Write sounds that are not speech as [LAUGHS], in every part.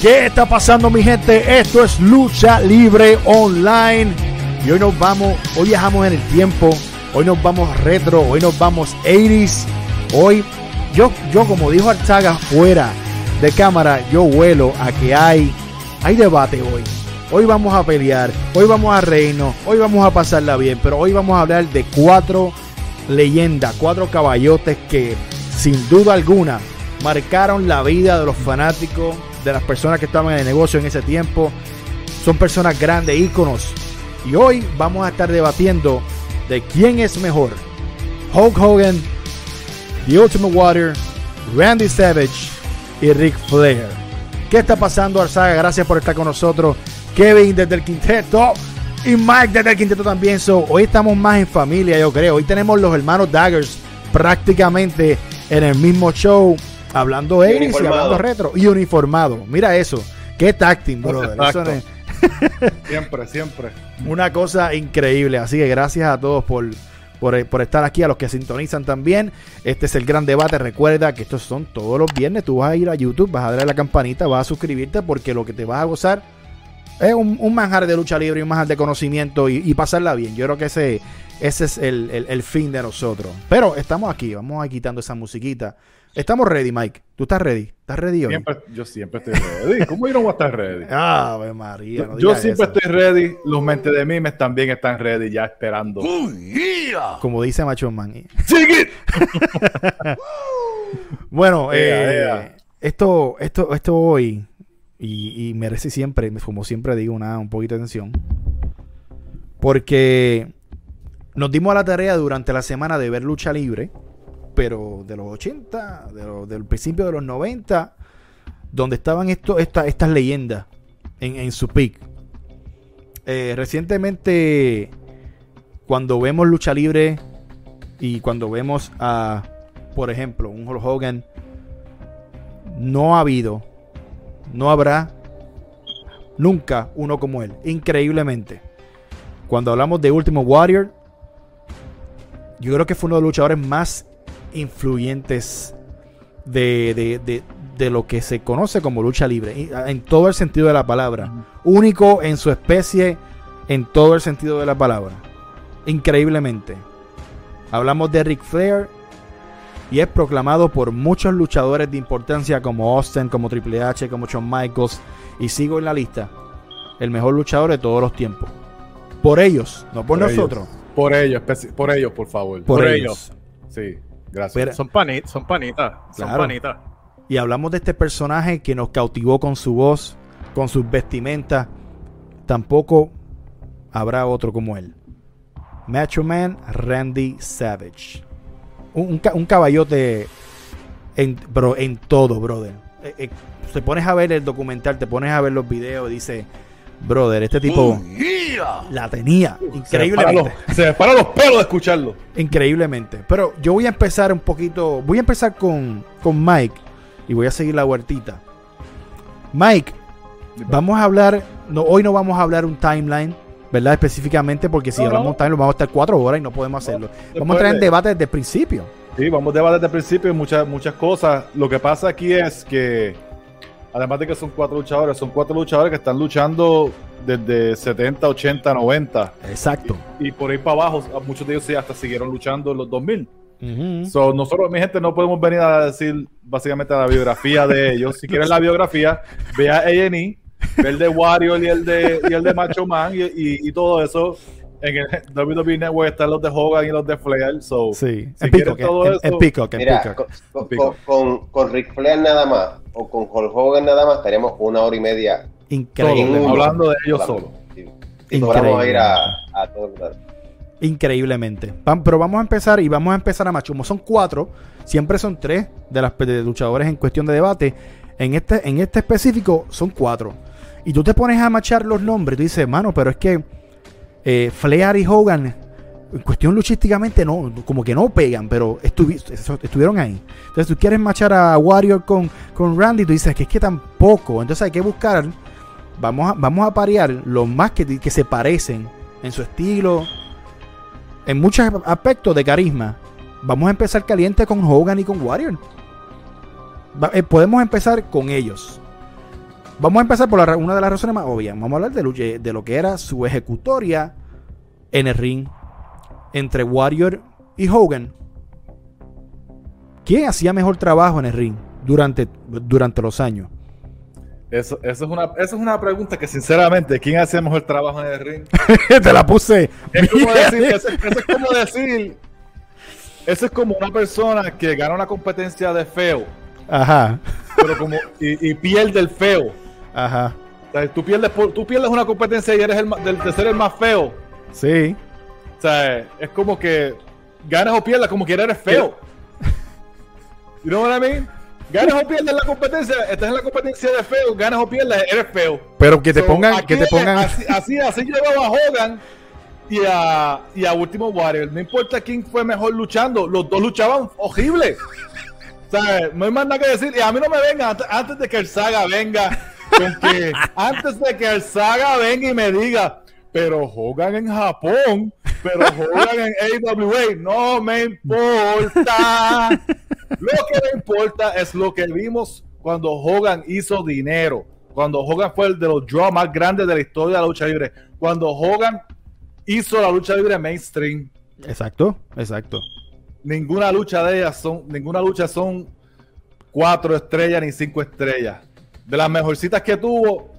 ¿Qué está pasando mi gente? Esto es Lucha Libre Online. Y hoy nos vamos, hoy viajamos en el tiempo, hoy nos vamos retro, hoy nos vamos 80s. Hoy, yo, yo como dijo Arzaga fuera de cámara, yo vuelo a que hay, hay debate hoy. Hoy vamos a pelear, hoy vamos a reírnos, hoy vamos a pasarla bien, pero hoy vamos a hablar de cuatro leyendas, cuatro caballotes que sin duda alguna marcaron la vida de los fanáticos, de las personas que estaban en el negocio en ese tiempo. Son personas grandes, íconos. Y hoy vamos a estar debatiendo de quién es mejor. Hulk Hogan, The Ultimate Warrior, Randy Savage y Ric Flair. ¿Qué está pasando, Arzaga? Gracias por estar con nosotros. Kevin desde el quinteto y Mike desde el quinteto también. So, hoy estamos más en familia, yo creo. Hoy tenemos los hermanos Daggers prácticamente en el mismo show, hablando ellos y, hablando retro y uniformado. Mira eso. Qué táctil, brother. Eso no es- [LAUGHS] Siempre, siempre. una cosa increíble. Así que gracias a todos por, por, por estar aquí, a los que sintonizan también. Este es el gran debate. Recuerda que estos son todos los viernes. Tú vas a ir a YouTube, vas a darle a la campanita, vas a suscribirte porque lo que te vas a gozar es un, un manjar de lucha libre y un manjar de conocimiento y, y pasarla bien. Yo creo que ese, ese es el, el- el fin de nosotros. Pero estamos aquí, vamos a ir quitando esa musiquita. Estamos ready, Mike. ¿Tú estás ready? ¿Estás ready hoy? Siempre- yo siempre estoy ready. ¿Cómo yo no voy a estar ready? [LAUGHS] Ave María. no yo siempre eso. estoy ready. Los mentes de mí también están ready, ya esperando. Como dice Macho Man. ¡Sigue! [LAUGHS] Bueno, eh, esto, esto, esto hoy, y, y merece siempre, como siempre digo, una, un poquito de atención. Porque nos dimos a la tarea durante la semana de ver lucha libre, pero de los 80, de lo- del principio de los 90, donde estaban estas leyendas en, su peak. Eh, recientemente, cuando vemos lucha libre y cuando vemos a, por ejemplo, un Hulk Hogan, no ha habido, no habrá nunca uno como él, increíblemente. Cuando hablamos de Último Warrior, yo creo que fue uno de los luchadores más influyentes de, de- de- de lo que se conoce como lucha libre, en todo el sentido de la palabra. Único en su especie, en todo el sentido de la palabra. Increíblemente. Hablamos de Ric Flair y es proclamado por muchos luchadores de importancia como Austin, como Triple H, como Shawn Michaels y sigo en la lista. El mejor luchador de todos los tiempos. Por ellos, no por, Por ellos. nosotros. Por ellos, por ellos, por favor. Por, Por ellos. Sí, gracias. Pero- Son panitas, son panitas, son Claro. panitas. Y hablamos de este personaje que nos cautivó con su voz, con sus vestimentas. Tampoco habrá otro como él. Macho Man Randy Savage. Un, un ca- un caballote en, bro, en todo, brother. Eh, eh, te pones a ver el documental, te pones a ver los videos y dice, brother, este tipo la tenía. se, me paran Increíblemente. los, paran los pelos de escucharlo. Increíblemente. Pero yo voy a empezar un poquito. Voy a empezar con, con Mike. Y voy a seguir la huertita. Mike, vamos a hablar. No, hoy no vamos a hablar un timeline, ¿verdad? Específicamente, porque si No, hablamos no. un timeline, vamos a estar cuatro horas y no podemos hacerlo. Vamos a entrar en de- debate desde el principio. Sí, vamos a debatir desde el principio muchas, muchas cosas. Lo que pasa aquí es que, además de que son cuatro luchadores, son cuatro luchadores que están luchando desde 70, 80, 90. Exacto. Y por ahí para abajo, muchos de ellos sí hasta siguieron luchando en los 2000. Ujú. So, nosotros, mi gente, no podemos venir a decir básicamente la biografía de ellos. Si quieren la biografía, vea A&E, ve el de Wario y el de, y el de Macho Man y, y- y todo eso. En el [LAUGHS] WWE Network están los de Hogan y los de Flair. So, Sí. Si en Peacock. todo En, eso- en Peacock, en Mira, Peacock. con, con, Pico. con, con Ric Flair nada más o con Hulk Hogan nada más estaríamos una hora y media Increíble. Solo, hablando de ellos solamente. solo. Sí. A ir a, a todo el. Increíblemente. Pero vamos a empezar y vamos a empezar a machumo. Son cuatro, siempre son tres de las de luchadores en cuestión de debate. En este, en este específico son cuatro. Y tú te pones a machar los nombres y tú dices, mano, pero es que eh, Flair y Hogan, en cuestión luchísticamente, no, como que no pegan, pero estuvieron ahí. Entonces tú quieres machar a Warrior con, con Randy, tú dices que es que tampoco. Entonces hay que buscar, vamos a, vamos a parear los más que, que se parecen en su estilo, en muchos aspectos de carisma. Vamos a empezar caliente con Hogan y con Warrior. Eh, podemos empezar con ellos. Vamos a empezar por la una de las razones más obvias. Vamos a hablar de, lucha- de lo que era su ejecutoria en el ring entre Warrior y Hogan. ¿Quién hacía mejor trabajo en el ring durante, durante los años? Eso, eso, es una, eso es una pregunta que, sinceramente, ¿quién hace mejor trabajo en el ring? [LAUGHS] Te la puse. Es como bien. decir, eso, eso es como decir, eso es como una persona que gana una competencia de feo, Ajá, pero como y, y pierde el feo. Ajá. O sea, tú pierdes, tú pierdes una competencia y eres el de, ser el más feo. Sí. O sea, es como que ganas o pierdas, como que eres feo. You know what I mean? Ganas o pierdas la competencia, estás en la competencia de feo, ganas o pierdas, eres feo. Pero que te So, pongan, que te pongan. Así, así, así llevaba a Hogan y a, y a Último Warrior. No importa quién fue mejor luchando, los dos luchaban horrible. O sea, no hay más nada que decir. Y a mí no me venga antes, antes de que el Saga venga, con que antes de que el Saga venga y me diga, pero Hogan en Japón, pero Hogan en AWA, no me importa. Lo que me importa es lo que vimos cuando Hogan hizo dinero. Cuando Hogan fue el de los draws más grandes de la historia de la lucha libre. Cuando Hogan hizo la lucha libre mainstream. Exacto, exacto. Ninguna lucha de ellas son, ninguna lucha son cuatro estrellas ni cinco estrellas. De las mejorcitas que tuvo,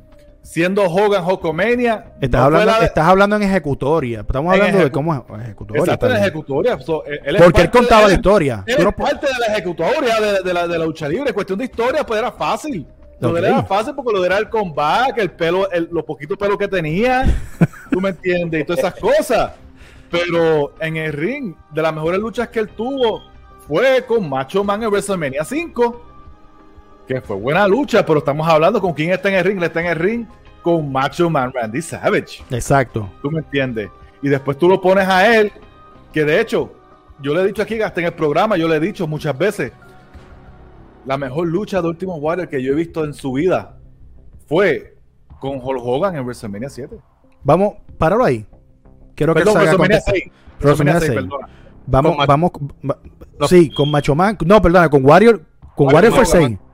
siendo Hogan Hulkamania. Estás, no hablando, de- estás hablando en ejecutoria. Estamos En hablando de cómo es ejecutoria. Exacto, en ejecutoria. So, él- Porque él contaba de- la historia. Él no parte de la ejecutoria de, de la, de la lucha libre. Cuestión de historia, pues era fácil. Lo de él Ok. era fácil porque lo de era el comeback, el pelo, el, los poquitos pelos que tenía. [LAUGHS] Tú me entiendes, y todas esas cosas. Pero en el ring, de las mejores luchas que él tuvo fue con Macho Man en WrestleMania 5. Que fue buena lucha, pero estamos hablando con quién está en el ring. Él está en el ring con Macho Man Randy Savage. Exacto. ¿Tú me entiendes? Y después tú lo pones a él, que de hecho, yo le he dicho aquí, hasta en el programa, yo le he dicho muchas veces, la mejor lucha de Último Warrior que yo he visto en su vida fue con Hulk Hogan en WrestleMania 7. Vamos, páralo ahí. Quiero Perdón, que Saga WrestleMania conteste. 6. WrestleMania WrestleMania 6, 6. perdona. Vamos, Con vamos. va- No. Sí, con Macho Man. No, perdona, con Warrior. Con Warrior Warrior fue Hogan. 6.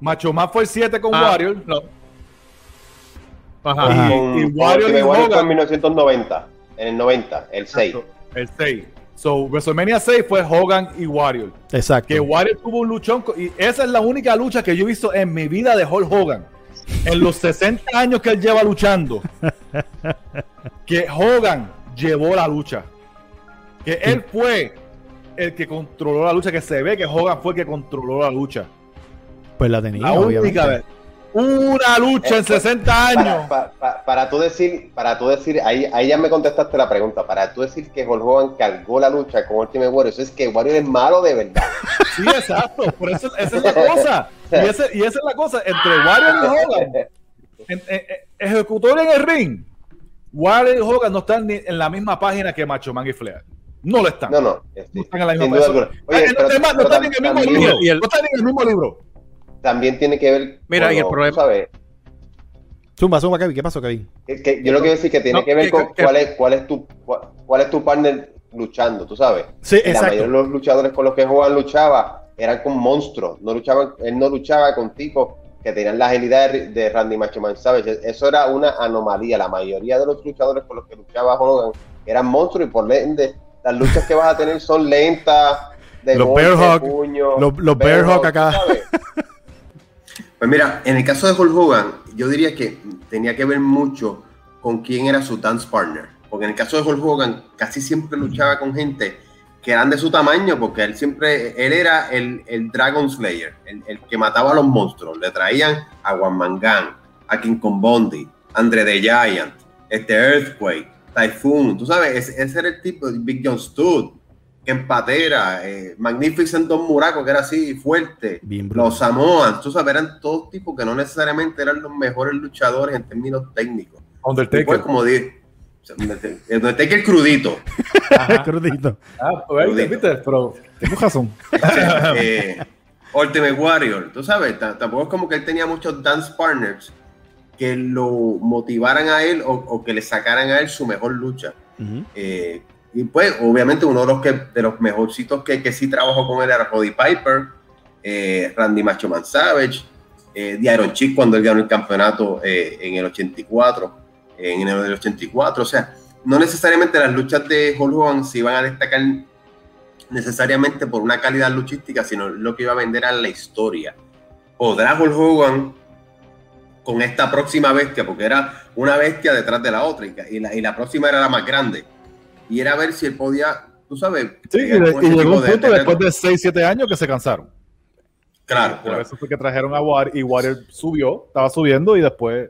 Macho Man fue el 7 con Ah, Warrior. no. Ajá. Ajá. Y, y Warrior y fue en Hogan. 1990, en el 90, el 6. El 6. So, WrestleMania 6 fue Hogan y Warrior. Exacto. Que Warrior tuvo un luchón. Y esa es la única lucha que yo he visto en mi vida de Hulk Hogan. En los 60 años que él lleva luchando. [LAUGHS] Que Hogan llevó la lucha. Que él fue el que controló la lucha. Que se ve que Hogan fue el que controló la lucha. Pues la tenía, La obviamente. única vez. Una lucha en 60 años. Para, pa- pa- para tú decir, para tú decir, ahí, ahí ya me contestaste la pregunta. Para tú decir que Hulk Hogan cargó la lucha con Ultimate Warrior, eso es que Warrior es malo de verdad. Sí, exacto. Por eso esa es la cosa. Y, ese- y esa es la cosa. Entre Warrior y Hogan. en, en- en- ejecutor en el ring, Warrior y Hogan no están ni en la misma página que Macho Man y Flair. No lo están. No, no. este, No están en la misma página. no, están en el mismo también- libro. Y el- No están en el mismo libro. También tiene que ver. Mira, y el tú problema- sabes, Zumba, zumba, Kevin. ¿Qué pasó, Kevin? es que yo lo que quiero decir que tiene No, que ver que- con que- cuál es, cuál es tu cuál, cuál es tu partner luchando, tú sabes. Sí, Y La mayoría de exacto. los luchadores con los que Hogan luchaba eran con monstruos. No luchaban, él no luchaba con tipos que tenían la agilidad de, de Randy Macho Man Savage. Eso era una anomalía. La mayoría de los luchadores con los que luchaba Hogan eran monstruos y por ende las luchas que vas a tener son lentas, de Los golpe, bear puño, los- los bear hug acá. Pues mira, en el caso de Hulk Hogan, yo diría que tenía que ver mucho con quién era su dance partner. Porque en el caso de Hulk Hogan, casi siempre luchaba con gente que eran de su tamaño, porque él siempre, él era el, el Dragon Slayer, el, el que mataba a los monstruos. Le traían a Wanmangan, a King Kong Bondi, Andre the Giant, este Earthquake, Typhoon. Tú sabes, ese, ese era el tipo Big John Studd, que empatera, eh, Magnificent Don Muraco, que era así fuerte. Bien. Los Samoans, tú sabes, eran todos tipos que no necesariamente eran los mejores luchadores en términos técnicos. Undertaker. Después, como dije, el Undertaker crudito. Ajá. [LAUGHS] Crudito. Ah, pues, ¿viste? Pero tengo razón. eh, Ultimate Warrior, tú sabes, t- tampoco es como que él tenía muchos dance partners que lo motivaran a él o, o que le sacaran a él su mejor lucha. Eh, y pues, obviamente, uno de los, que, de los mejorcitos que, que sí trabajó con él era Roddy Piper, eh, Randy Macho Man Savage, eh, Iron Chick cuando él ganó el campeonato eh, en el 84, en enero del 84. O sea, no necesariamente las luchas de Hulk Hogan se iban a destacar necesariamente por una calidad luchística, sino lo que iba a vender a la historia. ¿Podrá Hulk Hogan con esta próxima bestia? Porque era una bestia detrás de la otra y la, y la próxima era la más grande. Y era ver si él podía, tú sabes. Sí, y, llegó un punto después de 6, 7 años que se cansaron. Claro, Por eso fue que trajeron a Warrior y Warrior subió, estaba subiendo y después.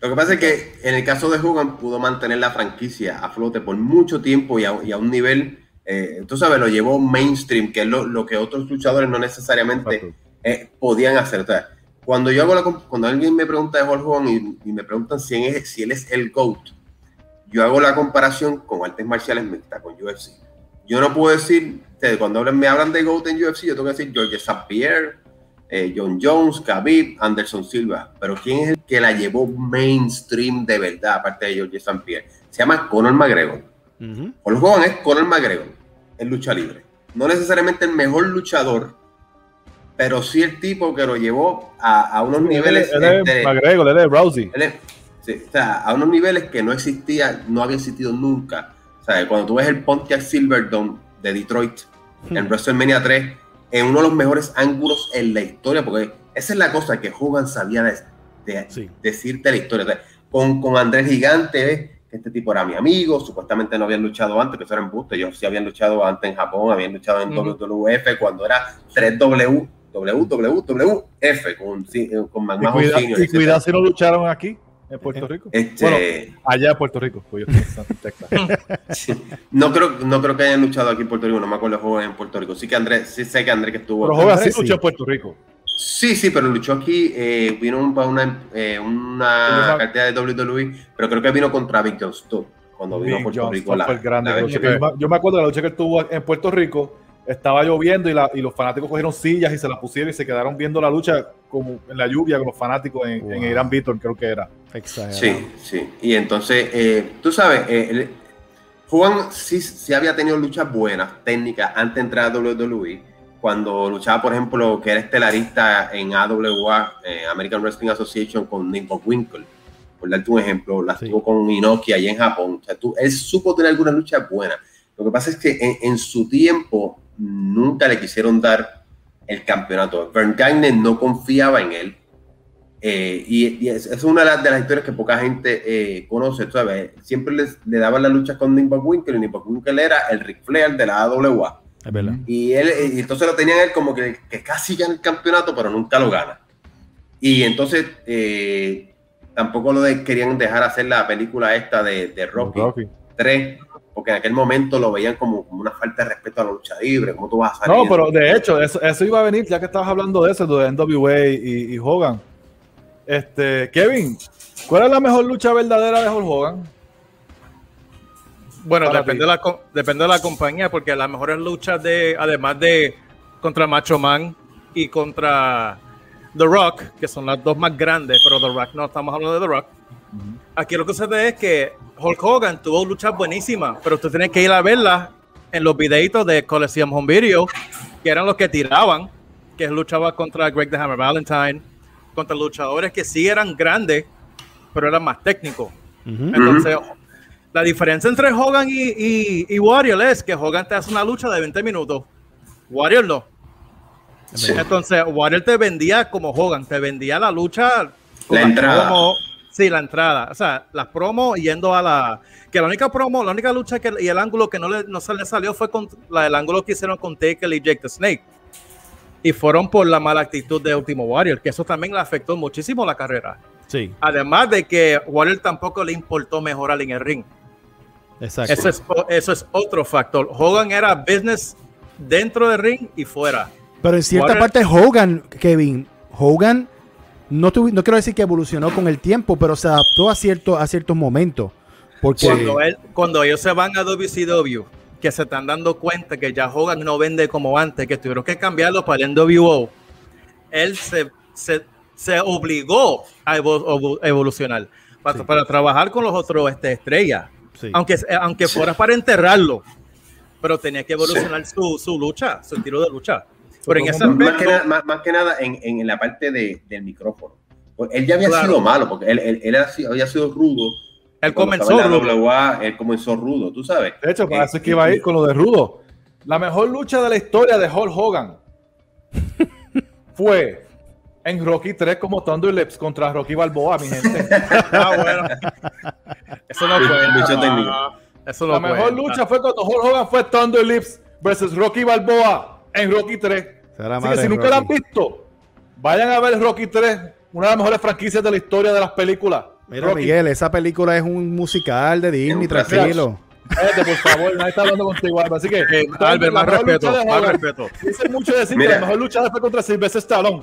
Lo que pasa es que en el caso de Hogan pudo mantener la franquicia a flote por mucho tiempo y a, y a un nivel, eh, tú sabes, lo llevó mainstream, que es lo, lo que otros luchadores no necesariamente eh, podían hacer. O sea, cuando yo hago la, cuando alguien me pregunta de Hulk Hogan y, y, me preguntan si, es, si él es el GOAT, yo hago la comparación con artes marciales mixtas, con UFC. Yo no puedo decir, cuando me hablan de GOAT en UFC, yo tengo que decir George St. Pierre, eh, John Jones, Khabib, Anderson Silva. Pero ¿quién es el que la llevó mainstream de verdad, aparte de George St. Pierre? Se llama Conor McGregor. Uh -huh. Hogan es Conor McGregor en lucha libre. No necesariamente el mejor luchador, pero sí el tipo que lo llevó a, a unos él, niveles. Él es este, McGregor, él es Rousey. Él es, sí, o sea, a unos niveles que no existía, no había existido nunca. O sea, cuando tú ves el Pontiac Silverdome de Detroit hmm. en WrestleMania 3, en uno de los mejores ángulos en la historia, porque esa es la cosa que Hogan sabía de, de sí. decirte la historia. O sea, con, con Andrés Gigante, este tipo era mi amigo, supuestamente no habían luchado antes, que eso era embuste, ellos sí habían luchado antes en Japón, habían luchado en -huh. WWF cuando era 3W, WWF con, con Senior, Y cuidado si no lucharon aquí. En Puerto Rico. Este, bueno, allá en Puerto Rico. Pues [LAUGHS] [LAUGHS] sí. no, creo, no creo que hayan luchado aquí en Puerto Rico, no me acuerdo juegos en Puerto Rico. Sí que Andrés, sí sé que Andrés que estuvo. Pero Hogan sí luchó en Puerto Rico. Sí, sí, pero luchó aquí, eh, vino para una, eh, una cartera de WWE, pero creo que vino contra Big John Stubb cuando vino a Puerto John Rico. La, la que, yo me acuerdo de la lucha que estuvo en Puerto Rico, estaba lloviendo y, la, y, los fanáticos cogieron sillas y se las pusieron y se quedaron viendo la lucha como en la lluvia con los fanáticos en, wow. en Irán Víctor, creo que era. Exagerado. Sí, sí. Y entonces, eh, tú sabes, eh, Juan sí, sí, había tenido luchas buenas, técnicas, antes de entrar a WWE. Cuando luchaba, por ejemplo, que era estelarista en AWA, eh, American Wrestling Association, con Nick Winkle, por darte un ejemplo, la sí. tuvo con Inoki allá en Japón. O sea, tú, él supo tener algunas luchas buenas. Lo que pasa es que en, en su tiempo nunca le quisieron dar el campeonato. Vern Gagne no confiaba en él. Eh, y, y es, es, una de las, historias que poca gente eh, conoce. ¿sabes? Siempre les, le daban las luchas con Nick Winkle y Nick Winkle era el Ric Flair de la AWA. Es verdad. Y, él, y entonces lo tenían él como que, que, casi gana el campeonato, pero nunca lo gana. Y entonces eh, tampoco lo de, querían dejar hacer la película esta de, de Rocky, Rocky 3 porque en aquel momento lo veían como, como, una falta de respeto a la lucha libre, como tú vas a salir. No, pero de hecho, eso, eso, iba a venir, ya que estabas hablando de eso, de NWA y, y, Hogan. Este, Kevin, ¿cuál es la mejor lucha verdadera de Hulk Hogan? Bueno, depende de, la, depende de la compañía, porque las mejores luchas de, además de contra Macho Man y contra The Rock, que son las dos más grandes, pero The Rock no estamos hablando de The Rock. Uh -huh. Aquí lo que sucede es que Hulk Hogan tuvo luchas buenísimas, pero tú tienes que ir a verlas en los videitos de Coliseum Home Video, que eran los que tiraban, que luchaba contra Greg the Hammer Valentine, contra luchadores que sí eran grandes, pero eran más técnicos. Uh -huh. Entonces, la diferencia entre Hogan y, y, y, Warrior es que Hogan te hace una lucha de 20 minutos, Warrior no. Sí. Entonces, Warrior te vendía como Hogan, te vendía la lucha. La entrada. Como, Sí, la entrada. O sea, las promos yendo a la. Que la única promo, la única lucha que, y el ángulo que no, le, no se le salió fue con la, el ángulo que hicieron con Taker y Jake the Snake. Y fueron por la mala actitud de Último Warrior, que eso también le afectó muchísimo la carrera. Sí. Además de que Warrior tampoco le importó mejorar en el ring. Exacto. Eso es, eso es otro factor. Hogan era business dentro del ring y fuera. Pero en cierta Warrior, parte, Hogan, Kevin, Hogan no, no quiero decir que evolucionó con el tiempo, pero se adaptó a, cierto, a ciertos momentos. Porque... Cuando, él, cuando ellos se van a WCW, que se están dando cuenta que ya Hogan no vende como antes, que tuvieron que cambiarlo para el NWO, él se, se, se obligó a evolucionar para, sí. para, trabajar con los otros este, estrellas. Sí. Aunque, aunque sí. fuera para enterrarlo, pero tenía que evolucionar su, su lucha, su estilo de lucha. Pero en ese más, que nada, más, más que nada en, en- en la parte de- del micrófono. Pues él ya había Claro. sido malo, porque él, él- había sido rudo. él comenzó rudo. WA, él comenzó rudo, tú sabes. De hecho, Eh, eso es que iba a ir con lo de Rudo. La mejor lucha de la historia de Hulk Hogan [LAUGHS] fue en Rocky 3 como Thunder Lips contra Rocky Balboa, mi gente. [LAUGHS] Ah, bueno. Eso no Lucha cuenta. técnica. Eso no La mejor cuenta. lucha fue cuando Hulk Hogan fue Thunder Lips versus Rocky Balboa en Rocky 3. Será Así que si nunca la han Rocky. visto, vayan a ver Rocky 3, una de las mejores franquicias de la historia de las películas. Mira, Rocky. Miguel, esa película es un musical de Disney, tranquilo. Cállate, por favor, nadie está hablando contigo, Alba. Así que, Eh, Albert, más respeto, de más Hogan. respeto. Dicen mucho decir que la mejor lucha fue contra Sylvester Stallone.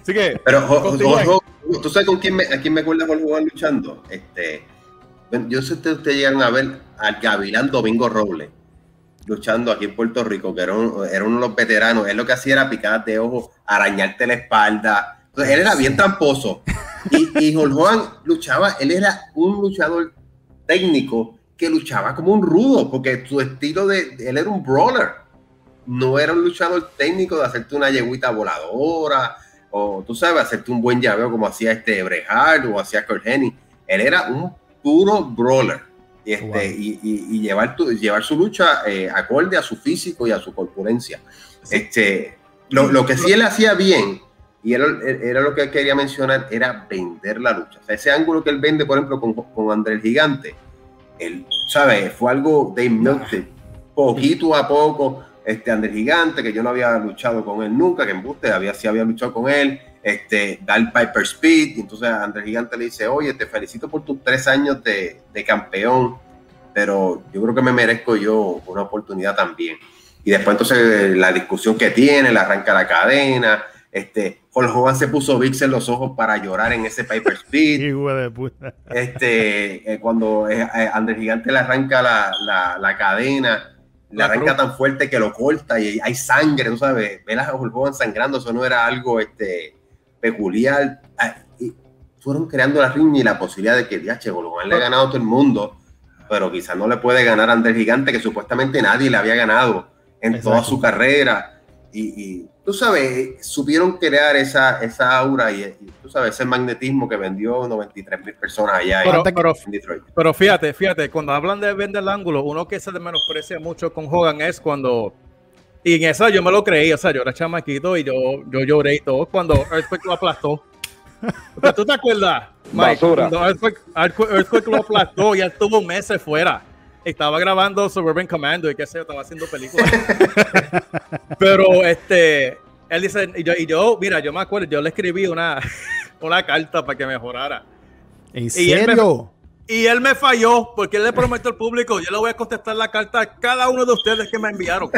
Así que, Pero ¿tú sabes con quién me, a quién me Hogan luchando? Este, yo sé que ustedes, ustedes llegan a ver al Gavilán Domingo Robles luchando aquí en Puerto Rico, que era, un- era uno de los veteranos. Él lo que hacía era picadas de ojo, arañarte la espalda. Entonces, él era bien tramposo. Y, y Hulk Hogan luchaba, él era un luchador técnico que luchaba como un rudo, porque su estilo de, él era un brawler. No era un luchador técnico de hacerte una yeguita voladora, o tú sabes, hacerte un buen llaveo como hacía este Bret Hart o hacía Kurt Hennig. Él era un puro brawler. Y, este, Wow. y, y- y llevar, tu- llevar su lucha eh, acorde a su físico y a su corpulencia. Este, lo, lo que sí él hacía bien, y era, era lo que quería mencionar, era vender la lucha. O sea, ese ángulo que él vende, por ejemplo, con, con André el Gigante, él, ¿sabes? Fue algo de milked, poquito a poco. Este André el Gigante, que yo no había luchado con él nunca, que en Buste había, sí había luchado con él, este, da el Piper Speed, y entonces André el Gigante le dice, oye, te felicito por tus tres años de, de campeón, pero yo creo que me merezco yo una oportunidad también. Y después entonces la discusión que tiene, le arranca la cadena, este, Hulk Hogan se puso VIX en los ojos para llorar en ese Piper Speed, [LAUGHS] este, eh, cuando eh, eh, André Gigante le arranca la, la- la cadena, le arranca tan fuerte que lo corta y hay sangre, tú sabes, ver a Hulk sangrando, eso no era algo este, peculiar. Ah, y fueron creando la riña y la posibilidad de que, ya, che, Hulk Hogan le ha ganado a todo el mundo, pero quizás no le puede ganar a André Gigante, que supuestamente nadie le había ganado en toda su carrera. Y, y, tú sabes, supieron crear esa, esa aura y, y, tú sabes, ese magnetismo que vendió 93 mil personas allá en- Pero, Detroit. pero fíjate, fíjate, cuando hablan de vender el ángulo, uno que se menosprecia mucho con Hogan es cuando. Y en esa yo me lo creí, o sea, yo era chamaquito y yo, yo lloré y todo cuando Earthquake lo aplastó. Pero tú te acuerdas, Mike, Basura. cuando Earthquake, Earthquake- Earthquake lo aplastó y él estuvo meses fuera. Estaba grabando Suburban Commando y qué sé yo, estaba haciendo películas. [LAUGHS] Pero este, él dice, y yo, y yo, mira, yo me acuerdo, yo le escribí una, [LAUGHS] una carta para que mejorara. ¿En Y él me- serio? Y él me falló porque él le prometió al público, yo le voy a contestar la carta a cada uno de ustedes que me enviaron.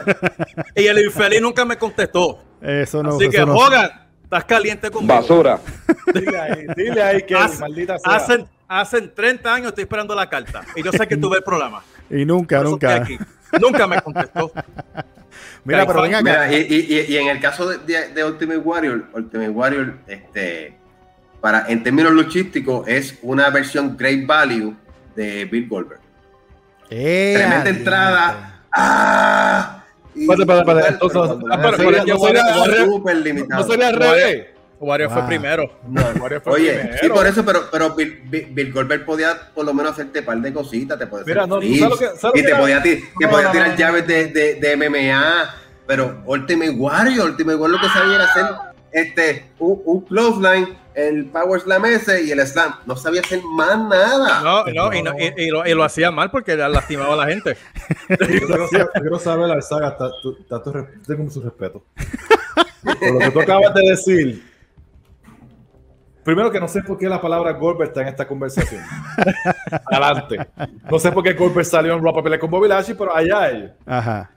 [LAUGHS] y el infeliz nunca me contestó. Eso no Así eso que, no- Hogan, estás caliente conmigo. Basura. [LAUGHS] Dile ahí, dile ahí que Hace- maldita sea. Hacen, hacen 30 años estoy esperando la carta. Y yo sé que tuve el programa. [LAUGHS] Y nunca, Por eso nunca. estoy aquí. Nunca me contestó. Mira, pero ven acá. Mira, y, y- y- y en el caso de, de- de Ultimate Warrior, Ultimate Warrior, este, para, en términos luchísticos, es una versión Great Value de Bill Goldberg. Eh, Tremenda adiante. entrada. ¡Ah! Entonces, pero- serie pero no sería fue al revés. Wario fue primero. No, Warrior fue Oye, primero. sí, por eso, pero, pero Bill, Bill- Bill Goldberg podía por lo menos hacerte un par de cositas, te podía Mira, no, ¿tú flips, sabes lo que- sabes y te podía, te No, podía tirar llaves de, de, de MMA, pero Ultimate Warrior, Ultimate Warrior lo que sabía era hacer este, un, un clothesline, el Power Slam ese y el Slam. No sabía hacer más nada. No, no, y, no- y- y lo, y lo hacía mal porque lastimaba a la gente. [LAUGHS] Yo quiero saber, yo quiero saber Alzaga, está, tengo mucho respeto. Por lo que tú acabas de decir. Primero que no sé por qué la palabra Goldberg está en esta conversación. [LAUGHS] Adelante. No sé por qué Goldberg salió en Raw pelear con Bobby Lashley, pero allá ellos. Ajá.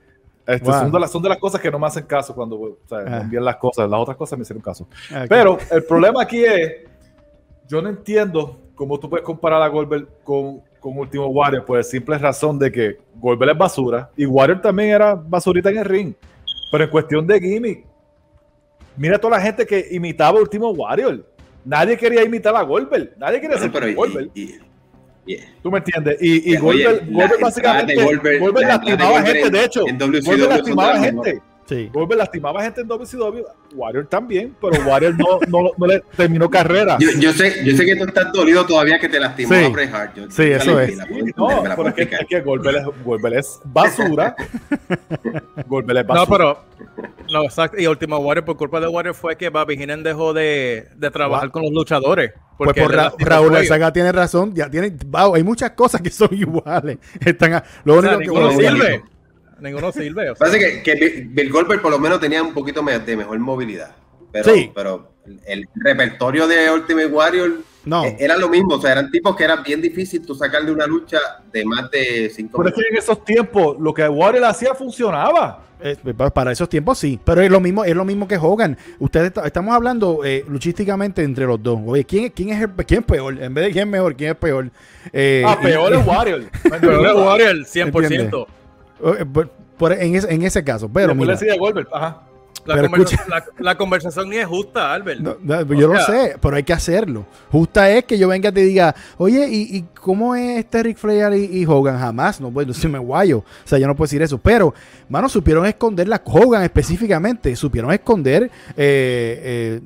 Este, Wow. son, de las, son de las cosas que no me hacen caso cuando o sea, Ah. envían las cosas. Las otras cosas me hicieron caso. Ok. Pero el problema aquí es, yo no entiendo cómo tú puedes comparar a Goldberg con, con Último Warrior, por la simple razón de que Goldberg es basura y Warrior también era basurita en el ring. Pero en cuestión de gimmick, mira toda la gente que imitaba a Último Warrior. Nadie quería imitar a Goldberg. Nadie quería Bueno, ser pero y- Goldberg. y- y- ¿Tú me entiendes? Y, y Goldberg, básicamente Goldberg- lastimaba gente, de hecho. Goldberg lastimaba gente. Sí. Goldberg lastimaba gente en WCW, Warrior también, pero Warrior no, no, no le terminó carrera. Yo, yo sé, yo sé que tú estás dolido todavía que te lastimó Sí. a Bret Hart. Yo- Sí, yo eso es. la No, la pero es que, es que Goldberg, es, Goldberg es basura. [LAUGHS] Goldberg es basura. No, pero. No, exacto. Y Último Warrior, por culpa de Warrior, fue que Bobby Heenan dejó de, de trabajar Wow. con los luchadores. Pues porque por Ra- Raúl. Arzaga tiene razón, ya tiene, wow, hay muchas cosas que son [LAUGHS] iguales. Están a- lo O sea, único que ninguno bueno, sirve. Ninguno sirve. o sea. Parece que, que Bill- Goldberg por lo menos tenía un poquito de mejor movilidad. Pero, Sí. pero el, repertorio de Ultimate Warrior no. eh, era lo mismo. O sea, eran tipos que era bien difícil tú sacarle una lucha de más de cinco Pero es que en esos tiempos lo que Warrior hacía funcionaba. Eh, pa- para esos tiempos sí, pero es lo mismo, es lo mismo que Hogan. Ustedes está- estamos hablando eh, luchísticamente entre los dos. Oye, ¿quién, es- quién es el, quién es peor? En vez de quién es mejor, quién es peor. Eh, Ah, peor y- es Warrior. [LAUGHS] Pero es Warrior, 100%. Entiende. Eh, por- por- en, ese, en ese caso, pero mira, le Goldberg. Ajá. La, Pero conversa- la, la conversación ni es justa, Albert. no, no, yo lo sé, pero hay que hacerlo. Justa es que yo venga y te diga, oye, ¿y, y cómo es este Ric Flair y, y Hogan? Jamás, no puedo decirme guayo. O sea, yo no puedo decir eso. Pero, mano, supieron esconder la Hogan específicamente. Supieron esconder eh, eh,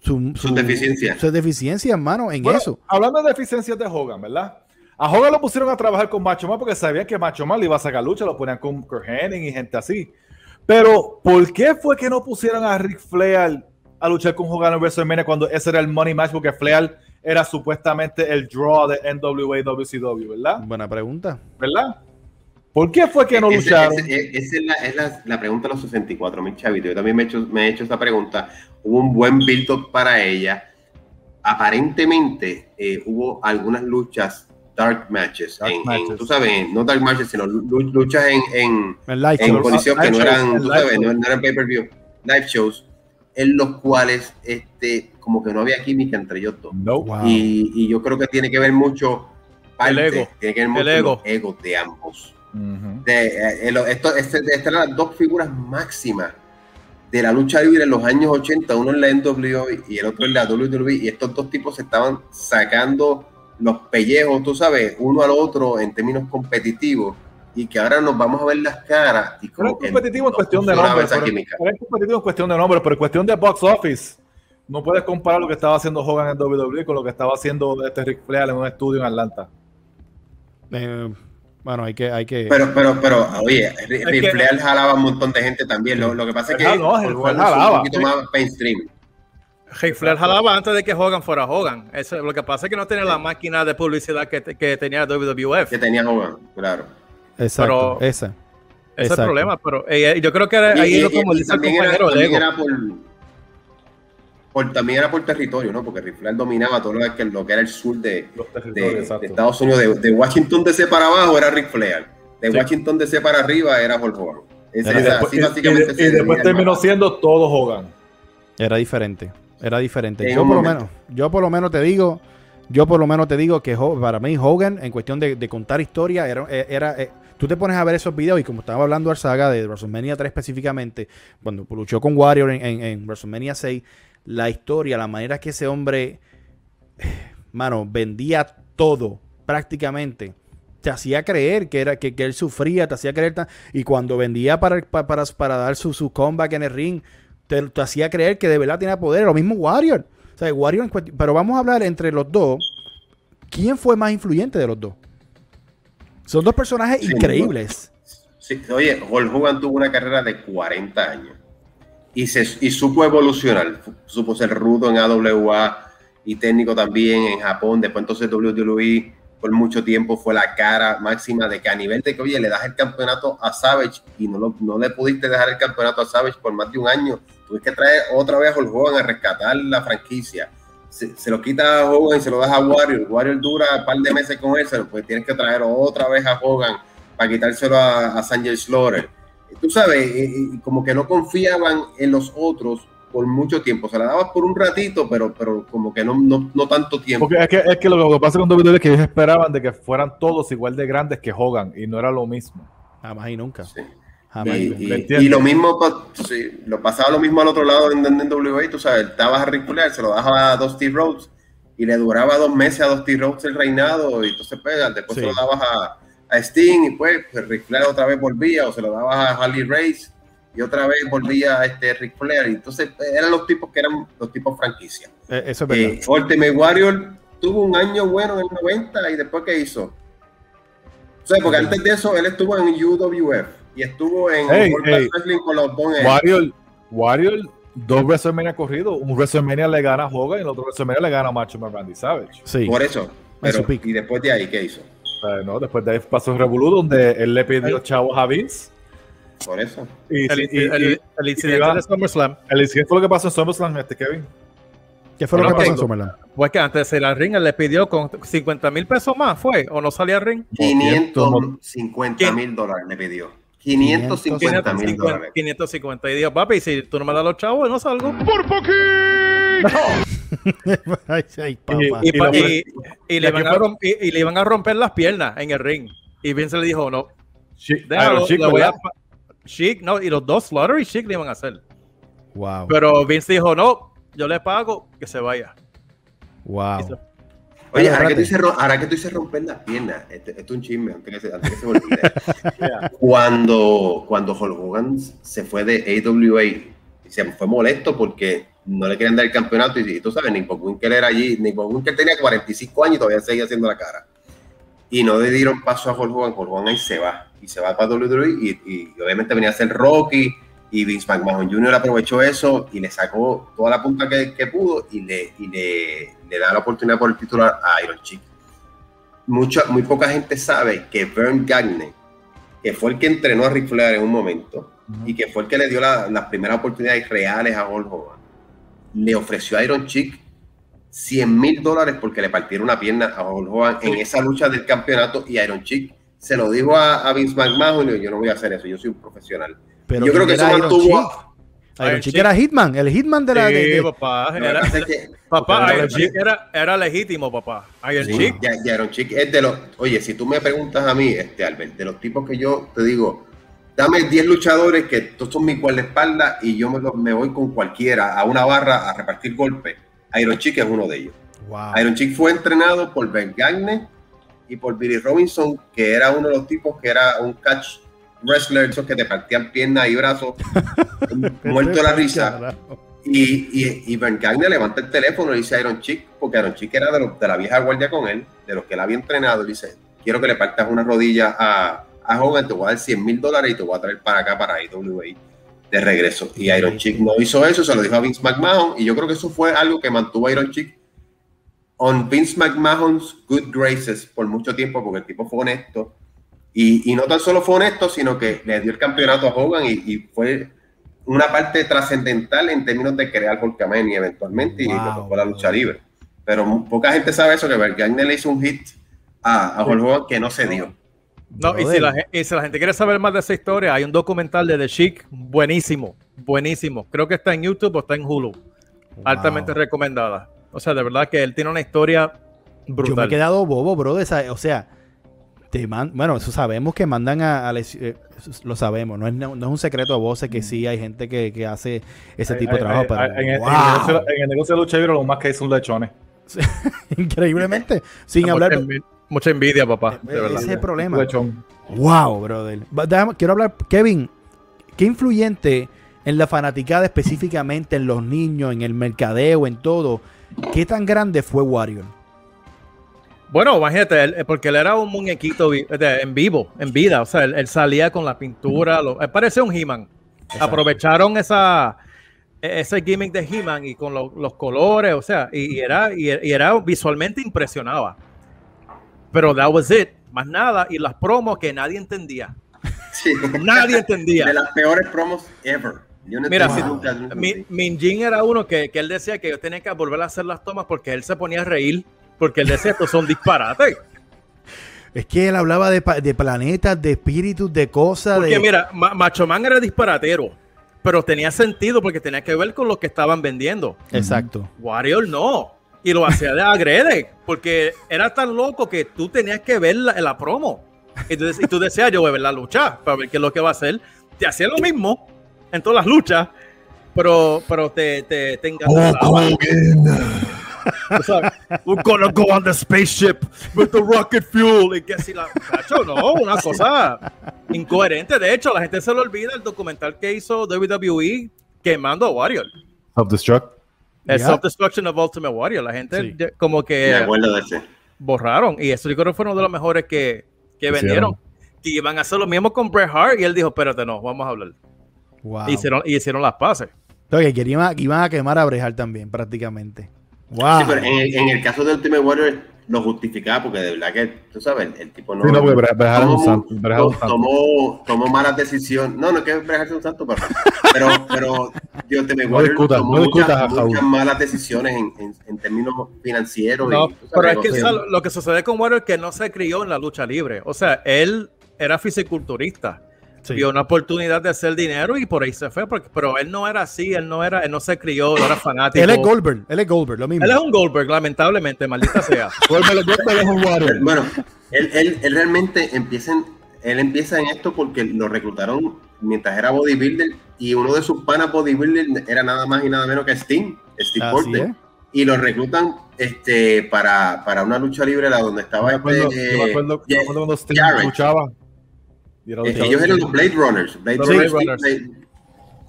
su, Sus deficiencias. Sus deficiencias, mano, en Bueno, eso. Hablando de deficiencias de Hogan, ¿verdad? A Hogan lo pusieron a trabajar con Macho Man porque sabían que Macho Man le iba a sacar lucha, lo ponían con Kurt Hennig y gente así. Pero, ¿por qué fue que no pusieron a Ric Flair a luchar con Hogan en WrestleMania cuando ese era el money match? Porque Flair era supuestamente el draw de NWA y WCW, ¿verdad? Buena pregunta. ¿Verdad? ¿Por qué fue que no Ese- lucharon? Esa es, la, es la- la pregunta de los 64, mi chavito. Yo también me he hecho, me he hecho esa pregunta. Hubo un buen build-up para ella. Aparentemente eh, hubo algunas luchas dark matches. Dark en, en- matches. tú sabes, no dark matches, sino lu- luchas en, en, en condiciones que no eran, tú live sabes, no, eran pay-per-view, live shows, en los cuales este, como que no había química entre ellos dos. No. Wow. Y, y yo creo que tiene que ver mucho parte, El ego. tiene que ver mucho El ego. los egos de ambos. De, eh, eh, lo- esto, este- estas eran las dos figuras máximas de la lucha libre en los años 80, uno en la NWO y el otro en la WWE, y estos dos tipos se estaban sacando los pellejos, tú sabes, uno al otro en términos competitivos, y que ahora nos vamos a ver las caras. Y Pero es competitivo en no cuestión de funcionaba nombre. esa Pero, es competitivo en cuestión de nombre, pero en cuestión de box office. No puedes comparar lo que estaba haciendo Hogan en WWE con lo que estaba haciendo este Ric Flair en un estudio en Atlanta. Eh, bueno, hay que, hay que. Pero, pero, pero, oye, Ric que- Flair jalaba un montón de gente también. Lo, lo que pasa es que Ah, no, jalaba, un poquito sí. más mainstream. Ric Flair jalaba antes de que Hogan fuera Hogan. Eso, lo que pasa es que no tenía la máquina de publicidad que, que tenía WWF. que tenía Hogan, claro. exacto, pero- esa. Ese es el problema, pero eh, yo creo que era- Y- ahí y- es como y dice el también era, también por, por- también era por territorio, ¿no? Porque Ric Flair dominaba todo lo que, lo que era el sur de. Estados Unidos. De, de Washington DC para abajo era Ric Flair. De Sí. Washington DC para arriba era Hulk Hogan. Ese- Era Y esa- después, así y- básicamente y- después terminó siendo todo Hogan. Era diferente. Era diferente. En Yo por, lo menos, yo por lo menos te digo, yo por lo menos te digo que para mí Hogan, en cuestión de, de contar historia, era, eh, era eh, tú te pones a ver esos videos y como estaba hablando Arzaga de WrestleMania 3 específicamente, cuando luchó con Warrior en, en- en WrestleMania 6, la historia, la manera que ese hombre, [SIGHS] mano, vendía todo prácticamente. Te hacía creer que era que, que él sufría, te hacía creer y cuando vendía para, pa- para, para dar su, su comeback en el ring, te, te hacía creer que de verdad tenía poder. Lo mismo Warrior. O sea, Warrior en pero vamos a hablar entre los dos. ¿Quién fue más influyente de los dos? Son dos personajes Sí, increíbles. Sí, oye, Hulk Hogan tuvo una carrera de 40 años y, se, y supo evolucionar, supo ser rudo en AWA y técnico también en Japón, después entonces WWE por mucho tiempo fue la cara máxima de que a nivel de que, oye, le das el campeonato a Savage y no, lo- no le pudiste dejar el campeonato a Savage por más de un año, tuviste que traer otra vez a Hogan a rescatar la franquicia. Se, se lo quita a Hogan y se lo das a Warrior. Warrior dura un par de meses con lo- pues tienes que traer otra vez a Hogan para quitárselo a, a Sanjay Slaughter. Tú sabes, y como que no confiaban en los otros por mucho tiempo. Se la dabas por un ratito, pero, pero como que no, no, no tanto tiempo. Porque es que, es que lo que pasa con WWE es que ellos esperaban de que fueran todos igual de grandes que Hogan y no era lo mismo. Jamás y nunca. Sí. Jamás y, Y, nunca. y- lo mismo, sí, lo pasaba lo mismo al otro lado en, en NWA, tú sabes, estabas a Ric Flair, se lo daba a Dusty Rhodes y le duraba dos meses a Dusty Rhodes el reinado y entonces pues, después Sí. se lo dabas a, a Sting y pues, pues Ric Flair otra vez volvía o se lo dabas a Harley Race y otra vez volvía este Ric Flair. Entonces eran los tipos que eran los tipos franquicia. Eh, eso es verdad. Eh, Ultimate Warrior tuvo un año bueno en el 90 y después ¿qué hizo? O sea, porque antes de eso él estuvo en UWF y estuvo en Hey, World hey. Wrestling con los Bon. Warrior, Warrior, dos WrestleMania corridos. Un WrestleMania le gana a Hogan y el otro WrestleMania le gana a Macho Man Randy Savage. Sí. Por eso. Pero, y después de ahí, ¿qué hizo? Eh, no, después de ahí pasó el Revolú, donde él le pidió chavos a Vince. Por eso. Y, El, y- y- el- el incidente de SummerSlam el incidente fue lo que pasó en SummerSlam, este Kevin. ¿Qué fue lo que pasó en ok. Summerland? fue que antes de salir al ring él le pidió con 50 mil pesos más, ¿fue? ¿O no salía al ring? 550 mil dólares le pidió. 550 mil 550, dólares. 550 y dijo, papi, si tú no me das los chavos, no salgo. [LAUGHS] ay, ay, papá. Y, Y pa- lo- y- y le van aquí a fue- rom- y- y le iban a romper las piernas en el ring. Y Vince le dijo, no, déjalo, le voy a Sheik, no, y los dos, Slaughter y Sheik le iban a hacer. Wow. Pero Vince dijo, no, yo le pago que se vaya. Wow. Oye, ahora que, tú dices, ahora que tú dices romper las piernas, este- esto, es un chisme, antes que se, antes que se me olvide. [LAUGHS] cuando, cuando Hulk Hogan se fue de AWA, y se fue molesto porque no le querían dar el campeonato. Y, y tú sabes, Nick Winkel era allí, Nick Winkel tenía 45 años y todavía seguía haciendo la cara. Y no le dieron paso a Hulk Hogan, Hulk Hogan ahí se va. Y se va para WWE y, y- y obviamente venía a ser Rocky. Y Vince McMahon Jr. aprovechó eso y le sacó toda la punta que, que pudo y, le, y le, le da la oportunidad por el titular a Iron Chick. Mucha, muy poca gente sabe que Vern Gagne, que fue el que entrenó a Ric Flair en un momento y que fue el que le dio la- las primeras oportunidades reales a Hulk Hogan, le ofreció a Iron Chick 100 mil dólares porque le partieron una pierna a Hulk Hogan en esa lucha del campeonato y Iron Chick se lo dijo a, a Vince McMahon y dijo, yo no voy a hacer eso, yo soy un profesional. Pero yo creo que ¿quién eso era Iron mantuvo... Chick? Iron Chick era Hitman, el Hitman de la. de- Sí, de- papá, era- que- papá, Iron era- Chick era, era legítimo, papá. Iron Sí, Chick. ya, ya Iron Chick es de los. Oye, si tú me preguntas a mí, este Albert, de los tipos que yo te digo, dame 10 luchadores que todos son mis guardaespaldas y yo me, lo- me voy con cualquiera a una barra a repartir golpes. Iron Chick es uno de ellos. Wow. Iron Chick fue entrenado por Ben Gagne y por Billy Robinson, que era uno de los tipos que era un catch wrestler, esos que te partían piernas y brazos, [LAUGHS] muerto la risa. Y, y, y Ben Gagne levanta el teléfono y dice a Iron Chick, porque Iron Chick era de, los- de la vieja guardia con él, de los que él había entrenado, y dice, quiero que le partas una rodilla a, a Hogan, te voy a dar 100 mil dólares y te voy a traer para acá, para IWA, de regreso. Y Iron Chick no hizo eso, se lo dijo a Vince McMahon, y yo creo que eso fue algo que mantuvo a Iron Chick on Vince McMahon's good graces por mucho tiempo, porque el tipo fue honesto. Y, y no tan solo fue honesto, sino que le dio el campeonato a Hogan y, y fue una parte trascendental en términos de crear Hulkamania eventualmente y lo fue la lucha libre. Pero poca gente sabe eso, que Bergagner le hizo un hit a, a Hulk Hogan que no se dio. No, y si, la, y si la gente quiere saber más de esa historia, hay un documental de The Chic buenísimo, buenísimo. Creo que está en YouTube o está en Hulu. Altamente recomendada. O sea, de verdad que él tiene una historia Yo me he brutal. quedado bobo, bro. de esa- o sea, te man- bueno, eso sabemos que mandan a, a lesi- eh, lo sabemos, no es, no, no es un secreto a voces que sí hay gente que, que hace ese tipo de trabajo, pero en, el- wow, negocio, en el negocio de lucha libre, lo más que hay son lechones. [LAUGHS] increíblemente, sin hablar, mucha envidia, papá. De Eh, verdad. ese es el problema. Wow, brother. Déjame- quiero hablar, Kevin, ¿qué influyente en la fanaticada específicamente en los niños, en el mercadeo, en todo? ¿Qué tan grande fue Warrior? Bueno, imagínate, él- porque él era un muñequito vi- de- en vivo, en vida. O sea, él, él salía con la pintura. Lo, él parecía un He-Man. Aprovecharon esa, e- ese gimmick de He-Man y con lo- los colores, o sea, y, y era, y, y era visualmente impresionaba. Pero that was it, más nada. Y las promos que nadie entendía. Sí. Nadie entendía. De las peores promos ever. Yo no Mira, si- nunca- nunca Mi. Minjin era uno que, que él decía que yo tenía que volver a hacer las tomas porque él se ponía a reír, porque él decía estos son disparates. Es que él hablaba de, pa- de planetas, de espíritus, de cosas. Porque de... mira, Ma- Macho Man era disparatero, pero tenía sentido porque tenía que ver con lo que estaban vendiendo. Exacto. Warrior no. Y lo hacía de agrede, porque era tan loco que tú tenías que ver la, la promo. Y tú, y tú decías, yo voy a ver la lucha para ver qué es lo que va a hacer. Te hacía lo mismo en todas las luchas, pero, pero te, te, te enganchaba. [LAUGHS] O sea, we're gonna go on the spaceship with the rocket fuel. Y que si la. Cacho, no, una cosa incoherente. De hecho, la gente se le olvida el documental que hizo WWE quemando a Warrior. Self-destruct. El Ya. Self-Destruction of Ultimate Warrior. La gente Sí. de- como Me que acuerdo de ese. borraron. Y eso yo creo que fue uno de los mejores que, que vendieron. Que iban a hacer lo mismo con Bret Hart. Y él dijo: Espérate, no, vamos a hablar. Wow. Y hicieron, y hicieron las paces. Entonces, que iban, iban a quemar a Brejal también, prácticamente. Wow. Sí, pero en en el caso de Ultimate Warrior lo justificaba porque de verdad que, tú sabes, el, el tipo no... Sí, no, porque es un tomó- santo, un tomó, tomó malas decisiones. No, no es que sea un santo, pero, pero, pero de Ultimate No Warrior discutas, tomó no discutas, muchas, malas decisiones en, en, en términos financieros. No, y, tú pero es que lo que sucede con Warrior es que no se crió en la lucha libre. O sea, él era fisiculturista. Sí. Vio una oportunidad de hacer dinero y por ahí se fue. Porque, pero él no era así, él no era, él no se crió, no era fanático. Él es Goldberg, él es Goldberg, lo mismo. Él es un Goldberg, lamentablemente, maldita sea. Goldberg [LAUGHS] Goldberg es un Warrior. Bueno, él, él, él realmente empieza en, él empieza en esto porque lo reclutaron mientras era bodybuilder y uno de sus panas bodybuilder era nada más y nada menos que Sting, Steve Porter. es. Y lo reclutan este, para, para una lucha libre la donde Yo estaba me acuerdo, este, yo me acuerdo, yo me Jeff acuerdo cuando Sting luchaba. Ellos eran los Blade Runners. Blade Runners, Blade Runners. Blade-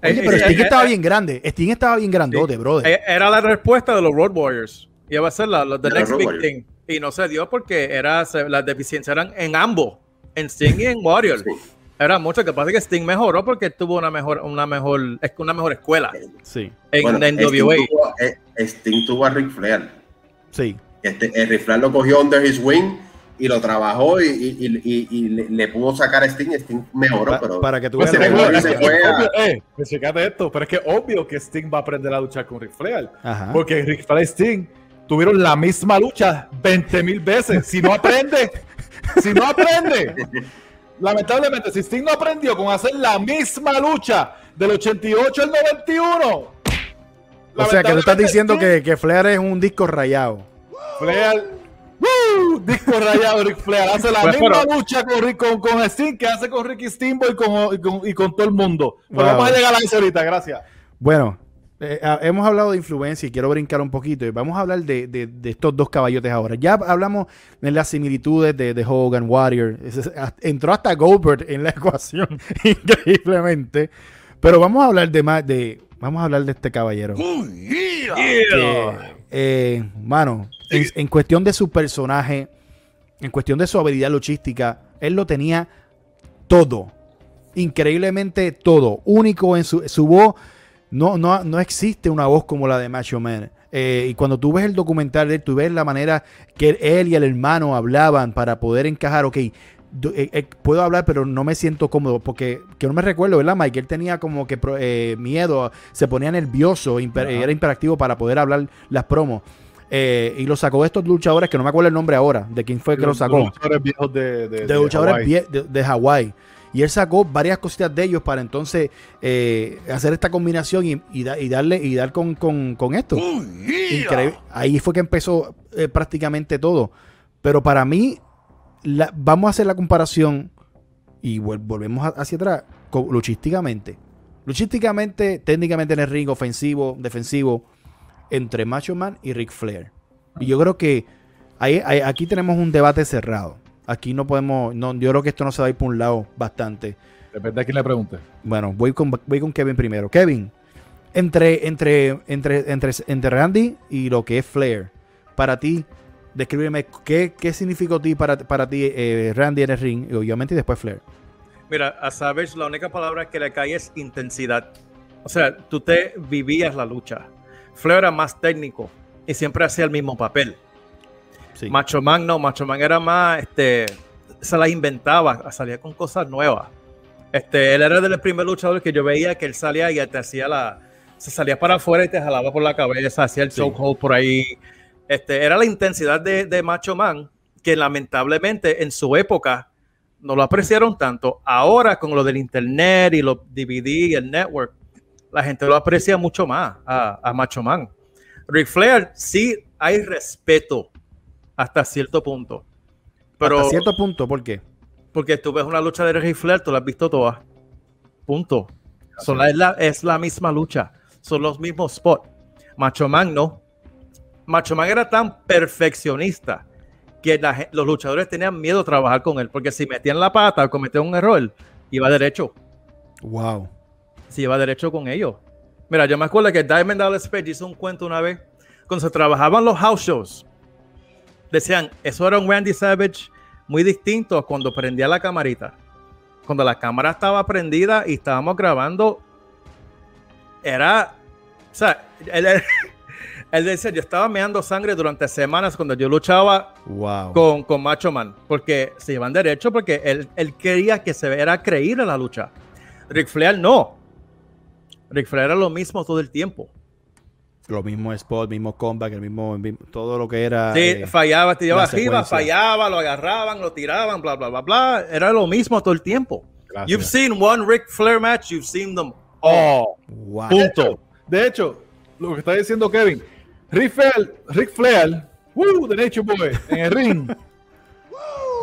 Oye, Eh, pero eh, Sting eh, estaba bien grande. Sting estaba bien grandote, brother. Eh, Era la respuesta de los Road Warriors. Iba a ser la, la- the next Road big Warriors. thing. Y no se dio porque era, se- las deficiencias eran en ambos, en Sting y en Warrior. Sí. Era mucho que pasa que Sting mejoró porque tuvo una mejor, una mejor, una mejor escuela Sí, en, Bueno, en Sting WA. tuvo- Sting tuvo a Ric Flair. sí. Este, el Ric Flair lo cogió under his wing y lo trabajó y, y- y- y- y le, le pudo sacar a Sting. Sting mejoró, Pa- pero para que tú Pues veas sí, la Ric pero Flair es, se es fue a- obvio, eh, pues esto, pero es que obvio que Sting va a aprender a luchar con Ric Flair. Ajá. Porque Ric Flair y Sting tuvieron la misma lucha 20 mil veces. Si no aprende, [LAUGHS] si no aprende. Lamentablemente, si Sting no aprendió con hacer la misma lucha del 88 al 91. O sea, que tú estás diciendo Sting, que, que Flair es un disco rayado. Flair. Disco rayado Ric Flair, hace la Pues, misma pero- lucha con, con, con Sting que hace con Ricky Steamboat y con, y con, y con todo el mundo. Pero Wow. vamos a llegar a eso ahorita, gracias. Bueno, eh, ah, hemos hablado de influencia y quiero brincar un poquito. y Vamos a hablar de, de- de estos dos caballotes ahora. Ya hablamos de las similitudes de, de Hogan, Warrior. Entró hasta Goldberg en la [LAUGHS] ecuación, increíblemente. Pero vamos a hablar de más de. Vamos a hablar de este caballero. que, eh, mano, en, en cuestión de su personaje, en cuestión de su habilidad luchística, él lo tenía todo. Increíblemente todo. Único en su, su voz. No, no, no existe una voz como la de Macho Man. Eh, y cuando tú ves el documental de él, tú ves la manera que él y el hermano hablaban para poder encajar, ok, eh, eh, puedo hablar, pero no me siento cómodo, porque que no me recuerdo, ¿verdad, Mike? Él tenía como que eh, miedo, se ponía nervioso, imper- era imperactivo para poder hablar las promos. Eh, y lo sacó de estos luchadores, que no me acuerdo el nombre ahora, de quién fue que lo Los sacó luchadores viejos de, de, de luchadores Hawái. vie- de, de Hawái. Y él sacó varias cositas de ellos para entonces eh, hacer esta combinación y, y da- y darle y dar con, con- con esto. Increíble. Ahí fue que empezó eh, prácticamente todo. Pero para mí, la- vamos a hacer la comparación y vol- volvemos a- hacia atrás con- luchísticamente. Luchísticamente, técnicamente en el ring, ofensivo, defensivo, entre Macho Man y Ric Flair. Y yo creo que ahí- ahí- aquí tenemos un debate cerrado. Aquí no podemos, no, yo creo que esto no se va a ir por un lado bastante. Depende de quién le pregunte. Bueno, voy con, voy con Kevin primero. Kevin, entre, entre, entre, entre, entre Randy y lo que es Flair, para ti, descríbeme qué, qué significó ti para, para ti eh, Randy en el ring, y obviamente y después Flair. Mira, a Savage la única palabra que le cae es intensidad. O sea, tú te vivías la lucha. Flair era más técnico y siempre hacía el mismo papel. Sí. Macho Man no, Macho Man era más, este, se las inventaba, salía con cosas nuevas. Este, él era de los primeros luchadores que yo veía que él salía y te hacía la, se salía para afuera y te jalaba por la cabeza, hacía el Sí. chokehold por ahí. Este, era la intensidad de, de Macho Man que lamentablemente en su época no lo apreciaron tanto. Ahora con lo del internet y los DVD y el network, la gente lo aprecia mucho más a, a Macho Man. Ric Flair sí hay respeto hasta cierto punto. Pero Hasta cierto punto, ¿por qué? porque tú ves una lucha de Ric Flair, tú la has visto todas. Punto. Son la- es, la, es la misma lucha. Son los mismos spots. Macho Man no. Macho Man era tan perfeccionista que la los luchadores tenían miedo de trabajar con él, porque si metían la pata o cometían un error, iba derecho. Wow. Si iba derecho con ellos. Mira, yo me acuerdo que Diamond Dallas Page hizo un cuento una vez, cuando se trabajaban los house shows, decían, eso era un Randy Savage muy distinto a cuando prendía la camarita. Cuando la cámara estaba prendida y estábamos grabando, era, o sea, él, él- [LAUGHS] él decía, yo estaba meando sangre durante semanas cuando yo luchaba Wow. con, con Macho Man, porque se iban derecho, porque él, él quería que se era creíble la lucha. Ric Flair no. Ric Flair era lo mismo todo el tiempo. Lo mismo spot, mismo comeback, el mismo, mismo- todo lo que era. Sí, eh, fallaba, tiraba la arriba, secuencia. fallaba, lo agarraban, lo tiraban, bla, bla, bla, bla. Era lo mismo todo el tiempo. Gracias. You've seen one Ric Flair match, you've seen them. Oh, wow. punto. De hecho, lo que está diciendo Kevin, Ric Flair, Ric Flair woo, The Nature Boy, en el ring. [LAUGHS]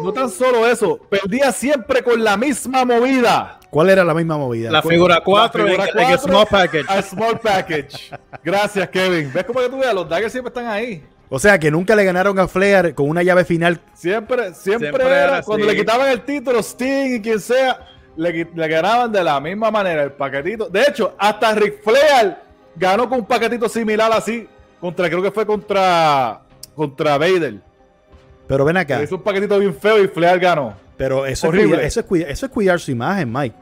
No tan solo eso, perdía siempre con la misma movida. ¿Cuál era la misma movida? La ¿Cuál- figura 4 La en, el cuatro small package. al small package. Gracias, Kevin. ¿Ves cómo que tú veas? Los daggers siempre están ahí. O sea, que nunca le ganaron a Flair con una llave final. Siempre, siempre, Siempre era, era cuando le quitaban el título, Sting y quien sea, le, ganaban de la misma manera el paquetito. De hecho, hasta Ric Flair ganó con un paquetito similar así, contra, creo que fue contra, contra Vader. Pero ven acá. Hizo un paquetito bien feo y Flair ganó. Pero eso es, cuidar, eso, es cuidar, eso es cuidar su imagen, Mike.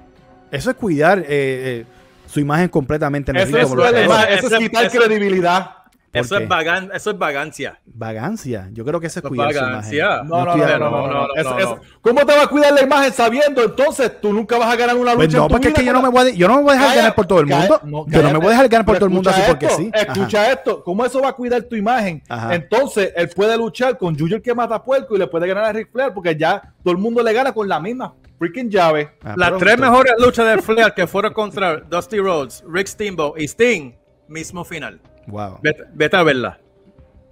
Eso es cuidar eh, eh, su imagen completamente en el Eso es, eso- eso, eso- es quitar eso- credibilidad. Eso ¿Por es, vagan- eso es vagancia. Vagancia. Yo creo que eso es cuidar su vagancia. imagen. No, no, no, no, no, no, no. no, Es- no, es- no. ¿Cómo te va a cuidar la imagen sabiendo entonces tú nunca vas a ganar una lucha? Pues no, en tu porque es que yo no, me voy a, yo no me voy a dejar Calla- ganar por todo el calla- mundo. no, yo no me voy a dejar ganar por todo el mundo así porque sí. Ajá. Escucha esto. ¿Cómo eso va a cuidar tu imagen? Ajá. Entonces, él puede luchar con Junior que mata puerco y le puede ganar a Ric Flair porque ya todo el mundo le gana con la misma freaking llave. Ah, Las tres mejores luchas de Flair que fueron contra Dusty Rhodes, Rick Steamboat y Sting, mismo final. Wow. Vete, vete a verla.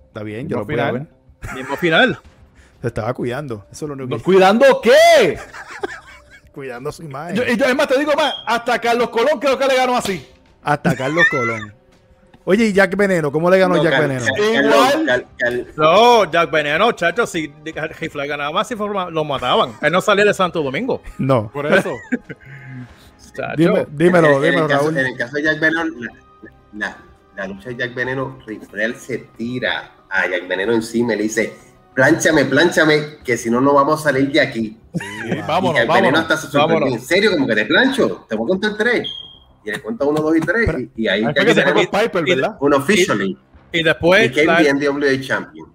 Está bien, yo No lo voy a final. ver. Mismo final. [LAUGHS] Se estaba cuidando. Eso es lo único que ¿Cuidando qué? [LAUGHS] Cuidando su imagen. Yo, y yo, es más, te digo más, hasta Carlos Colón creo que le ganó así. Hasta Carlos Colón. Oye, ¿y Jack Veneno? ¿Cómo le ganó No, Jack Cal- Veneno? Cal- Igual. Cal- Cal- No, Jack Veneno, chacho, si Ric Flair ganaba más, si forma- lo mataban. Él no salía de Santo Domingo. No. Por eso. [LAUGHS] Chacho. Dime- dímelo, en, en dímelo, caso, en el caso de Jack Veneno, la- la lucha de Jack Veneno, Flair se tira a Jack Veneno encima y le dice, plánchame, plánchame, que si no, no vamos a salir de aquí. Sí, y vámonos, Jack Veneno vámonos. hasta se vámonos. en serio, como que te plancho, te voy a contar tres. Y le cuenta uno, dos y tres, Pero- y, y ahí que se Piper, y- ¿verdad? un officially, Y después, became la- NWA champion.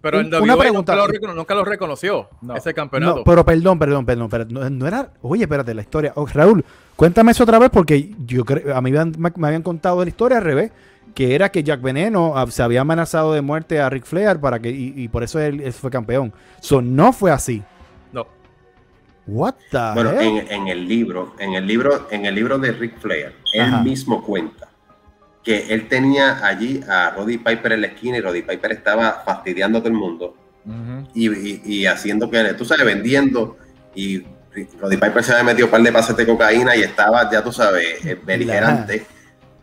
pero en Un- una WWE pregunta. nunca lo, recono- nunca lo reconoció, No. ese campeonato. No, pero perdón, perdón, perdón. pero no, no era. Oye, espérate, la historia. Oh, Raúl, cuéntame eso otra vez porque yo creo. A mí me, habían contado la historia al revés. Que era que Jack Veneno ah, se había amenazado de muerte a Ric Flair para que, y, y por eso él, él fue campeón. So, no fue así. No. What the Bueno, hell? en, en el libro, en el libro, en el libro de Ric Flair, él Ajá. mismo cuenta que él tenía allí a Roddy Piper en la esquina y Roddy Piper estaba fastidiando a todo el mundo y, y- y haciendo que, tú sabes, vendiendo y Roddy Piper se había metido un par de pases de cocaína y estaba, ya tú sabes, eh, beligerante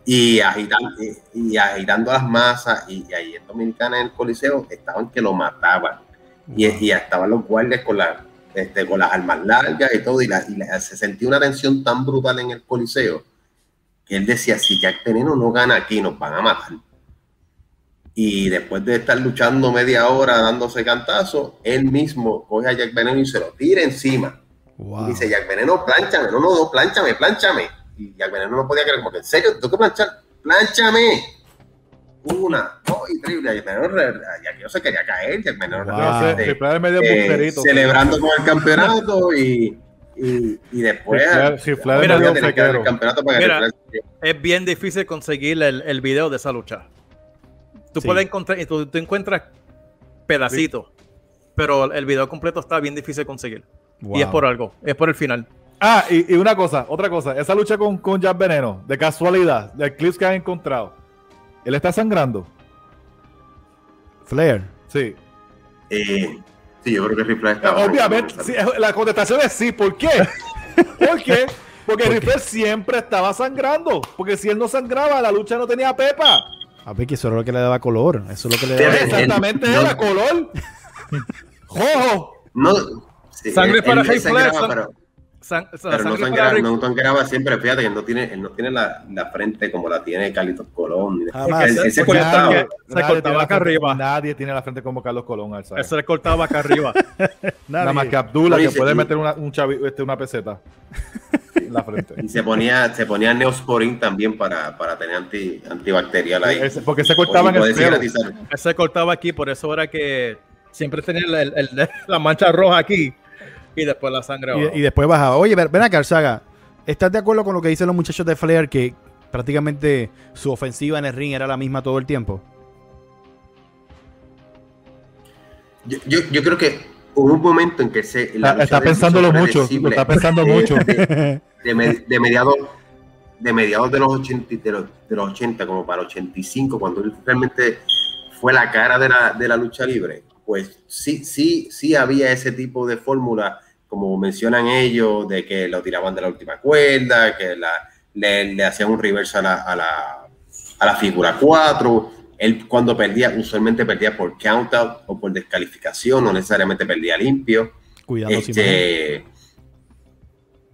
y agitando, y, y agitando las masas y, y ahí en Dominicana en el Coliseo estaban que lo mataban y, y estaban los guardias con, la, este, con las armas largas y todo, y, la- y la- se sentía una tensión tan brutal en el Coliseo que él decía, si Jack Veneno no gana aquí, nos van a matar. Y después de estar luchando media hora dándose cantazo, él mismo coge a Jack Veneno y se lo tira encima. Wow. Y dice, Jack Veneno, planchame, no, no, no, planchame, planchame. Y Jack Veneno no podía creer, como que, ¿en serio? ¿Tengo que planchar? ¡Planchame! Una, dos y tres. Y Jack Veneno, re- Jack no se quería caer, Wow. Se- Flair es medio eh, celebrando con el campeonato y, y, y después Mira, que el campeonato para que Es bien difícil conseguir el, el video de esa lucha. Tú Sí. puedes encontrar, y tú, tú encuentras pedacitos, pero el video completo está bien difícil de conseguir. Wow. Y es por algo, es por el final. Ah, y, y una cosa, otra cosa. Esa lucha con, con Jack Veneno, de casualidad, de clips que han encontrado. Él está sangrando. Flair. Sí. Eh, sí, yo creo que Ric Flair estaba Obviamente, sí, la contestación es sí. ¿Por qué? ¿Por qué? Porque [LAUGHS] Flair siempre estaba sangrando. Porque si él no sangraba, la lucha no tenía pepa. A ver, que eso era lo que le daba color. Eso es lo que le daba color. Exactamente, no. era color. [LAUGHS] ¡Jojo! No, sí, Sangre él- para él sangraba, Flair, pero, San- o sea, pero no sangraba, no sangraba siempre. Fíjate que él no tiene, él no tiene la, la frente como la tiene Carlitos Colón. Jamás. Él, él se cortaba. nadie- Se Nadie cortaba acá frente- arriba. Nadie tiene la frente como Carlos Colón. Alzaga. Eso le cortaba acá arriba. [LAUGHS] Nada más que Abdullah, que puede meter una, un chavi- este, una peseta en la frente. [LAUGHS] Y se ponía, se ponía Neosporin también para, para tener anti, antibacterial ahí. Ese- porque se cortaba en el pelo. se cortaba aquí, por eso era que siempre tenía el- el- el- la mancha roja aquí y después la sangre abajo. Y, y después bajaba. Oye, ven acá, Arzaga. ¿Estás de acuerdo con lo que dicen los muchachos de Flair que prácticamente su ofensiva en el ring era la misma todo el tiempo? Yo, yo, yo creo que hubo un momento en que se. la Está, lucha está de pensándolo mucho. Lo está pensando Eh, [LAUGHS] mucho. De, de de mediados de mediados de los 80 y de los, de los 80 como para 85 cuando él realmente fue la cara de la, de la lucha libre pues sí sí sí había ese tipo de fórmula como mencionan ellos de que lo tiraban de la última cuerda que la, le, le hacían un reverse a la, a la, a la figura 4 él cuando perdía usualmente perdía por count out o por descalificación no necesariamente perdía limpio. Imagen. este,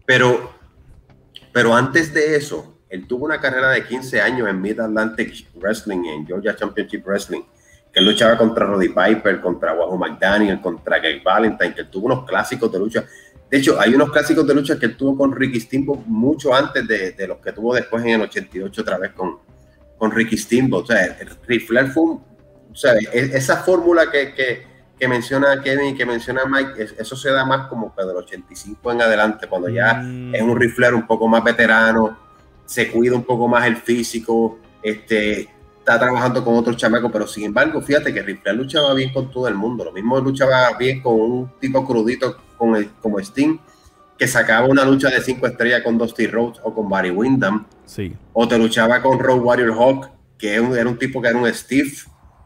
pero, pero antes de eso, él tuvo una carrera de 15 años en Mid Atlantic Wrestling, en Georgia Championship Wrestling, que él luchaba contra Roddy Piper, contra Wahoo McDaniel, contra Greg Valentine, que él tuvo unos clásicos de lucha. De hecho, hay unos clásicos de lucha que él tuvo con Ricky Steamboat mucho antes de, de los que tuvo después en el 88 otra vez con, con Ricky Steamboat. O sea, el Ric Flair fue o sea, e- esa fórmula que, que, que menciona Kevin y que menciona Mike, es- eso se da más como que del 85 en adelante, cuando ya Mm. es un Ric Flair un poco más veterano, se cuida un poco más el físico, este, está trabajando con otros chamacos, pero sin embargo, fíjate que Flair luchaba bien con todo el mundo, lo mismo luchaba bien con un tipo crudito con el- como Sting, que sacaba una lucha de cinco estrellas con Dusty Rhodes o con Barry Windham, Sí. o te luchaba con Road Warrior Hawk, que era un, era un tipo que era un Steve,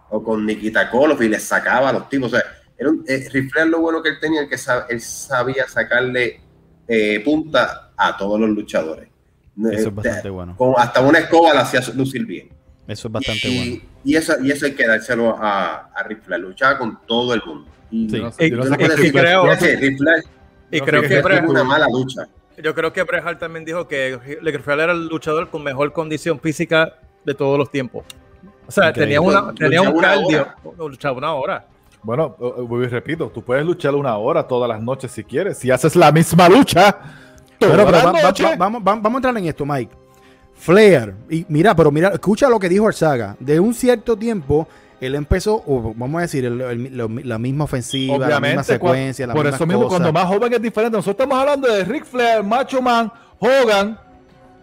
o con Nikita Koloff y le sacaba a los tipos. O sea, era un, eh, lo bueno que él tenía, que sab- él sabía sacarle eh, punta a todos los luchadores. Eso es Eh, bastante bueno. con hasta una escoba la hacía lucir bien. Eso es bastante y, bueno. y eso, y eso hay que dárselo a, a Ric Flair, luchaba con todo el mundo. Y Sí. Yo no yo no Y- sé y- qué y decir, creo- Y No creo que tuvo una mala lucha. yo creo que Bret Hart también dijo que Le Flair era el luchador con mejor condición física de todos los tiempos. O sea, Increíble. tenía, una, tenía un cardio. hora. Luchaba una hora. Bueno, eh, y repito, tú puedes luchar una hora todas las noches si quieres. Si haces la misma lucha, Pero, pero va- va- va- vamos, va- vamos a entrar en esto, Mike. Flair, y mira, pero mira, escucha lo que dijo Arzaga. De un cierto tiempo, él empezó, o vamos a decir, el- el- lo- la misma ofensiva, la misma secuencia, la por misma eso mismo, cuando más joven es diferente. Nosotros estamos hablando de Ric Flair, Macho Man, Hogan,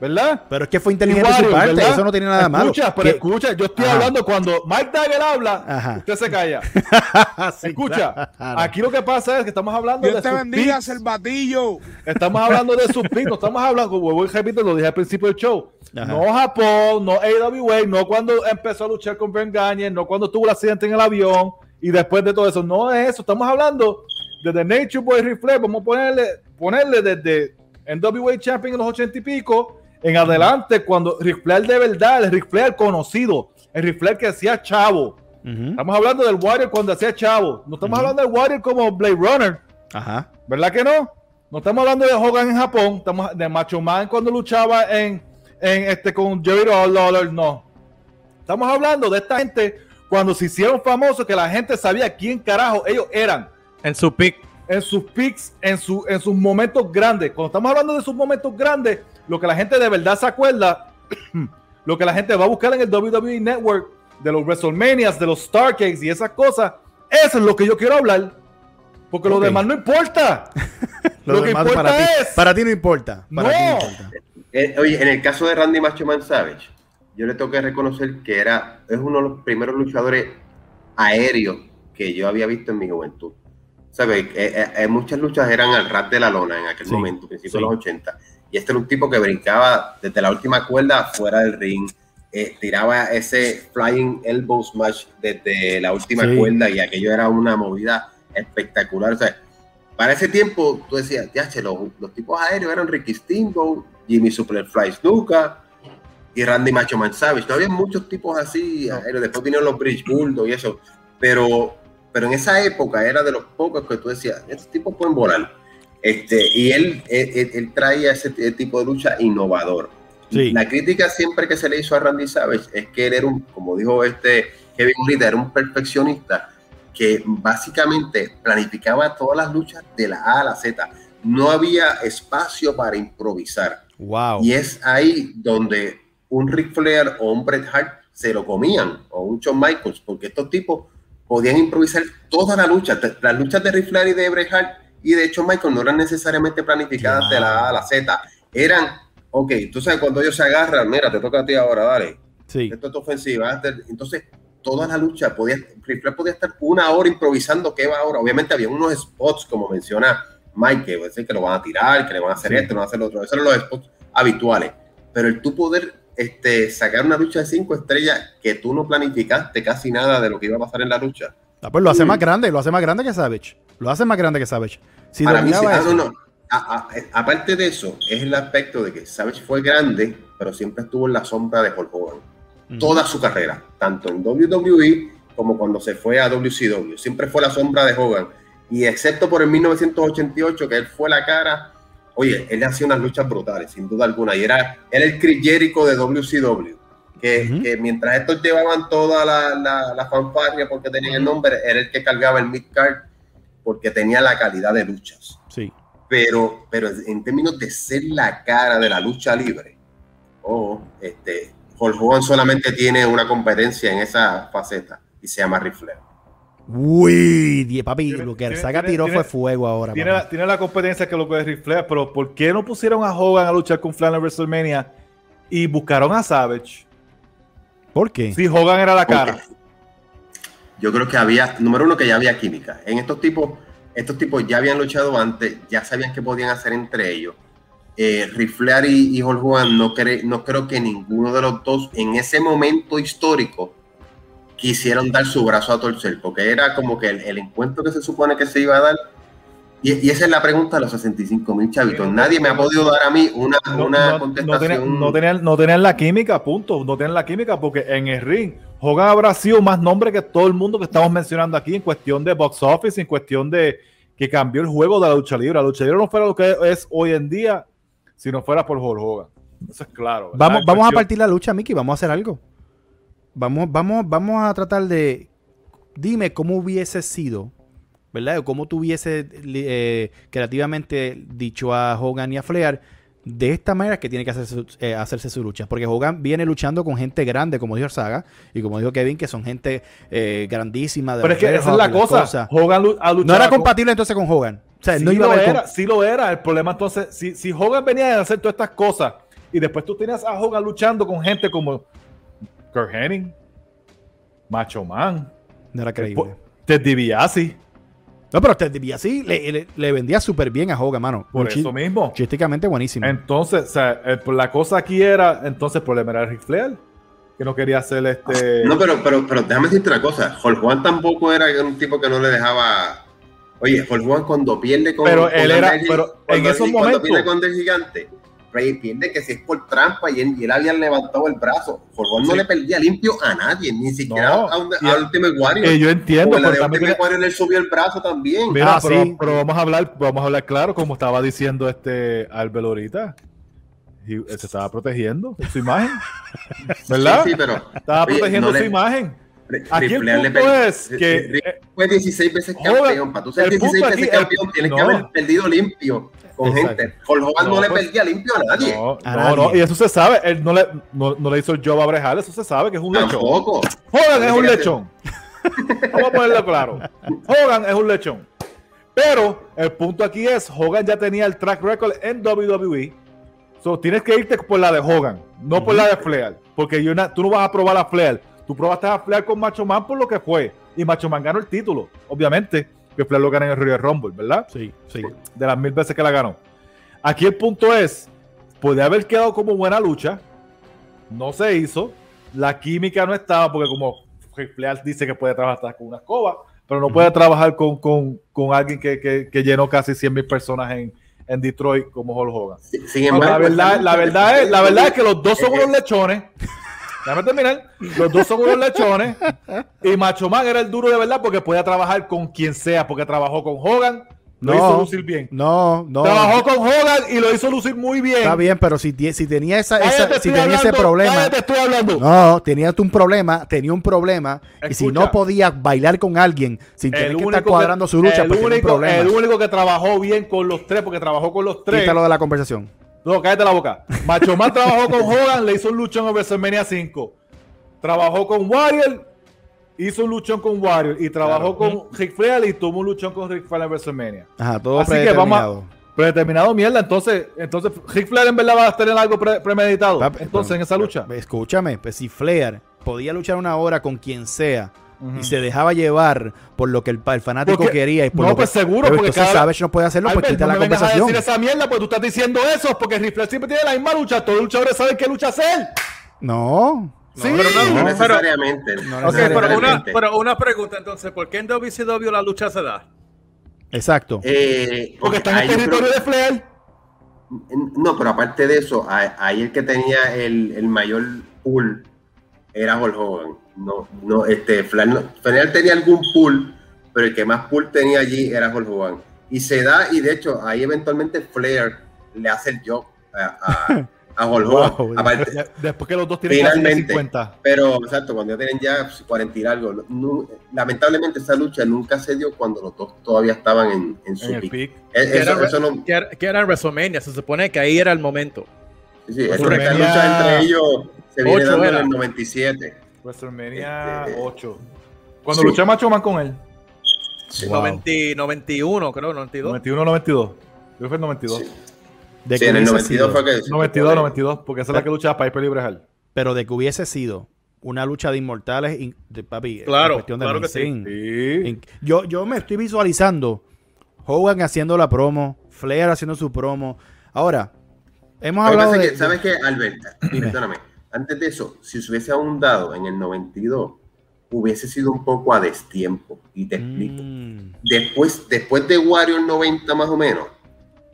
¿verdad? Pero es que fue Y inteligente de su parte, ¿verdad? eso no tiene nada malo. Escucha, pero escucha, yo estoy Ajá. hablando cuando Mike Dagger habla, Ajá. usted se calla. [LAUGHS] Sí, Escucha, claro. aquí lo que pasa es que estamos hablando Dios de te sus bendiga, picks. Cervatillo. Estamos hablando de sus picks, no estamos hablando, como repito, lo dije al principio del show. Ajá. No Japón, no AWA, no cuando empezó a luchar con Ben Gagne, no cuando tuvo el accidente en el avión y después de todo eso. No es eso, estamos hablando desde Nature Boy Flair, vamos a ponerle, ponerle desde NWA Champion en los ochenta y pico en adelante, cuando Ric Flair de verdad, el Ric Flair conocido, el Ric Flair que hacía chavo. Estamos hablando del Warrior cuando hacía chavo. No estamos hablando del Warrior como Blade Runner. Ajá. ¿Verdad que no? No estamos hablando de Hogan en Japón, estamos de Macho Man cuando luchaba en, en este con Jerry Lawler, no. Estamos hablando de esta gente cuando se hicieron famosos que la gente sabía quién carajo ellos eran En su pick. En sus picks, en, su, en sus momentos grandes. Cuando estamos hablando de sus momentos grandes, lo que la gente de verdad se acuerda, [CLEARS THROAT] lo que la gente va a buscar en el WWE Network, de los WrestleManias, de los Starcades y esas cosas, eso es lo que yo quiero hablar. Porque lo Ok. demás no importa. [LAUGHS] Lo, Lo que demás importa para ti, es- para ti no importa. Para ti no No. importa. Eh, oye, en el caso de Randy Macho Man Savage, yo le tengo que reconocer que era, es uno de los primeros luchadores aéreos que yo había visto en mi juventud. ¿Sabes? Eh, eh, eh, muchas luchas eran al rat de la lona en aquel Sí, momento, principios sí. de los 80. Y este era un tipo que brincaba desde la última cuerda fuera del ring, eh, tiraba ese flying elbow smash desde la última Sí. cuerda y aquello era una movida espectacular. O sea, para ese tiempo tú decías, ya, che, los, los tipos aéreos eran Ricky Steamboat, Jimmy Superfly Snuka, y Randy Macho Man Savage. No había muchos tipos así, eh, después vinieron los Bridge Bulldog y eso, pero, pero en esa época era de los pocos que tú decías, estos tipos pueden volar. Este, y él, él, traía ese tipo de lucha innovador. La crítica siempre que se le hizo a Randy Savage es que él era un, como dijo este Kevin Urita, era un perfeccionista que básicamente planificaba todas las luchas de la A a la Z. No había espacio para improvisar. Wow. Y es ahí donde un Ric Flair o un Bret Hart se lo comían, o un Shawn Michaels, porque estos tipos podían improvisar toda la lucha. Las luchas de Ric Flair y de Bret Hart y de hecho Michael no eran necesariamente planificadas de la A a la Z. Eran, ok, tú sabes cuando ellos se agarran, mira, te toca a ti ahora, dale. Sí. Esto es tu ofensiva. Entonces, toda la lucha, podía, Flair podía estar una hora improvisando qué va ahora. Obviamente había unos spots, como menciona Mike, que, que lo van a tirar, que le van a hacer esto, no van a hacer lo otro. Esos eran los spots habituales. Pero el tú poder este, sacar una lucha de cinco estrellas que tú no planificaste casi nada de lo que iba a pasar en la lucha. Ah, pues lo hace más grande, lo hace más grande que Savage. Lo hace más grande que Savage. Si Para mí, ah, no, no. aparte de eso, es el aspecto de que Savage fue grande, pero siempre estuvo en la sombra de Hulk Hogan. Toda su carrera, tanto en WWE como cuando se fue a WCW. Siempre fue la sombra de Hogan. Y excepto por el 1988, que él fue la cara, oye, él hacía unas luchas brutales, sin duda alguna. Y era, el Chris Jericho de WCW. Que, mientras estos llevaban toda la, la, la fanfarria porque tenían el nombre, era el que cargaba el mid-card porque tenía la calidad de luchas. Sí. Pero, pero en términos de ser la cara de la lucha libre, oh, este, Hulk Hogan solamente tiene una competencia en esa faceta y se llama Rifle. Uy, papi, lo que el saca tiró fue fuego ahora. Tiene la, tiene la, competencia que lo que es Rifle, pero ¿por qué no pusieron a Hogan a luchar con Flair en WrestleMania y buscaron a Savage? ¿Por qué? Si Hogan era la cara yo creo que había, número uno, que ya había química. En estos tipos, estos tipos ya habían luchado antes, ya sabían qué podían hacer entre ellos. Eh, Riflear y, y Hulk Hogan, no, no creo que ninguno de los dos en ese momento histórico quisieron dar su brazo a torcer, porque era como que el, encuentro que se supone que se iba a dar. Y, esa es la pregunta de los 65 mil chavitos. Nadie me ha podido dar a mí una, una contestación. No tenían, no, tenían, la química, punto. No tenían la química porque en el ring Hogan habrá sido más nombre que todo el mundo que estamos mencionando aquí en cuestión de box office, en cuestión de que cambió el juego de la lucha libre. La lucha libre no fuera lo que es hoy en día si no fuera por Hulk Hogan. Eso es claro. Vamos, vamos a partir la lucha, Mickey. Vamos a hacer algo. Vamos, vamos, vamos a tratar de. Dime cómo hubiese sido, ¿verdad? O cómo tú hubiese eh, creativamente dicho a Hogan y a Flair de esta manera que tiene que hacerse, eh, hacerse su lucha. Porque Hogan viene luchando con gente grande, como dijo Saga, y como dijo Kevin, que son gente eh, grandísima. Pero es que esa es la cosa. Hogan no era compatible entonces con Hogan. O sea, no iba lo a era, sí lo era. El problema entonces, si, si Hogan venía a hacer todas estas cosas y después tú tenías a Hogan luchando con gente como Kurt Henning, Macho Man, no era creíble. Ted DiBiase. No, pero Ted DiBiase le, le, vendía súper bien a Hogan, mano. Por eso mismo. Chísticamente buenísimo. Entonces, o sea, la cosa aquí era, entonces, el problema era Ric Flair, que no quería hacer este... No, pero, pero, pero déjame decirte una cosa. Hulk Juan tampoco era un tipo que no le dejaba... Oye, Hulk Juan cuando pierde con... Pero él era... pero en esos momentos... Cuando pierde con el gigante Rey pierde que si es por trampa y él, y él había levantado el brazo. Jorgón no le perdía limpio a nadie, ni siquiera a, un, a Ultimate Warrior. Eh, yo entiendo. La de Ultimate Warrior él subió el brazo también. Mira, ah, pero, pero, vamos a hablar, vamos a hablar claro, como estaba diciendo este Albert ahorita. Y se estaba protegiendo su imagen. [LAUGHS] ¿Verdad? Sí, sí pero. Estaba protegiendo su imagen. Aquí el punto es que fue 16 veces campeón. Para tú ser 16 veces campeón, tienes que haber perdido limpio con gente. Hulk Hogan no, le pues, perdía limpio a nadie. No, no, y eso se sabe. Él no le, no, le hizo el job a Brejal, eso se sabe que es un lechón. Hogan es un lechón. Vamos a ponerlo claro. Hogan es un lechón. Pero el punto aquí es, Hogan ya tenía el track record en WWE. So, tienes que irte por la de Hogan, no por la de Flair. Porque tú no vas a probar a Flair. Tú probaste a Flair con Macho Man por lo que fue. Y Macho Man ganó el título, obviamente que Flair lo gana en el Royal Rumble, ¿verdad? Sí, sí. De las mil veces que la ganó. Aquí el punto es, puede haber quedado como buena lucha, no se hizo, la química no estaba, porque como Flair dice que puede trabajar con una escoba, pero no puede trabajar con, alguien que, llenó casi 100 mil personas en, en Detroit como Hulk Hogan. Sin- embargo, la verdad, la verdad es, la verdad es que los dos son Eh, unos lechones. Déjame terminar. Los dos son unos lechones. Y Macho Man era el duro de verdad porque podía trabajar con quien sea, porque trabajó con Hogan, lo hizo lucir bien. No, no. Trabajó con Hogan y lo hizo lucir muy bien. Está bien, pero si, si tenía esa, esa- Cállate, si tenía ese problema. cállate, estoy hablando. No, tenía un problema, tenía un problema. Y si no podía bailar con alguien sin tener que estar cuadrando su lucha, el pues un único, problema. el único que trabajó bien con los tres, porque trabajó con los tres. Quítalo de la conversación. No, cállate la boca. Macho Man trabajó con Hogan, le hizo un luchón en WrestleMania 5. Trabajó con Warrior, hizo un luchón con Warrior. Y trabajó con Ric Flair y tuvo un luchón con Ric Flair en WrestleMania. Ajá, todo Así que vamos predeterminado. a... Predeterminado mierda, entonces, entonces Ric Flair en verdad va a tener algo pre- premeditado. Entonces, en esa lucha. Escúchame, pues si Flair podía luchar una hora con quien sea Y se dejaba llevar por lo que el, fanático Porque- quería y por no, lo que, pues seguro, Pero porque entonces cada- Savage no puede hacerlo, pues Albert, quita no la me vengas a conversación. decir esa mierda, pues tú estás diciendo eso, porque Ric Flair siempre tiene la misma lucha. Todos los luchadores saben qué lucha hacer. No. Sí, pero no, No pero- necesariamente. No Ok, pero una, necesariamente. pero una pregunta entonces, ¿por qué en WCW la lucha se da? Exacto. Eh, Porque está en el territorio de Flair. No, pero aparte de eso, ahí el que tenía el, el mayor pool era Hulk Hogan. No, no, este, Flair tenía algún pool, pero el que más pool tenía allí era Hulk Hogan. Y se da, y de hecho, ahí eventualmente Flair le hace el job a, a, [LAUGHS] a. Wow. Aparte- Después que los dos tienen Finalmente. 50. pero, exacto, cuando ya tienen ya 40 y algo, no- lamentablemente esa lucha nunca se dio cuando los dos todavía estaban en, en su En pick. Eh, Que Eso, era- eso no, Que era, que era en WrestleMania, se supone que ahí era el momento. sí, sí, lucha entre ellos se viene dando en el 97. WrestleMania Este, 8. Cuando sí. luché Macho Man con él. Sí. Wow. 90 91, creo, 92. 91 92. Creo que fue el 92. Sí. De Sí, que en el hubiese 92 sido- fue que. 92, 92, porque esa es la que luchaba Piper y Brejal. Pero de que hubiese sido una lucha de inmortales, in- de, papi, en Claro, cuestión de claro que sí. En- Yo, yo me estoy visualizando Hogan haciendo la promo, Flair haciendo su promo. Ahora, hemos que hablado de, que, ¿Sabes qué, Albert? Dime. Perdóname. Antes de eso, si se hubiese ahondado en el 92, hubiese sido un poco a destiempo. Y te explico. Mm, Después, después de Warrior 90 más o menos,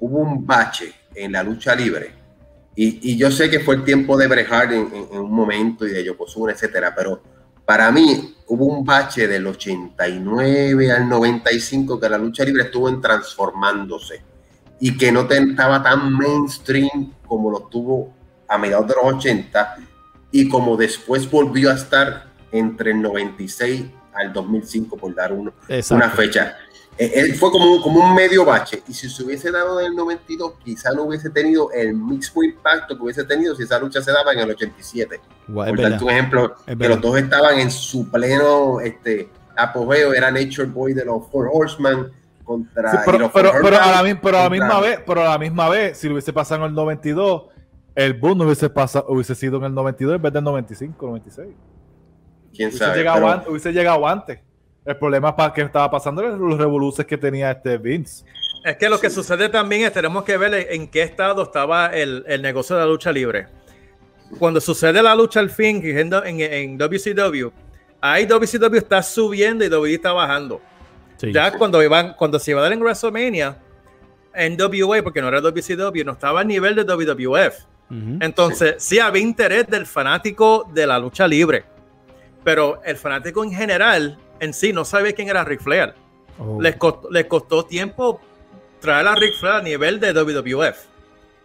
hubo un bache en la lucha libre. Y, y yo sé que fue el tiempo de Bret Hart en, en- en un momento y de Yokozuna, etcétera, pero para mí hubo un bache del 89 al 95 que la lucha libre estuvo en transformándose y que no te- estaba tan mainstream como lo tuvo a mediados de los 80 y como después volvió a estar entre el 96 al 2005 por dar uno, una fecha. Eh, eh, fue como un, como un medio bache. Y si se hubiese dado en el 92, quizá no hubiese tenido el mismo impacto que hubiese tenido si esa lucha se daba en el 87. Guau, es Por darte un ejemplo, Es que verdad. los dos estaban en su pleno este, apogeo. Era Nature Boy de los Four Horsemen contra. Sí, pero, pero, pero a la, pero a la misma vez, pero a la misma vez, si lo hubiese pasado en el 92, el boom no hubiese pasado, hubiese sido en el 92 en vez del 95, 96. Quién Hubiese, sabe. llegado, pero- hubiese llegado antes. El problema para que estaba pasando era los revoluces que tenía este Vince. Es que lo que sucede también es tenemos que ver en en qué estado estaba el, el negocio de la lucha libre. Cuando sucede la lucha al fin en, en, en WCW, ahí WCW está subiendo y WWE está bajando. Sí. Ya cuando iban, cuando se iba a dar en WrestleMania, NWA, porque no era WCW, no estaba a nivel de WWF. Entonces, sí había interés del fanático de la lucha libre, pero el fanático en general, en sí, no sabía quién era Ric Flair. Oh. Les, costó, les costó tiempo traer a Ric Flair a nivel de WWF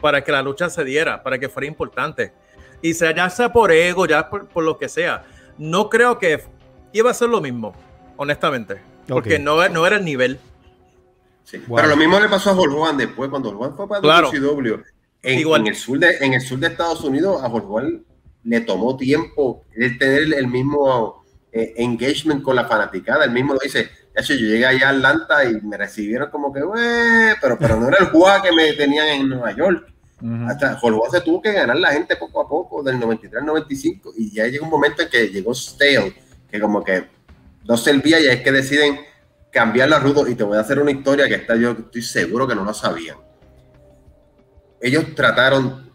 para que la lucha se diera, para que fuera importante. Y sea, ya sea por ego, ya por, por lo que sea, no creo que iba a ser lo mismo, honestamente, porque no, no era el nivel. Sí. Wow. Pero lo mismo le pasó a Hulk Hogan después, cuando Hulk Hogan fue para Claro. WCW. En, Igual. en el sur de, en el sur de Estados Unidos, a Hogan le tomó tiempo el tener el mismo eh, engagement con la fanaticada. El mismo lo dice, "Ya, yo llegué allá a Atlanta y me recibieron como que, pero, pero no era el juego que me tenían en Nueva York. Hasta Hogan se tuvo que ganar la gente poco a poco, del 93 al 95, y ya llegó un momento en que llegó Stale, que como que no servía y es que deciden cambiar la ruta. Y te voy a hacer una historia que esta yo estoy seguro que no lo sabían. Ellos trataron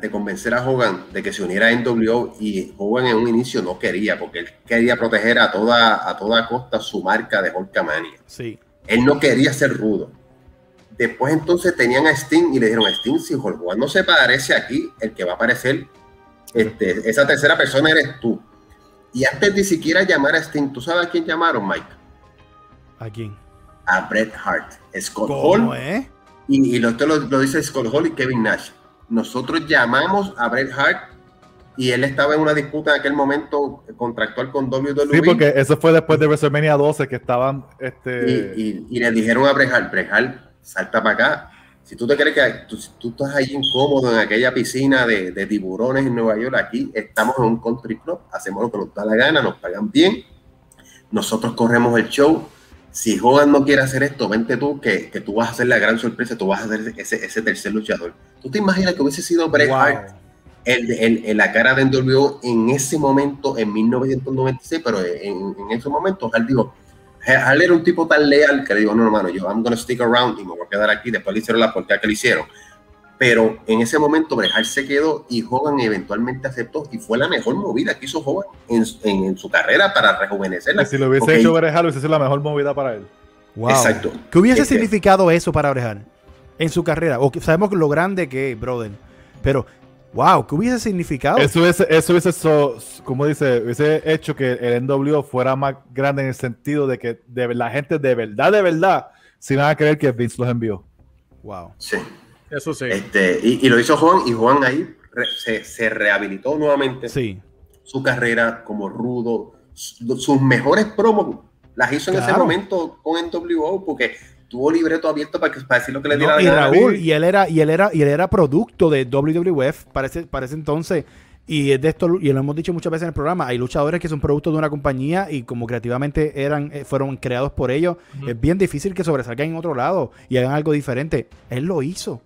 de convencer a Hogan de que se uniera a NWO y Hogan en un inicio no quería, porque él quería proteger a toda, a toda costa su marca de Hulkamania. Sí. Él no quería ser rudo. Después entonces tenían a Sting y le dijeron a Sting, si Hulk Hogan no se parece aquí, el que va a aparecer, este, esa tercera persona eres tú. Y antes de siquiera llamar a Sting, ¿tú sabes a quién llamaron, Mike? ¿A quién? A Bret Hart, Scott ¿Cómo, Hall. eh? Y, y lo, esto lo, lo dice Scott Hall y Kevin Nash. Nosotros llamamos a Bret Hart y él estaba en una disputa en aquel momento contractual con WWE. Sí, porque eso fue después de WrestleMania 12 que estaban. Este... y, y- y le dijeron a Bret Hart, Bret Hart, salta para acá. Si tú te crees que tú estás ahí incómodo en aquella piscina de, de tiburones en Nueva York, aquí estamos en un country club, hacemos lo que nos da la gana, nos pagan bien, nosotros corremos el show. Si Hogan no quiere hacer esto, vente tú, que, que tú vas a hacer la gran sorpresa, tú vas a ser ese, ese tercer luchador. ¿Tú te imaginas que hubiese sido Bret Wow. Hart el, el- el- la cara de NWO en ese momento, en 1996, pero en, en ese momento, Hal dijo, Hal era un tipo tan leal que le dijo, no, hermano, yo I'm gonna stick around y me voy a quedar aquí. Después le hicieron la porquería que le hicieron. Pero en ese momento, Bret Hart se quedó y Hogan eventualmente aceptó y fue la mejor movida que hizo Hogan en, en- en su carrera para rejuvenecerla. si lo hubiese Porque- hecho Bret Hart, hubiese sido la mejor movida para él. Wow. Exacto. ¿Qué hubiese Este- significado eso para Brejal en su carrera? O que sabemos lo grande que es, brother. Pero, wow, ¿qué hubiese significado? Eso hubiese, eso hubiese, so- como dice, hubiese hecho que el NWO fuera más grande en el sentido de que de, la gente de verdad, de verdad, sin nada creer que Vince los envió. Wow. Sí. Eso sí. Este, y, y lo hizo Juan y Juan ahí re- se, se rehabilitó nuevamente Sí. su carrera como rudo. Su- sus mejores promos las hizo en ese momento con NWO porque tuvo libreto abierto para, que, para decir lo que le diera No, la y. Raúl, y él era, y él era, y él era producto de WWF para ese, para ese entonces. Y es de esto, y lo hemos dicho muchas veces en el programa, hay luchadores que son productos de una compañía y como creativamente eran, eh, fueron creados por ellos, es bien difícil que sobresalgan en otro lado y hagan algo diferente. Él lo hizo.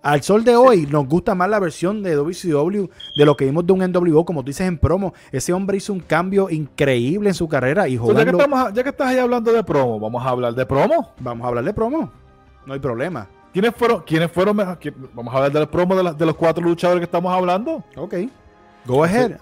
Al sol de hoy nos gusta más la versión de WCW de lo que vimos de un NWO, como tú dices en promo. Ese hombre hizo un cambio increíble en su carrera y So, ya, que estamos, ya que estás ahí hablando de promo, vamos a hablar de promo. Vamos a hablar de promo. No hay problema. ¿Quiénes fueron? ¿Quiénes fueron Vamos a hablar de los promos de, la- de los cuatro luchadores que estamos hablando. Ok. Go ahead.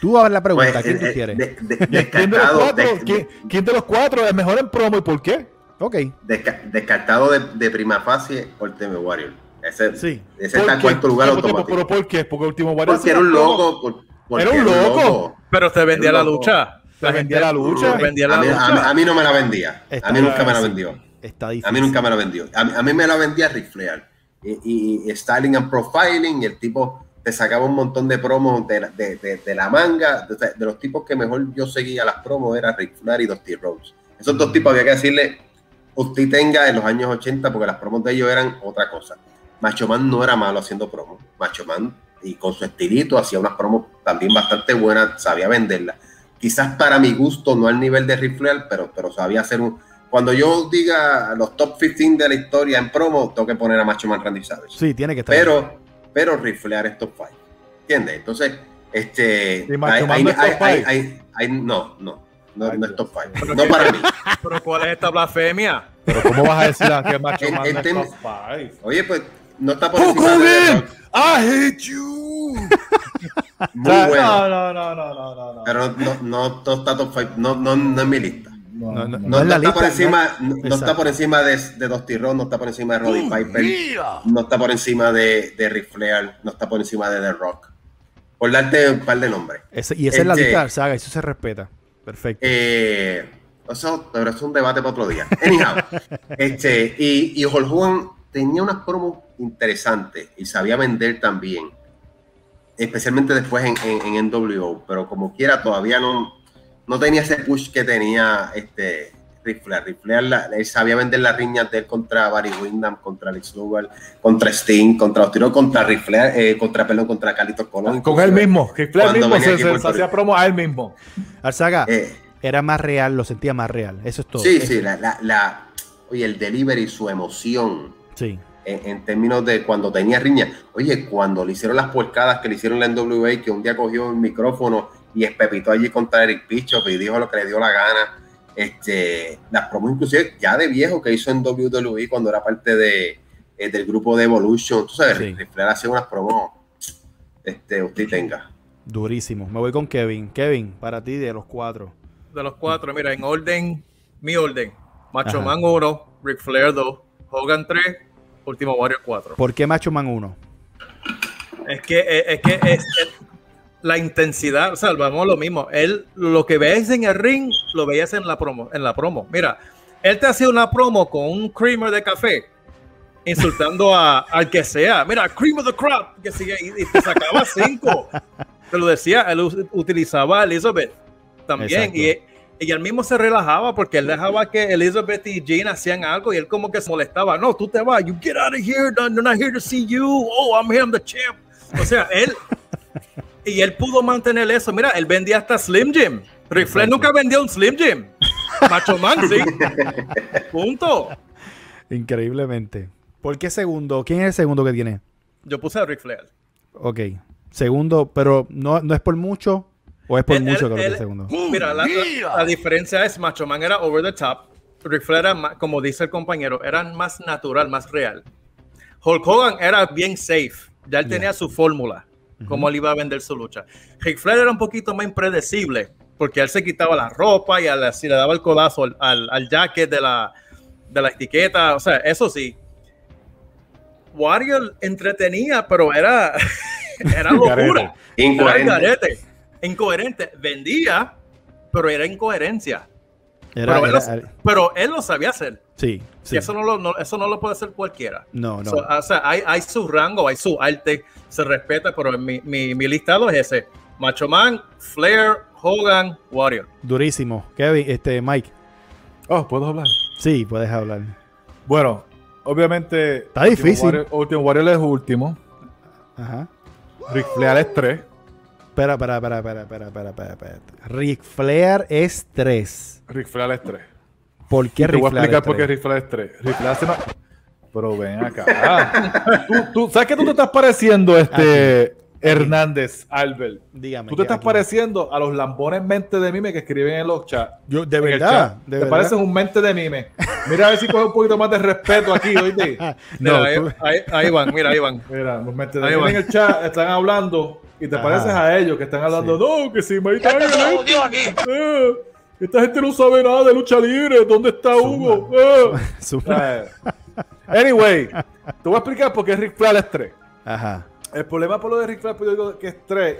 Tú hagas la pregunta. Pues, ¿Quién tú eh, quieres? de- de- ¿Quién de los cuatro, de- ¿quién, quién de los cuatro es mejor en promo y por qué? ok. desca- descartado de, de prima facie Ultimate Warrior. Ese, Sí. ese ¿Por está en cuarto lugar automático. ¿Pero por qué? Porque último Porque era un loco. por- Era un loco. Pero te vendía la lucha. Te vendía la lucha. Te vendía la a, mí, a mí- lucha. a mí no me la vendía. Está A mí nunca me la vendió. Está difícil. A mí nunca me la vendió. A mí, a mí me la vendía Ric Flair. Y, y- y styling and profiling, y el tipo te sacaba un montón de promos de, la- de, de- de la manga. De, de los tipos que mejor yo seguía las promos era Ric Flair y Dusty Rhodes. Esos dos tipos había que decirle, usted tenga en los años 80, porque las promos de ellos eran otra cosa. Macho Man no era malo haciendo promos. Macho Man, y con su estilito, hacía unas promos también bastante buenas, sabía venderlas. Quizás para mi gusto, no al nivel de Ric Flair, pero, pero sabía hacer un, cuando yo diga los top 15 de la historia en promo, tengo que poner a Macho Man Randy Savage. Sí, tiene que estar. Pero, pero riflear es top 5. ¿Entiendes? Entonces, este. Y Macho hay- Man hay- no hay- hay- no, no. No, Ay, no es top 5. No para mí. Pero ¿cuál es esta blasfemia? Pero ¿cómo vas a decir a que Macho Man es top five? Oye, pues no está por Hulk encima de The Hogan. I hate you. [LAUGHS] Muy O sea, bueno. No, no, no, no, no, no. Pero no, no, no está top 5. No, no, no es mi lista. No, está por encima, no, está por encima de, de Dusty Rhodes, no está por encima de Roddy Piper, no está por encima de, de Ric Flair, no está por encima de The Rock. Por darte un par de nombres. Ese- y esa es la Este- lista del saga, eso se respeta. Perfecto. Eh, eso, pero es un debate para otro día. Anyhow, [LAUGHS] este, y, y Hulk Hogan tenía unas promos interesantes y sabía vender también, especialmente después en, en, en NWO, pero como quiera todavía no, no tenía ese push que tenía este Ric Flair. Ric Flair la- él sabía vender las riñas de él contra Barry Windham, contra Alex Luger, contra Sting, contra Ostiro, contra Ric Flair, eh, contra, perdón, contra Carlitos Colón. Con él mismo. Cuando mismo se, se- se hacía promo a él mismo. Alzaga Eh, era más real, lo sentía más real. Eso es todo. Sí, Eso- sí, la, la, la- oye, el delivery, su emoción sí. En, en términos de cuando tenía riña. Oye, cuando le hicieron las porcadas que le hicieron la NWA, que un día cogió el micrófono y espepitó allí contra Eric Bischoff y dijo lo que le dio la gana. Este, las promos inclusive ya de viejo que hizo en WWE cuando era parte de, eh, del grupo de Evolution. Tú sabes, Sí. Ric Flair hacía unas promos, este, usted tenga. Durísimo. Me voy con Kevin. Kevin, para ti de los cuatro. De los cuatro, mira, en orden, mi orden. Macho Ajá. Man 1, Ric Flair 2, Hogan 3, Último Warrior 4. ¿Por qué Macho Man 1? Es que eh, es, que es, es la intensidad, o sea, vamos lo mismo. Él, lo que ves en el ring, lo veías en la promo. En la promo. Mira, él te hacía una promo con un creamer de café, insultando a, al que sea. Mira, cream of the crop, que sigue, y, y te sacaba cinco. Te lo decía, él utilizaba a Elizabeth también. Y, y él mismo se relajaba porque él dejaba que Elizabeth y Jean hacían algo y él como que se molestaba. No, tú te vas, you get out of here, I'm not here to see you. Oh, I'm here, I'm the champ. O sea, [LAUGHS] él y él pudo mantener eso. Mira, él vendía hasta Slim Jim. Ric Flair nunca vendió un Slim Jim. Macho Man, sí. [LAUGHS] Punto. Increíblemente. ¿Por qué segundo? ¿Quién es el segundo que tiene? Yo puse a Ric Flair. Ok. Segundo, pero no, no es por mucho. ¿O es por mucho que es segundo? Mira, la, la- la diferencia es Macho Man era over the top. Ric Flair era, más- como dice el compañero, era más natural, más real. Hulk Hogan era bien safe. Ya él tenía su fórmula, cómo él iba a vender su lucha. Ric Flair era un poquito más impredecible, porque él se quitaba la ropa y al- le daba el codazo al, al, al jacket de la, de la etiqueta. O sea, eso sí. Warrior entretenía, pero era, [LAUGHS] era [LAUGHS] locura. Era Incoherente. garete, incoherente. Vendía, pero era incoherencia. Era- pero, él lo, era- pero él lo sabía hacer. sí, Y sí. eso, no lo, no- eso no lo puede hacer cualquiera. No, no. So, o sea, hay, hay su rango, hay su arte, se respeta, pero en mi, mi, mi listado es ese. Macho Man, Flair, Hogan, Warrior. Durísimo. Kevin, este, Mike. Oh, ¿puedo hablar? Sí, puedes hablar. Bueno, obviamente. Está difícil. Warrior- Ultimate Warrior es último. Ajá. Ric Flair es 3. Espera, espera, espera, espera, espera, espera, espera, espera. Ric Flair es 3. Ric Flair es 3. ¿Por qué Te Ric voy a Flair explicar por qué 3? Ric Flair es 3. Ric Flair hace una- Pero ven acá. [LAUGHS] tú, tú- ¿Sabes que tú te estás pareciendo este Hernández Albert? Dígame. Tú te ¿qué estás aquí? pareciendo a los lambones mente de mime que escriben en los chats. Yo, de verdad. chat. De te verdad. pareces un mente de mime. Mira a ver si coge un poquito más de respeto aquí, oíste. [LAUGHS] No, Mira, ahí, tú- ahí- ahí van, mira, ahí van. Mira, los mente de Ahí mime va. en el chat están hablando y te Ajá. pareces a ellos que están hablando. Sí. No, que si Mike Tyson, eh, esta gente no sabe nada de lucha libre. ¿Dónde está Hugo? Eh. [LAUGHS] Anyway, te voy a explicar por qué Ric Flair es 3. Ajá. El problema por lo de Ric Flair, pues yo digo que es 3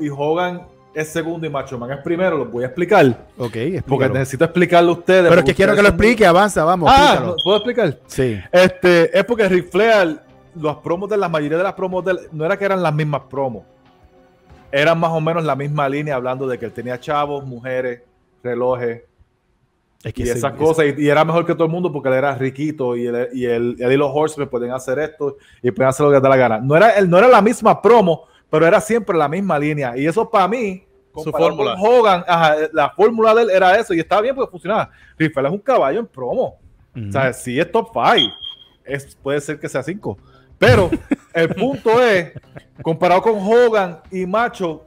y Hogan es segundo y Macho Man es primero, lo voy a explicar. Ok, Porque explícalo. necesito explicarle a ustedes. Pero es porque que quiero que lo explique, avanza, vamos. Ah. ¿puedo explicar? Sí. Este, es porque Ric Flair, los promos de la mayoría de las promos de no era que eran las mismas promos. Eran más o menos la misma línea hablando de que él tenía chavos, mujeres, relojes Es que y ese- esas cosas. Y, y era mejor que todo el mundo porque él era riquito y, él, y, él, él y los Horsemen pueden hacer esto y pueden hacer lo que da la gana. No era, él, no era la misma promo, pero era siempre la misma línea. Y eso para mí, Su fórmula. con Hogan, ajá, la fórmula de él era eso y estaba bien porque funcionaba. Flair es un caballo en promo. Ujú. O sea, si es top 5, es, puede ser que sea 5. Pero el punto es, comparado con Hogan y Macho,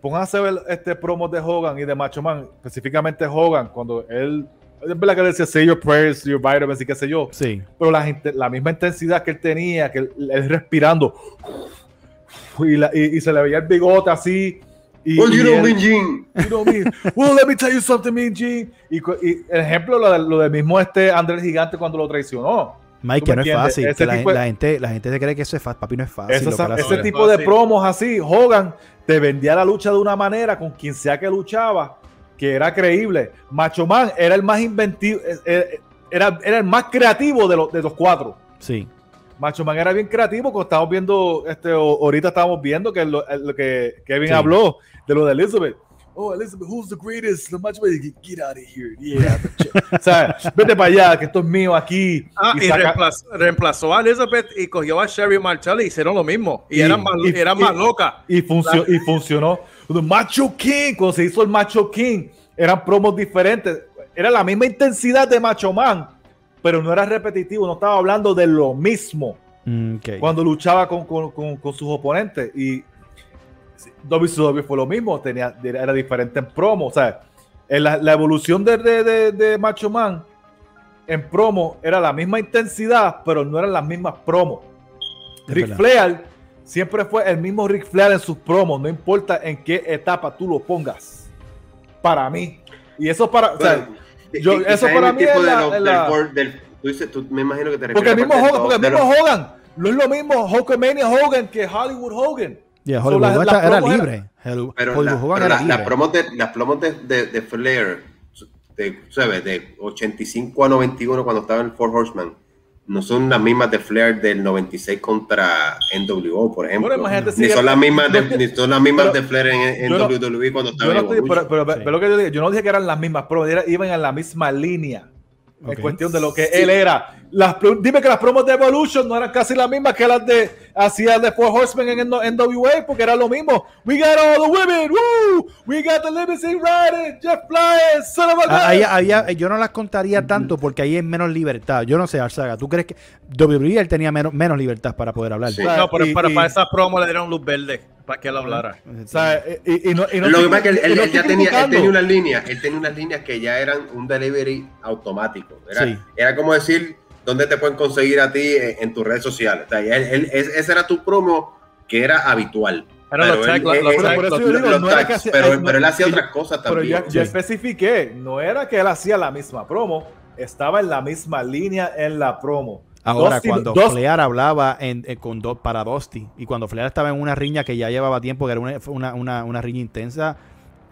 pónganse a ver este promos de Hogan y de Macho Man, específicamente Hogan, cuando él, es verdad que decía, say your prayers, your vitamins y qué sé yo, Sí. pero la, gente- la misma intensidad que él tenía, que él, él respirando, y, la- y- y se le veía el bigote así. Y, Well, you él- Min Jin. You know me. Well, let me tell you something, Mean Gene. Y, el ejemplo, lo, de- lo del mismo este Andrés Gigante cuando lo traicionó. Mike, ¿Tú que no es fácil. Ese que la, gente, de- la, gente, la gente se cree que eso es fácil. Papi, no es fácil. Ese, lo que ese hace. tipo de promos así, Hogan te vendía la lucha de una manera con quien sea que luchaba, que era creíble. Macho Man era el más inventivo, eh, eh, era, era el más creativo de, los de los cuatro. Sí. Macho Man era bien creativo, como estamos viendo, este, ahorita estábamos viendo que lo, lo que Kevin Sí. habló de lo de Elizabeth. Oh, Elizabeth, who's the greatest? The Macho Man, get out of here. Yeah. [LAUGHS] o sea, vete para allá, que esto es mío aquí. Ah, y, saca- reemplazó, reemplazó a Elizabeth y cogió a Sherry Marshall y hicieron lo mismo. Y, Y- eran más, y- eran y- más locas. y, funcio- y funcionó. The Macho King, cuando se hizo el Macho King, eran promos diferentes. Era la misma intensidad de Macho Man, pero no era repetitivo, no estaba hablando de lo mismo Mm, ok. cuando luchaba con, con- con- con sus oponentes. Y WCW fue lo mismo, tenía, era diferente en promo. O sea, en la, la evolución de, de- de- de Macho Man en promo era la misma intensidad, pero no eran las mismas promos. Es Ric verdad. Flair siempre fue el mismo Ric Flair en sus promos, no importa en qué etapa tú lo pongas. Para mí. Y eso para. o sea, yo- eso para mí tú me imagino que te refieres Porque el mismo Hogan, porque el mismo Hogan, no es lo mismo Hulkamania Hogan que Hollywood Hogan. Yeah, So, las- era libre. Pero, Hollywood la- Hogan pero era la- libre. las promos de, las promos de, de, de Flair, de, ¿sabes? de 85 a 91 cuando estaba en Four Horseman, no son las mismas de Flair del 96 contra NWO, por ejemplo. Bueno, imagínate si [LAUGHS] ni, son las mismas de, ni son las mismas pero de Flair en, en no- WWE cuando Yo estaba no, en pero, pero, Sí. pero lo que yo, digo, yo no dije que eran las mismas promos, era- iban en la misma línea. En cuestión de lo que él era. Las, dime que las promos de Evolution no eran casi las mismas que las de hacía de Four Horsemen en NWA, porque era lo mismo. We got all the women, woo! We got the limousine riding, Jeff Flying, son of a Ah, gun. ahí- había- yo no las contaría tanto porque ahí es menos libertad. Yo no sé, Arzaga, ¿tú crees que WWE él tenía menos, menos libertad para poder hablar? Sí. No, pero, Y- pero y- para esa promo le dieron luz verde para que él hablara. O sea, y, y no, y no Lo que pasa es que él, ya tenía, él tenía unas líneas, él tenía unas líneas que ya eran un delivery automático. Era, Sí. era como decir dónde te pueden conseguir a ti en, en tus redes sociales. O sea, él- él- es- ese era tu promo que era habitual. Pero él- yo hacía- pero, ay, no, pero él hacía y- otras cosas Pero también. ya, ya Sí. especifiqué, no era que él hacía la misma promo, estaba en la misma línea en la promo. Ahora, Dusty- cuando Dusty- Flair hablaba en, eh, con Do- para Dusty y cuando Flair estaba en una riña que ya llevaba tiempo, que era una, una, una riña intensa,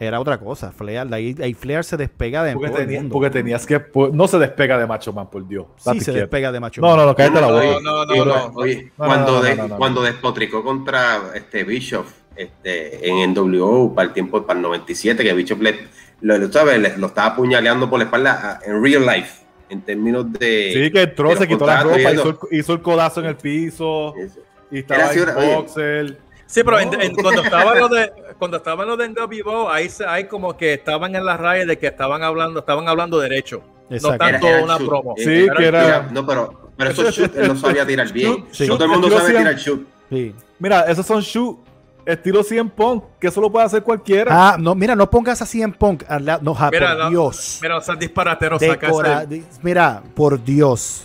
era otra cosa. Flair, ahí, ahí Flair se despega de porque, todo el tenía- mundo. porque tenías que. No se despega de Macho Man, por Dios. sí, Date se quieto. despega de Macho No, Man. no, no, cállate la boca. No, no, oye, no, oye, no, cuando, no, no, de- no, no. cuando despotricó contra este Bishop este, en NWO para el tiempo para el 97, que Bishop le, lo, lo, ¿sabes? Le- lo estaba apuñaleando por la espalda a- en real life, en términos de. Sí, que entró, se quitó la ropa, hizo el, hizo el codazo en el piso Eso. y estaba en oye. Sí, pero en- No. en- cuando estaba lo de cuando estaba lo de NWO, ahí se- ahí como que estaban en las rayas de que estaban hablando, estaban hablando derecho, Exacto. no tanto Era- era una shoot. promo. Sí, Era- que era- No, pero, pero Eso shoot, él no sabía tirar bien. shoot, Sí. No todo el mundo sabe tirar shoot. Sí. Mira, esos son shoot estilo 100 Punk, que eso lo puede hacer cualquiera. Ah, no, mira, no pongas así en Punk. al lado- No, ja, Mira, por la- Dios. Mira, o sea, disparatero Decora- saca di- mira, por Dios,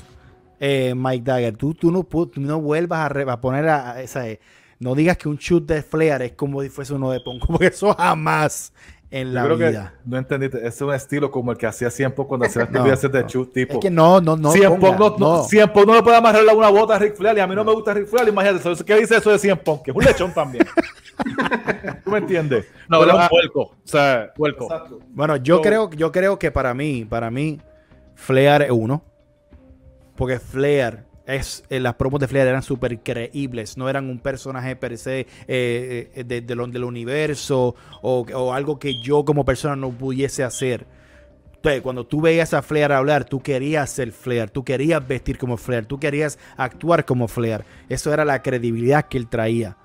eh, Mike Dagger, tú, tú, no, tú no vuelvas a, re- a poner a, a esa. eh, no digas que un shoot de Flair es como si fuese uno de Punk, [LAUGHS] porque eso jamás en Yo la creo que vida. no entendiste. Es un estilo como el que hacía 100 Punk cuando hacía las [LAUGHS] No, de no. shoot tipo. Es que no, no, no. 100 ponga, Punk no, no, no. 100 Punk no le puede amarrar una bota a Rick Flair y a mí no, me gusta Rick Flair. Imagínate, eso- ¿qué dice eso de 100 Punk? Que es un lechón también. [LAUGHS] ¿Tú me entiendes? No, Pero, era un puerco. O sea, Puerco. exacto. Bueno, yo So- creo, yo creo que para mí, para mí, Flair es uno. Porque Flair es, eh, las promos de Flair eran súper creíbles, no eran un personaje per se eh, eh, del universo o, o algo que yo como persona no pudiese hacer. Entonces, cuando tú veías a Flair hablar, tú querías ser Flair, tú querías vestir como Flair, tú querías actuar como Flair. Eso era la credibilidad que él traía.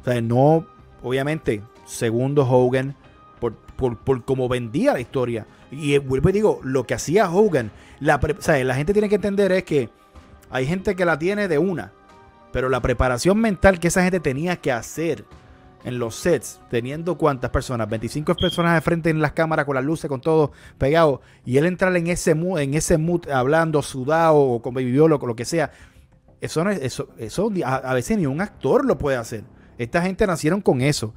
O sea, no, obviamente, segundo Hogan, por, por, por cómo vendía la historia. Y vuelvo y digo, lo que hacía Hogan, la, la gente tiene que entender es que hay gente que la tiene de una, pero la preparación mental que esa gente tenía que hacer en los sets, teniendo cuántas personas, 25 personas de frente en las cámaras con las luces, con todo pegado, y él entrar en ese mood, en ese mood hablando, sudado o vivió lo, que sea, eso, no es- eso, eso a, veces ni un actor lo puede hacer. Esta gente nacieron con eso.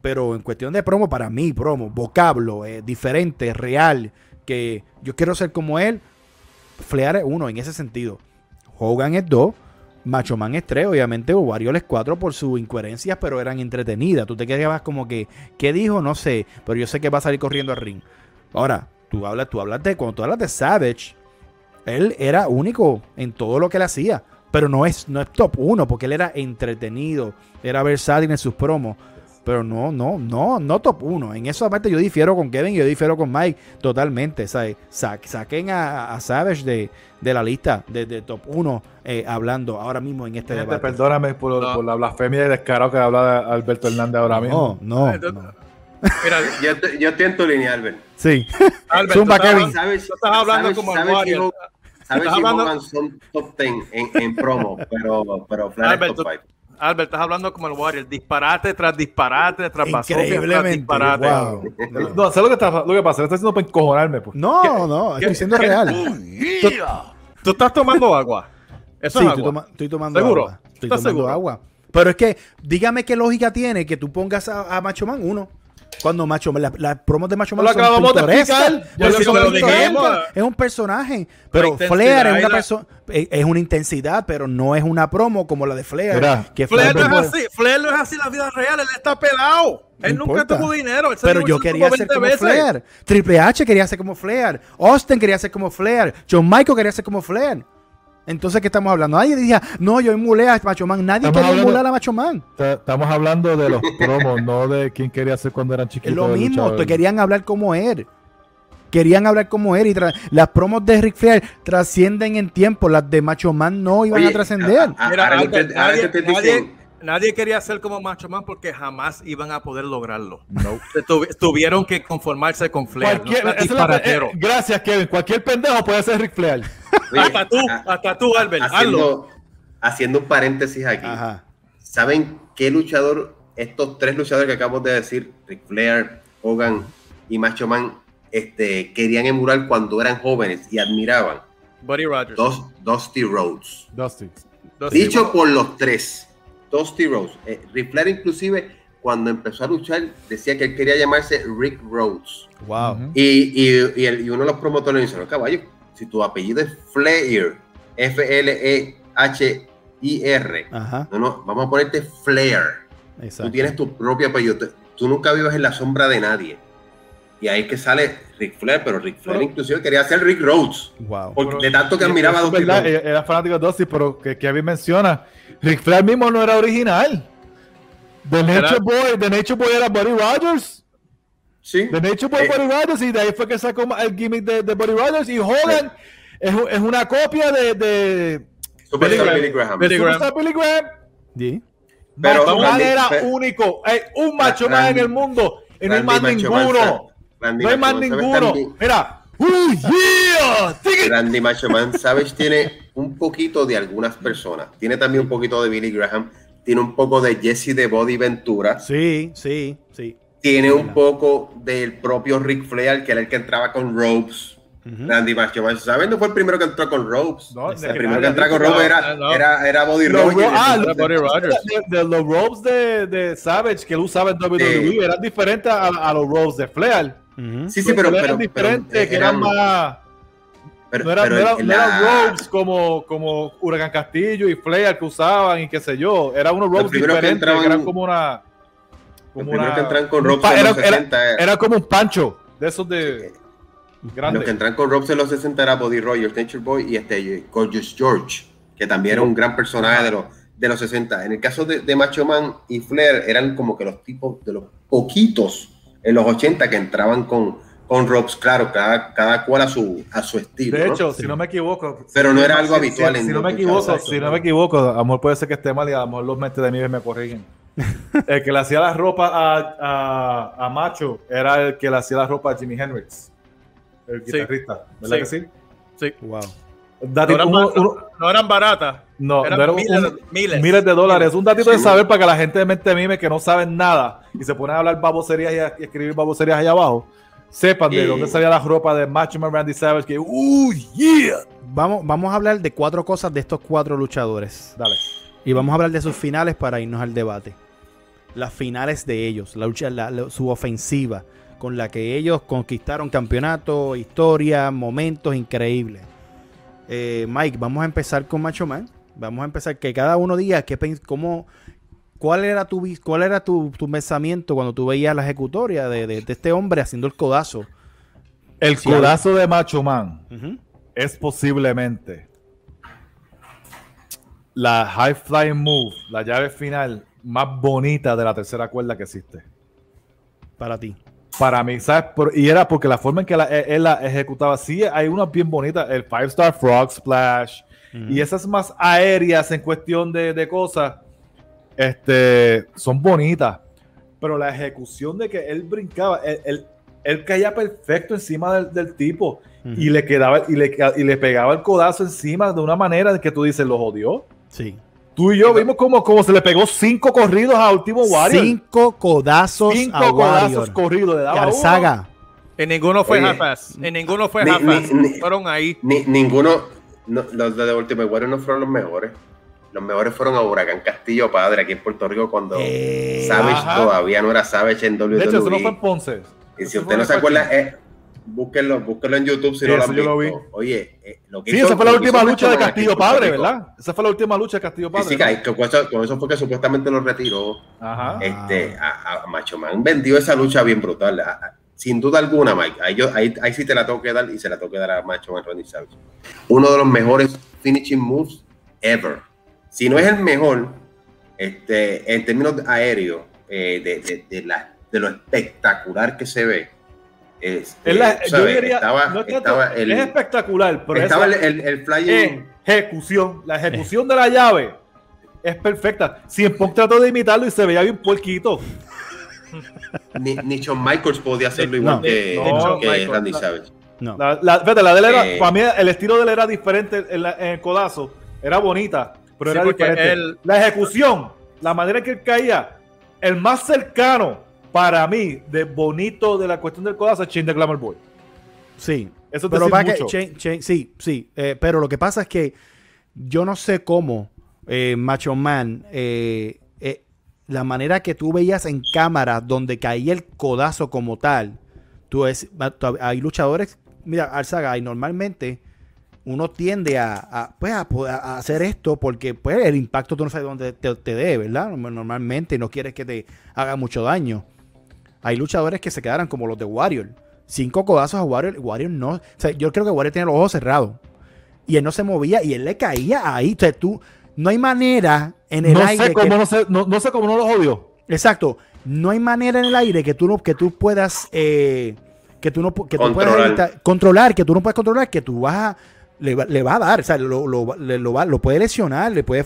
Pero en cuestión de promo, para mí, promo, vocablo, eh, diferente, real, que yo quiero ser como él, Flair es uno en ese sentido. Hogan es dos, Macho Man es tres, obviamente, o Warrior es cuatro por sus incoherencias, pero eran entretenidas. Tú te quedabas como que, ¿qué dijo? No sé, pero yo sé que va a salir corriendo al ring. Ahora, tú hablas, tú hablas de, cuando tú hablas de Savage, él era único en todo lo que él hacía. Pero no es, no es top uno, porque él era entretenido, era versátil en sus promos. Pero no, no, no, no top uno. En eso aparte yo difiero con Kevin, yo difiero con Mike totalmente. ¿sabes? Sa- saquen a, a Savage de, de la lista de, de top uno eh, hablando ahora mismo en este Gente, debate. perdóname por, No. por la blasfemia y descaro que habla de Alberto Hernández ahora mismo. No, no, Ay, no. Mira, Yo, yo estoy en tu línea, Albert. Sí. Albert, Zumba, tú Kevin. ¿Sabes, Tú estás hablando sabes- como el sabes si hablando- son top 10 en, en promo, pero, pero Flair Albert, es top tú- 5. Albert, estás hablando como el Warrior, disparate tras disparate, tras basofia, tras Increíblemente. disparate. wow. No, sé lo que, está, lo que pasa, lo está haciendo para encojonarme. Pues. No, no, estoy siendo qué- real. Tú estás tomando agua. Eso Sí, es estoy, agua. toma- estoy tomando ¿Seguro? agua. Estoy ¿Estás tomando seguro? agua. Pero es que, dígame qué lógica tiene que tú pongas a, a Macho Man uno. Cuando Macho Man, las las promos de Macho Man Lo son acabamos de explicar. Ya lo- son. Es un personaje. Pero Flair es una la- persona, es es una intensidad, pero no es una promo como la de Flair. Mira, que Flair no es así, Flair no es así en la vida real, él está pelado. Él No nunca importa. tuvo dinero. él Pero yo quería ser 20 como veces. Flair. Triple H quería ser como Flair. Austin quería ser como Flair. John Michael quería ser como Flair. Entonces, ¿qué estamos hablando? Nadie decía, no, yo emulé a Macho Man. Nadie Estamos quería hablando- emular a Macho Man. Ta- Estamos hablando de los promos, no de quién quería ser cuando eran chiquitos. Es lo mismo. Te querían hablar como él. Querían hablar como él. Y las promos de Ric Flair trascienden en tiempo. Las de Macho Man no iban Oye, a trascender. a- a- Mira, ahora ahora que nadie, nadie- quería ser como Macho Man porque jamás iban a poder lograrlo. Tuvi- tuvieron que conformarse con Flair. no Cualquier- la- disparatero. eh, gracias, Kevin. Cualquier pendejo puede ser Ric Flair. Oye, hasta tú, a- hasta tú, Albert. hazlo. haciendo, haciendo un paréntesis aquí. Ajá. ¿Saben qué luchador, estos tres luchadores que acabamos de decir, Ric Flair, Hogan y Macho Man, este, querían emular cuando eran jóvenes y admiraban? Buddy Rogers. Dos, Dusty Rhodes. Dusty. Dicho por los tres, Dusty Rhodes. Eh, Ric Flair inclusive cuando empezó a luchar decía que él quería llamarse Rick Rhodes. Wow. Y, y- y el- y uno de los promotores le dice, no, caballo, si tu apellido es Flair, E F-L-E-H-I-R, no, no, vamos a ponerte Flair. Tú Exacto. tienes tu propio apellido. Tú- Tú nunca vives en la sombra de nadie. Y ahí es que sale Ric Flair, pero Ric Flair Pero- inclusive quería ser Rick Rhodes. Wow. Porque Pero- de tanto que admiraba a verdad, Rhodes. eh, Era fanático de Dusty, pero que Kevin menciona, Ric Flair mismo no era original. The Nature Boy, The Nature Boy era Buddy Rogers. Sí. The Nature Boy Eh, Buddy Rogers y de ahí fue que sacó el gimmick de, de Buddy Rogers y Hogan es, es una copia de, de Superstar Billy Graham. Billy Graham. Superstar Billy Graham. Sí. Pero Macho Man era pero- único. Hay un Macho Man en el mundo hay Randy más ninguno. Randy No hay más ninguno. también- Mira. ¡Uh, yeah! Randy Macho Man Savage tiene un poquito de algunas personas. Tiene también un poquito de Billy Graham. Tiene un poco de Jesse de Body Ventura. Sí, sí, sí. Tiene un poco del propio Ric Flair, que era el que entraba con ropes. Ujú. Randy Macho Man Savage no fue el primero que entró con ropes. No, el primero que entró con ropes no, era, no. era, Body Rogers. ah, Era Buddy Rogers. De, de los ropes de, de Savage que él usaba en WWE Sí. eran diferentes a, a los ropes de Flair. Ujú. sí, sí, pero, eran pero, pero, diferentes, eh, que eran más. pero- No eran, no eran- no eran ropes como, como Huracán Castillo y Flair que usaban y qué sé yo. Eran unos que diferentes que, entraban- eran como una. Los Como primeros una que entran con en era, los era- 60 era- era como un pancho de esos de. Los que entran con ropes en los 60 era Body Rogers, Nature Boy y este Gorgeous George, que también era un gran personaje de los, de los 60. En el caso de, de Macho Man y Flair, eran como que los tipos de los poquitos en los 80 que entraban con, con ropes, claro, cada, cada cual a su, a su estilo. De ¿no? hecho, si no me equivoco. Pero no era algo si- habitual Si, en si no me equivoco, si no me equivoco, a lo mejor puede ser que esté mal y a lo mejor los mentes de mí me corrigen. [LAUGHS] el que le hacía la ropa a, a, a Macho era el que le hacía la ropa a Jimi Hendrix, el Sí. guitarrista, ¿verdad Sí. que sí? Sí. Wow. No eran, uno- bar- uno- no eran baratas. no, eran no era un- miles, un- miles. miles de dólares. Un datito de saber para que la gente de mente mime que no saben nada y se ponen a hablar baboserías y, a- y escribir baboserías allá abajo, sepan de Y- dónde salía la ropa de Macho Man Randy Savage. Que, ¡uh, yeah! Vamos, vamos a hablar de cuatro cosas de estos cuatro luchadores. Dale. Y vamos a hablar de sus finales para irnos al debate. Las finales de ellos, la lucha, la- la- su ofensiva, con la que ellos conquistaron campeonato, historia, momentos increíbles. Eh, Mike, vamos a empezar con Macho Man. Vamos a empezar que cada uno diga qué cómo, cuál era tu cuál era tu, tu pensamiento cuando tú veías la ejecutoria de, de- de este hombre haciendo el codazo. El Sí, codazo de Macho Man. Es posiblemente la high flying move, la llave final más bonita de la tercera cuerda que existe. Para ti. Para mí, ¿sabes? Y era porque la forma en que la- él, la ejecutaba, sí, hay unas bien bonitas, el Five Star Frog Splash, y esas más aéreas en cuestión de, de cosas, este, son bonitas. Pero la ejecución de que él brincaba, él, él- él caía perfecto encima del, del tipo y le quedaba y le, y le pegaba el codazo encima de una manera que tú dices, lo jodió. Sí. Tú y yo vimos como, como se le pegó cinco corridos a Último Warrior. Cinco codazos Cinco a codazos corridos. Le. Garzaga. En ninguno fue Oye. half-ass. En ninguno fue Ni- half-ass. ni- ni- Fueron ahí. Ni- ninguno, no, los de Ultimate Warrior no fueron los mejores. los mejores fueron a Huracán Castillo Padre aquí en Puerto Rico cuando Eh, Savage ajá. todavía no era Savage en WWE. De hecho, eso no fue en Ponce. y si Eso usted no se acuerda, eh, búsquenlo, búsquenlo en YouTube si Sí, no lo han lo visto. vi. Oye, eh, lo que Sí, hizo- esa fue la última lucha de Castillo Padre. ¿verdad? Esa fue la última lucha de Castillo Padre. sí, con eso, con eso fue que supuestamente lo retiró. Ajá. Este, a, a Macho Man vendió esa lucha bien brutal. A- a- sin duda alguna, Mike. Ahí, yo- ahí, ahí sí te la tengo que dar y se la tengo que dar a Macho Man Randy Savage. Uno de los mejores finishing moves ever. Si no es el mejor, este, en términos aéreos, eh, de, de, de la- de lo espectacular que se ve. Es, Es la- yo ¿sabes? diría, estaba, no es, tanto- estaba el, es espectacular, pero estaba esa el, el, flying. ejecución, la ejecución de la llave es perfecta. Si en Punk trató de imitarlo y se veía bien puerquito. Ni, ni Shawn Michaels podía hacerlo igual No, que, no, que Randy. Savage. No. La, la, fíjate, la de él era, Eh. para mí el estilo de él era diferente en, la- en el codazo. Era bonita, pero Sí, era diferente. él- La ejecución, la manera en que él caía, el más cercano para mí de bonito de la cuestión del codazo Chain the Glamour Boy. Sí. Eso te pero para que, mucho. Chain- Chain- sí, sí. eh, pero lo que pasa es que yo no sé cómo eh, Macho Man, eh, eh, la manera que tú veías en cámara donde caía el codazo como tal, tú es, hay luchadores, mira, Alzaga, y normalmente uno tiende a, a, pues, a, a hacer esto porque pues, el impacto tú no sabes dónde te, te dé, ¿verdad? Normalmente no quieres que te haga mucho daño. Hay luchadores que se quedaran como los de Warrior. Cinco codazos a Warrior. Warrior no. O sea, yo creo que Warrior tenía los ojos cerrados. Y él no se movía y él le caía ahí. O sea, tú, no hay manera en el no aire. sé, que- cómo no, sé, no, no sé cómo no los odio. Exacto. No hay manera en el aire que tú no, que tú puedas eh, que tú no que tú puedas Controlar. evitar- controlar, que tú no puedes controlar, que tú vas a le, va- le va a dar, o sea, lo, lo, le- lo va- lo puede lesionar, le puede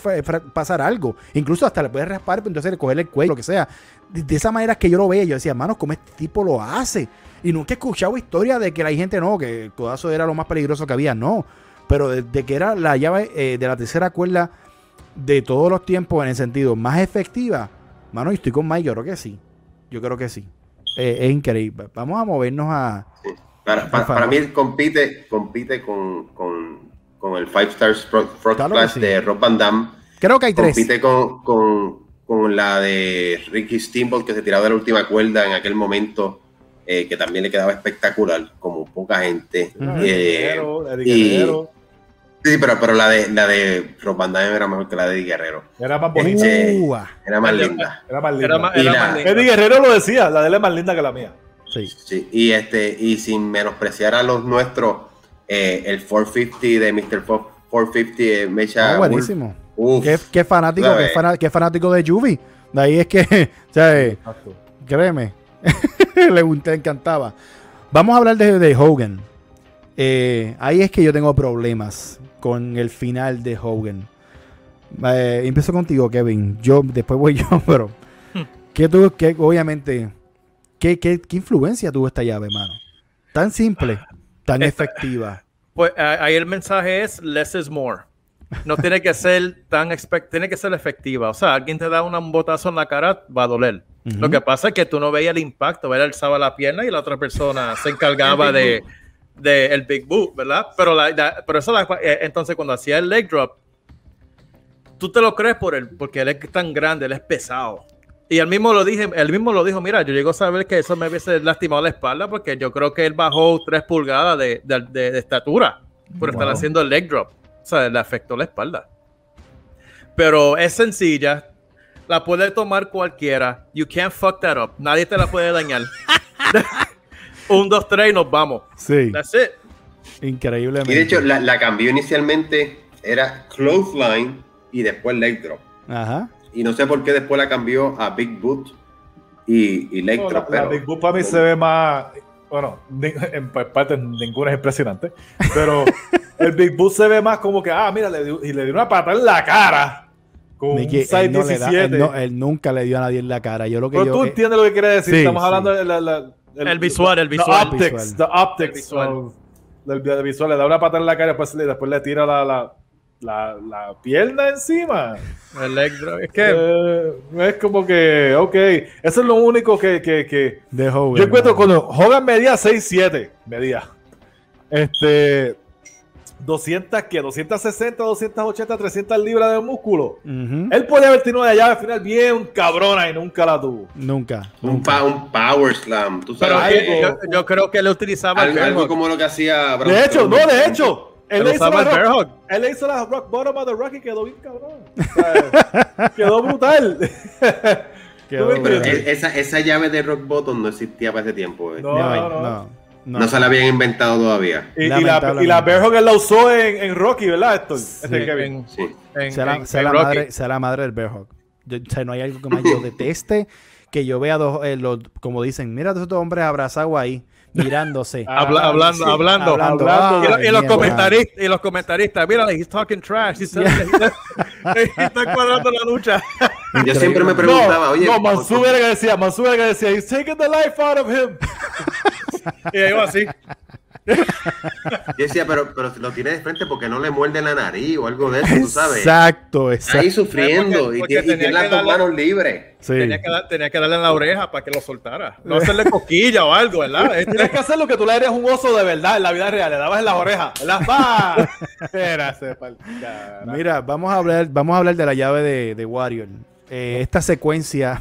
pasar algo, incluso hasta le puede raspar, entonces cogerle el cuello, lo que sea. De, de esa manera que yo lo veía, yo decía, mano, ¿cómo este tipo lo hace? Y nunca he escuchado historia de que la gente no, que el codazo era lo más peligroso que había, no. Pero de, de que era la llave eh, de la tercera cuerda de todos los tiempos en el sentido más efectiva, mano, y estoy con Mike, yo creo que sí. Yo creo que sí. Eh, es increíble. Vamos a movernos a. Para, mí compite, compite con, con, con el Five Stars Frog, Frog Claro sí. de Rob Van Damme. Creo que hay tres. Compite con, con, con la de Ricky Steamboat que se tiraba de la última cuerda en aquel momento, eh, que también le quedaba espectacular, como poca gente. Ujú. Eh, Guerrero, Eddie y- Guerrero. sí, pero, pero la de la de Rob Van Damme era mejor que la de Eddie Guerrero. Era más bonita. Este- Uh, Era más linda. Era más linda. Era más, Y era la- más linda. Eddie Guerrero lo decía, la de él es más linda que la mía. Sí. Sí, y este, y sin menospreciar a los nuestros, eh, el 450 de Mr. 450 de Mecha Ah, buenísimo. Uf, Qué, qué fanático, qué, fana- qué fanático de Juvi. De ahí es que, [LAUGHS] ¿sabes? Exacto. Créeme. [LAUGHS] le, te encantaba. Vamos a hablar de, de Hogan. Eh, ahí es que yo tengo problemas con el final de Hogan. Eh, empiezo contigo, Kevin. Yo, después voy yo, [LAUGHS] pero. ¿Qué tú, qué, obviamente, ¿qué, qué, qué influencia tuvo esta llave, mano? Tan simple, tan Esta- efectiva. Pues ahí el mensaje es less is more. No tiene que ser tan expect tiene que ser efectiva. O sea, alguien te da un botazo en la cara, va a doler. Lo que pasa es que tú no veías el impacto, él alzaba la pierna y la otra persona se encargaba de, de el big boot, ¿verdad? Pero, la, la- pero eso, la- eh, entonces cuando hacía el leg drop, tú te lo crees por él, porque él es tan grande, él es pesado. Y él mismo lo dije, él mismo lo dijo, mira, yo llego a saber que eso me hubiese lastimado la espalda porque yo creo que él bajó tres pulgadas de, de- de- de estatura por estar haciendo el leg drop. O sea, le afectó la espalda. Pero es sencilla, la puede tomar cualquiera. You can't fuck that up. Nadie te la puede dañar. [LAUGHS] Un, dos, tres y nos vamos. Sí, That's it. increíblemente. Y de hecho, la, la cambió inicialmente, era Clothesline y después Leg Drop. Ajá. Y no sé por qué después la cambió a Big Boot y, y No, la, la Big Boot para mí se ve más. Bueno, en pa- parte ninguna es impresionante. Pero [LAUGHS] el Big Boot se ve más como que, ah, mira, le dio, y le dio una pata en la cara. Con Mickey, un 6 él, no le da- 17. él no- él nunca le dio a nadie en la cara. Yo lo que Pero yo, tú eh, entiendes lo que quiere decir. sí, Estamos sí. hablando del la- El visual, el the visual. optics, Visual. the optics El visual. of- del, del visual. Le da una pata en la cara y después, le- después le tira la, la, la, la pierna encima. El leg drop. Es que Eh, es como que, ok, eso es lo único que, que, que de Hogan. yo encuentro cuando Hogan medía 6'7, medía. Este, 200, ¿qué? 260, 280, 300 libras de músculo. Ujú. Él podía haber tenido una llave final bien cabrona y nunca la tuvo. Nunca. Un, nunca. pa- un power slam, tú Pero sabes. algo- eh, yo, yo creo que le utilizaba algo, algo como lo que hacía Braun De hecho, no, de hecho. Él le, hizo la rock, hug. él le hizo la rock bottom of the rock y quedó bien cabrón. O sea, [LAUGHS] quedó brutal. [LAUGHS] Esa, esa llave de rock bottom no existía para ese tiempo. eh. No, No, No, no, no, no. se la habían inventado todavía. Y, y la, y la bear hug él la usó en, en Rocky, ¿verdad, Héctor? Sí. Este Kevin. Sí. en- Sea la, en- sea en la Rocky. madre, sea la madre del Bear Hug. Yo- o sea, no hay algo que más yo deteste que yo vea dos, eh, los, como dicen, mira a esos dos hombres abrazados ahí, [LAUGHS] mirándose. Ah, Habla- hablando, sí. hablando, Hablando. hablando. Y, lo- y los comentaristas, y los comentaristas, mira, he's talking trash. He's, [LAUGHS] he's- está cuadrando la lucha. Yo siempre me No, preguntaba, oye, no, ¿por- Mansur era que decía, que decía, he's taking the life out of him. [LAUGHS] Y yo así. Yo decía, pero, pero lo tiene de frente porque no le muerde la nariz o algo de eso, tú sabes. Exacto, exacto. Ahí sufriendo Porque- y, porque tiene- y tenía las dos manos libres. Sí. Tenía, que dar- tenía que darle en la oreja para que lo soltara. No hacerle coquilla o algo, ¿verdad? [LAUGHS] Tienes que hacer lo que tú le eres un oso de verdad en la vida real. Le dabas en las orejas. ¿verdad? [LAUGHS] Carajo. Mira, vamos a hablar, vamos a hablar de la llave de, de Warrior. Eh, esta secuencia,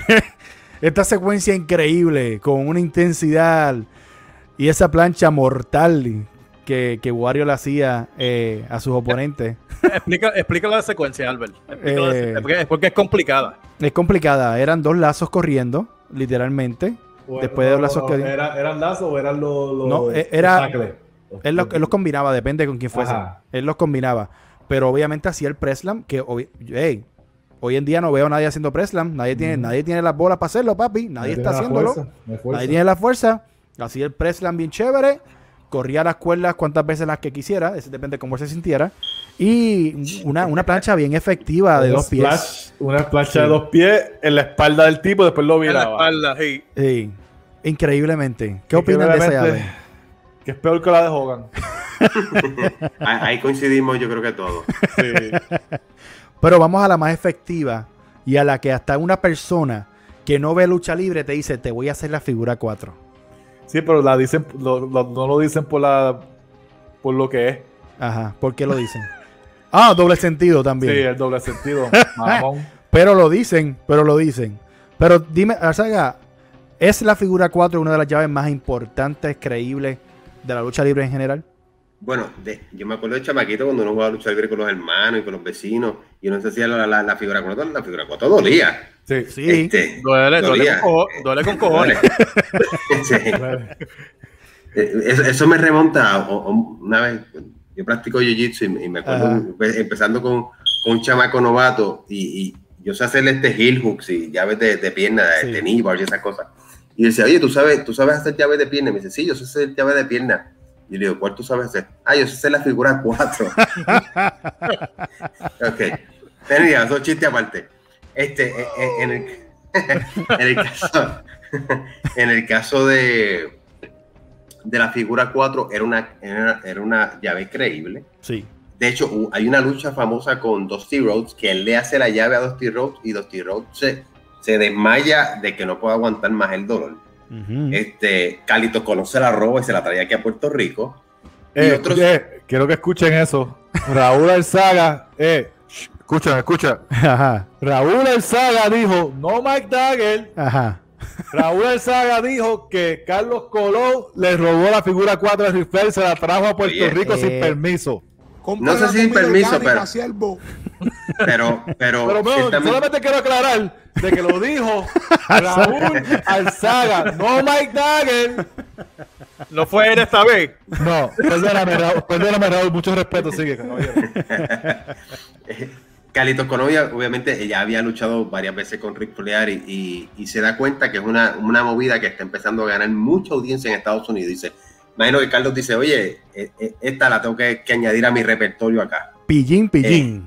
[LAUGHS] esta secuencia increíble, con una intensidad y esa plancha mortal que, que Warrior le hacía eh, a sus oponentes. explica, explica la secuencia, Albert. La Eh, secuencia, porque, porque es complicada. Es complicada, eran dos lazos corriendo, literalmente. Después de los lazos que- ¿Era, ¿Eran lazos o eran los, los No, eh, era-? Él los, él los combinaba, depende con quién fuese. Ajá. Él los combinaba. Pero obviamente hacía el preslam, que hey, hoy en día no veo a nadie haciendo preslam. Nadie tiene, nadie tiene las bolas para hacerlo, papi. Nadie está haciéndolo. fuerza. Nadie tiene la fuerza. Hacía el preslam bien chévere. Corría las cuerdas cuantas veces las que quisiera. Eso depende de cómo se sintiera. Y una, una plancha bien efectiva de dos pies. splash, Una plancha Sí. de dos pies en la espalda del tipo, después lo En la viraba. espalda, sí. Sí. Increíblemente. ¿Qué opinan de esa llave? Que es peor que la de Hogan. [LAUGHS] Ahí, ahí coincidimos, yo creo que todos. Sí. Pero vamos a la más efectiva y a la que hasta una persona que no ve lucha libre te dice, te voy a hacer la figura 4. Sí, pero la dicen, lo- lo- no lo dicen por la por lo que es. Ajá, ¿por qué lo dicen? [LAUGHS] ah, doble sentido Sí, también. el doble sentido. [LAUGHS] Pero lo dicen, pero lo dicen. Pero dime, Arzaga, ¿es la figura 4 una de las llaves más importantes, creíbles de la lucha libre en general? Bueno, de- yo me acuerdo de chamaquito cuando uno jugaba a lucha libre con los hermanos y con los vecinos y uno se hacía la, la, la figura 4, la figura 4 dolía. Sí. Sí. Este, Duele, duele, dolía. con, cojo- duele con cojones. Sí. [LAUGHS] Eh, Eso, eso me remonta a o una vez. Yo practico jiu-jitsu y, y me acuerdo Ajá. empe- empezando con, con un chamaco novato y, y yo sé hacerle este heel hooks y llaves de, de pierna, de, Sí. de knee bars y esas cosas. Y decía, oye, ¿tú sabes, ¿tú sabes hacer llaves de pierna? Y me dice, sí, yo sé hacer llaves de pierna. Y le digo, ¿cuál tú sabes hacer? Ah, yo sé la figura 4. [LAUGHS] ok. Tenía dos chistes aparte. Este, eh, eh, en el, [LAUGHS] en el caso, [LAUGHS] en el caso de, de la figura 4 era una, era, era una llave creíble. Sí. De hecho, hay una lucha famosa con Dusty Rhodes que él le hace la llave a Dusty Rhodes y Dusty Rhodes se, se desmaya de que no puede aguantar más el dolor. Este, Calito Colón se la roba y se la traía aquí a Puerto Rico. Y Eh, otros- eh, quiero que escuchen eso. Raúl Alzaga, eh, shh, escucha, escucha. Ajá, Raúl Alzaga dijo, no Mike Dagger. ajá. Raúl Alzaga dijo que Carlos Colón le robó la figura 4 de Ric Flair y se la trajo a Puerto Oye, Rico sin eh, permiso. No sé si sin permiso, pero, pero, pero, Pero no, ciertamente- solamente quiero aclarar de que lo dijo [LAUGHS] Raúl Alzaga, no Mike Dagger. No fue él esta vez. No, perdóname, Raúl, perdóname, Raúl, mucho respeto, sigue, caballero. [LAUGHS] Carlitos ya- obviamente, ella había luchado varias veces con Ric Flair y, y- y se da cuenta que es una, una movida que está empezando a ganar mucha audiencia en Estados Unidos. Dice, imagino que Carlos dice, oye, eh, eh, esta la tengo que, que añadir a mi repertorio acá. Pillín, pillín.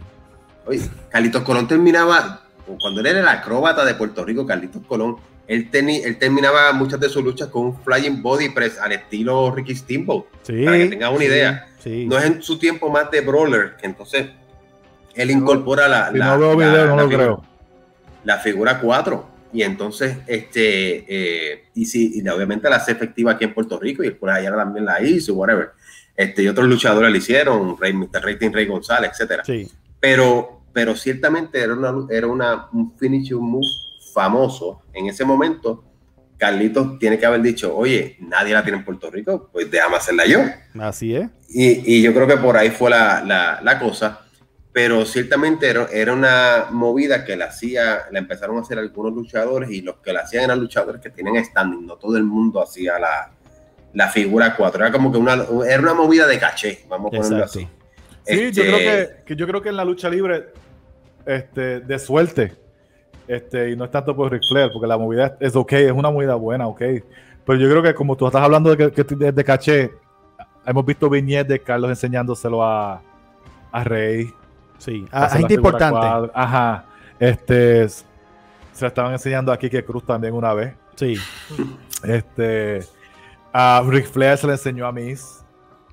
Oye, Carlitos Colón terminaba, cuando él era el acróbata de Puerto Rico, Carlitos Colón, él, teni- él terminaba muchas de sus luchas con un flying body press al estilo Ricky Steamboat. sí. para que tengas una sí, idea. Sí. No es en su tiempo más de brawler, que entonces él incorpora la, Si la- no veo la- video, no la lo figura- creo. la figura 4. Y entonces, este, eh, y sí, y obviamente la hace efectiva aquí en Puerto Rico y por allá también la hizo, whatever. este, y otros luchadores lo hicieron, Rey, Mr. Rating, Rey González, etcétera. Sí. Pero, pero ciertamente era, una, era una, un finishing move famoso en ese momento. Carlitos tiene que haber dicho, oye, nadie la tiene en Puerto Rico, pues déjame hacerla yo. Así es. Y, y yo creo que por ahí fue la, la, la cosa. Pero ciertamente era, era, una movida que la hacía, la empezaron a hacer algunos luchadores y los que la hacían eran luchadores que tienen standing, no todo el mundo hacía la, la figura 4. Era como que una, era una movida de caché, vamos a ponerlo Exacto. así. Sí, yo Este, creo que, que yo creo que en la lucha libre, este, de suerte, este, y no es tanto por Ric Flair, porque la movida es, ok, es una movida buena, ok. Pero yo creo que como tú estás hablando de, que, que de, de caché, hemos visto viñetes de Carlos enseñándoselo a, a Rey. Sí. a A gente importante. cuadra. Ajá. Este, se la estaban enseñando a Kike Cruz también una vez. Sí, Este, a Ric Flair se le enseñó a Miss.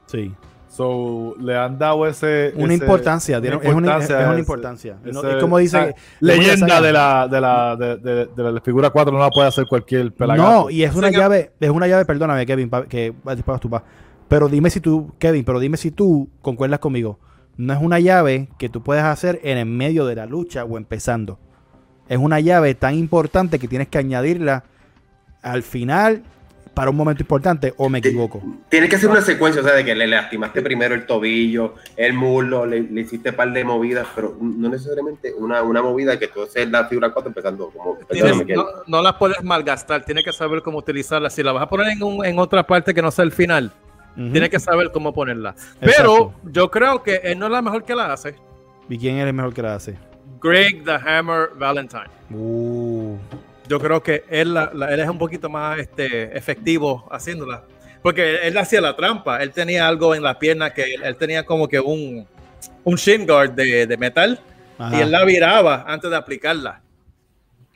sí. So, le han dado ese. Una ese- importancia, es una, es importancia, una importancia. Y no- ese- es como dice, leyenda de la, de la, de, de- de la figura 4 no la puede hacer cualquier pelagato. No, y es una llave, es una llave, perdóname, Kevin, pa- que vas tú, pa. Pero dime si tú, Kevin, pero dime si tú concuerdas conmigo. No es una llave que tú puedes hacer en el medio de la lucha o empezando. Es una llave tan importante que tienes que añadirla al final para un momento importante, o me equivoco. Tienes que hacer una secuencia, o sea, de que le lastimaste primero el tobillo, el muslo, le, le hiciste un par de movidas, pero no necesariamente una, una movida que tú haces la figura 4 empezando como. Tienes- no, no las puedes malgastar, tienes que saber cómo utilizarlas. Si la vas a poner en, un- en otra parte que no sea el final, Ujú. tienes que saber cómo ponerla. Exacto. Pero yo creo que él no es la mejor que la hace. ¿Y quién es el mejor que la hace? Greg the Hammer Valentine. Uh, Yo creo que él, la- la- él es un poquito más este, efectivo haciéndola. Porque él, él hacía la trampa. Él tenía algo en la pierna que él, él tenía como que un, un shin guard de, de metal. ajá. Y él la viraba antes de aplicarla.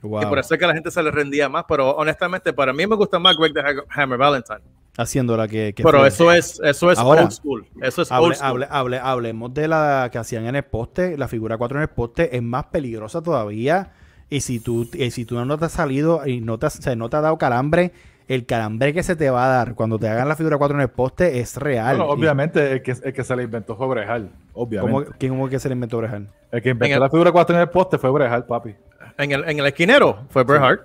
Wow. Y por eso es que la gente se le rendía más. Pero honestamente, para mí me gusta más Greg the Ha- Hammer Valentine. Haciéndola que, que Pero fue. eso es, eso es Ahora, old school. Eso es Hable- old school. hable- hable- hablemos de la que hacían en el poste. La figura 4 en el poste es más peligrosa todavía. Y si tú, y si tú no te has salido y no te, has- o sea, no te ha dado calambre, el calambre que se te va a dar cuando te hagan la figura 4 en el poste es real. Bueno, obviamente, el que, el que se le inventó fue Brejal. ¿Cómo, Obviamente. ¿Quién como que se le inventó Brejal? El que inventó En el- la figura 4 en el poste fue Brejal, papi. En el, en el esquinero fue Bret Hart.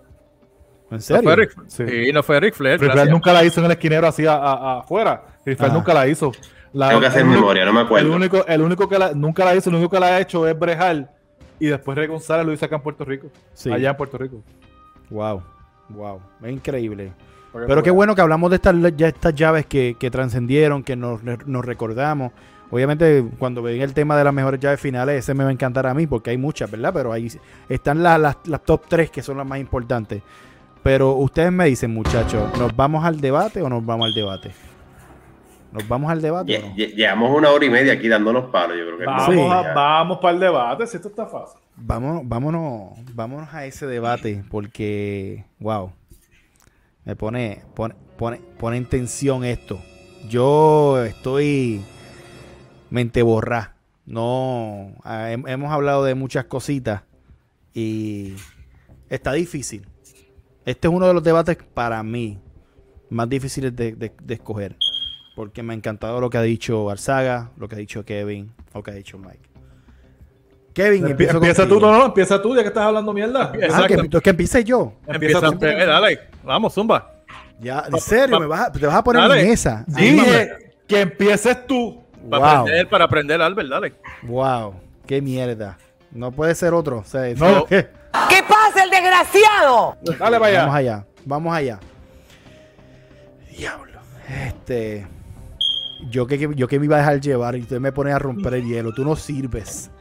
¿En No serio? fue Ric, Sí. sí, no fue Ric Flair. Ric Flair nunca la hizo en el esquinero así a- a- a- afuera. Ric Flair nunca la hizo. La- Tengo que hacer el memoria, no me El acuerdo. único, el único que la, nunca la hizo, el único que la ha hecho es Brejal. Y después Rey González lo hizo acá en Puerto Rico. Sí. Allá en Puerto Rico. Wow. Wow. Es increíble. Pero qué bueno que hablamos de estas, ya estas llaves que, que trascendieron, que nos, nos recordamos. Obviamente, cuando ven el tema de las mejores llaves finales, ese me va a encantar a mí, porque hay muchas, ¿verdad? Pero ahí están las, las, las top 3 que son las más importantes. Pero ustedes me dicen, muchachos, ¿nos vamos al debate o nos vamos al debate? ¿Nos vamos al debate o Lle- no? lle- Llevamos una hora y media aquí dándonos palos, yo creo que Vamos, Sí. a- vamos para el debate, si esto está fácil. Vámonos, vámonos, vámonos a ese debate, porque, wow, me pone, pone, pone, pone en tensión esto. Yo estoy mente borrá. No, ah, hem- hemos hablado de muchas cositas y está difícil. Este es uno de los debates para mí más difíciles de, de- de escoger. Porque me ha encantado lo que ha dicho Arzaga, lo que ha dicho Kevin, lo que ha dicho Mike. Kevin, empieza tú, no, no, empieza tú, ya que estás hablando mierda. Ah, que, que empiece yo. Empieza tú. eh, dale, vamos, zumba. Ya, en serio, me vas a, te vas a poner Dale. en esa. Dije que empieces tú. Para Wow, aprender, para aprender, Albert, dale. wow, qué mierda. No puede ser otro. O sea, No. [LAUGHS] ¿qué? ¿Qué pasa, el desgraciado? Dale para Vamos allá. vamos allá. Diablo. Este. Yo que, que- yo que me iba a dejar llevar y usted me pone a romper el hielo. Tú no sirves.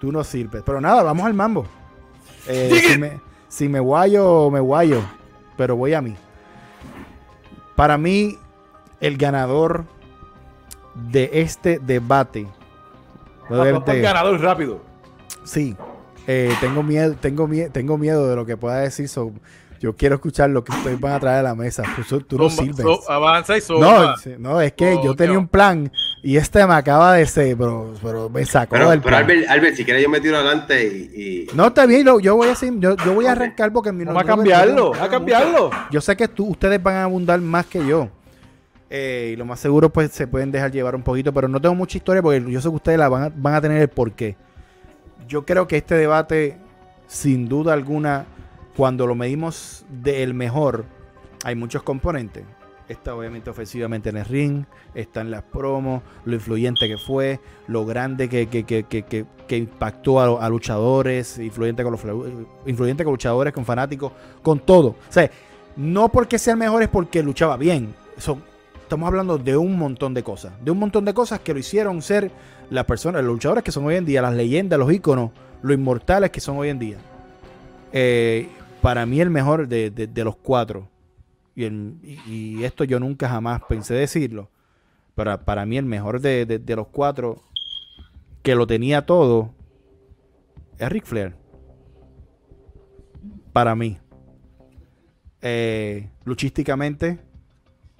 Tú no sirves. Pero nada, vamos al mambo. Eh, si, me, si me guayo, me guayo. Pero voy a mí. Para mí, el ganador de este debate. El ganador rápido. Sí, eh, tengo miedo, tengo miedo, tengo miedo de lo que pueda decir. so, yo quiero escuchar lo que ustedes van a traer a la mesa. Tú, tú no sirves. avanza y no, zumba. sí, no, es que yo tenía no. un plan y este me acaba de ser, pero, pero me sacó Pero, del pero plan. Albert, Albert, si quieres yo me tiro adelante y... y- No, está bien, yo voy a yo, yo voy a arrancar porque mi Vamos a cambiarlo, a cambiarlo. Yo sé que tú, ustedes van a abundar más que yo. Eh, y lo más seguro, pues se pueden dejar llevar un poquito, pero no tengo mucha historia porque yo sé que ustedes la van a, van a tener el porqué. Yo creo que este debate, sin duda alguna, cuando lo medimos del mejor, hay muchos componentes. Está obviamente ofensivamente en el ring, está en las promos, lo influyente que fue, lo grande que, que, que, que, que- impactó a, a luchadores, influyente con, los, influyente con luchadores, con fanáticos, con todo. O sea, no porque sea el mejor es porque luchaba bien. Eso, estamos hablando de un montón de cosas. De un montón de cosas que lo hicieron ser las personas, los luchadores que son hoy en día, las leyendas, los íconos, los inmortales que son hoy en día. Eh, para mí el mejor de, de- los cuatro. Y, esto yo nunca jamás pensé decirlo. Pero para mí el mejor de, de- de los cuatro que lo tenía todo es Ric Flair. Para mí. Eh, luchísticamente,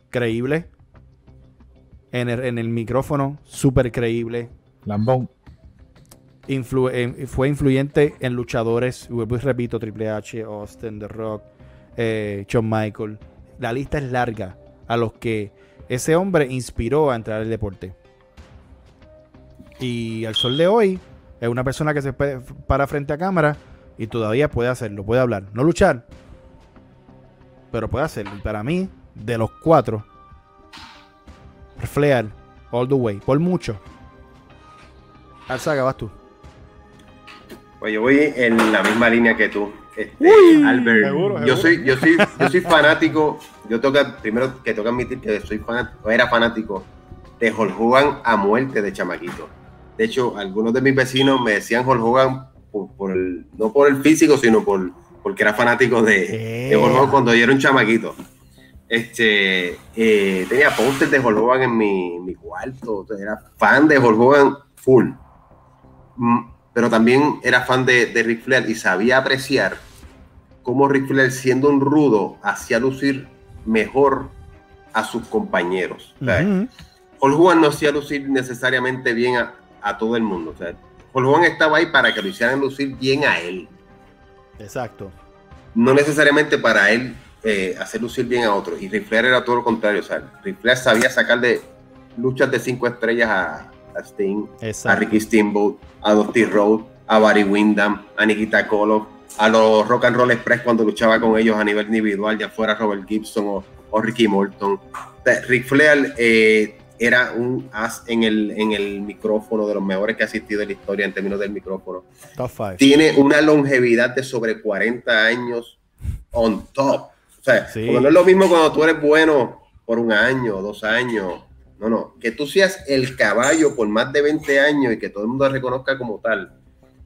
creíble. En el, en el micrófono, súper creíble. Lambón. Fue influyente en luchadores, repito, Triple H, Austin, The Rock, eh, Shawn Michael. La lista es larga a los que ese hombre inspiró a entrar al deporte. Y al sol de hoy es una persona que se para frente a cámara y todavía puede hacerlo, puede hablar, no luchar, pero puede hacerlo. Y para mí, de los cuatro, Flair, all the way, por mucho. Alzaga, vas tú. Pues yo voy en la misma línea que tú. Este, Albert, Seguro, yo seguro. soy, yo soy, [LAUGHS] yo soy fanático. Yo toca, primero que toca admitir que soy fanático, era fanático de Hulk Hogan a muerte de chamaquito. De hecho, algunos de mis vecinos me decían Hulk Hogan por, por el, no por el físico, sino por porque era fanático de, de Hulk Hogan cuando yo era un chamaquito. Este, eh, tenía póster de Hulk Hogan en mi, mi cuarto, o sea, era fan de Hulk Hogan full. Mm, pero también era fan de, de Ric Flair y sabía apreciar cómo Ric Flair, siendo un rudo, hacía lucir mejor a sus compañeros. Hulk Hogan no hacía lucir necesariamente bien a, a todo el mundo. Hulk Hogan estaba ahí para que lo hicieran lucir bien a él, Exacto. no necesariamente para él eh, hacer lucir bien a otros. Y Ric Flair era todo lo contrario. Sea, Ric Flair sabía sacarle luchas de cinco estrellas a, a Sting, a. Ricky Steamboat, a Dusty Rhodes, a Barry Windham, a Nikita Koloff, a los Rock and Roll Express cuando luchaba con ellos a nivel individual, ya fuera Robert Gibson o, o Ricky Morton. O sea, Ric Flair eh, era un as en el, en el micrófono, de los mejores que ha asistido en la historia en términos del micrófono. Top 5. Tiene una longevidad de sobre 40 años on top. O sea, Sí. no es lo mismo cuando tú eres bueno por un año, dos años. No, no. Que tú seas el caballo por más de 20 años y que todo el mundo reconozca como tal.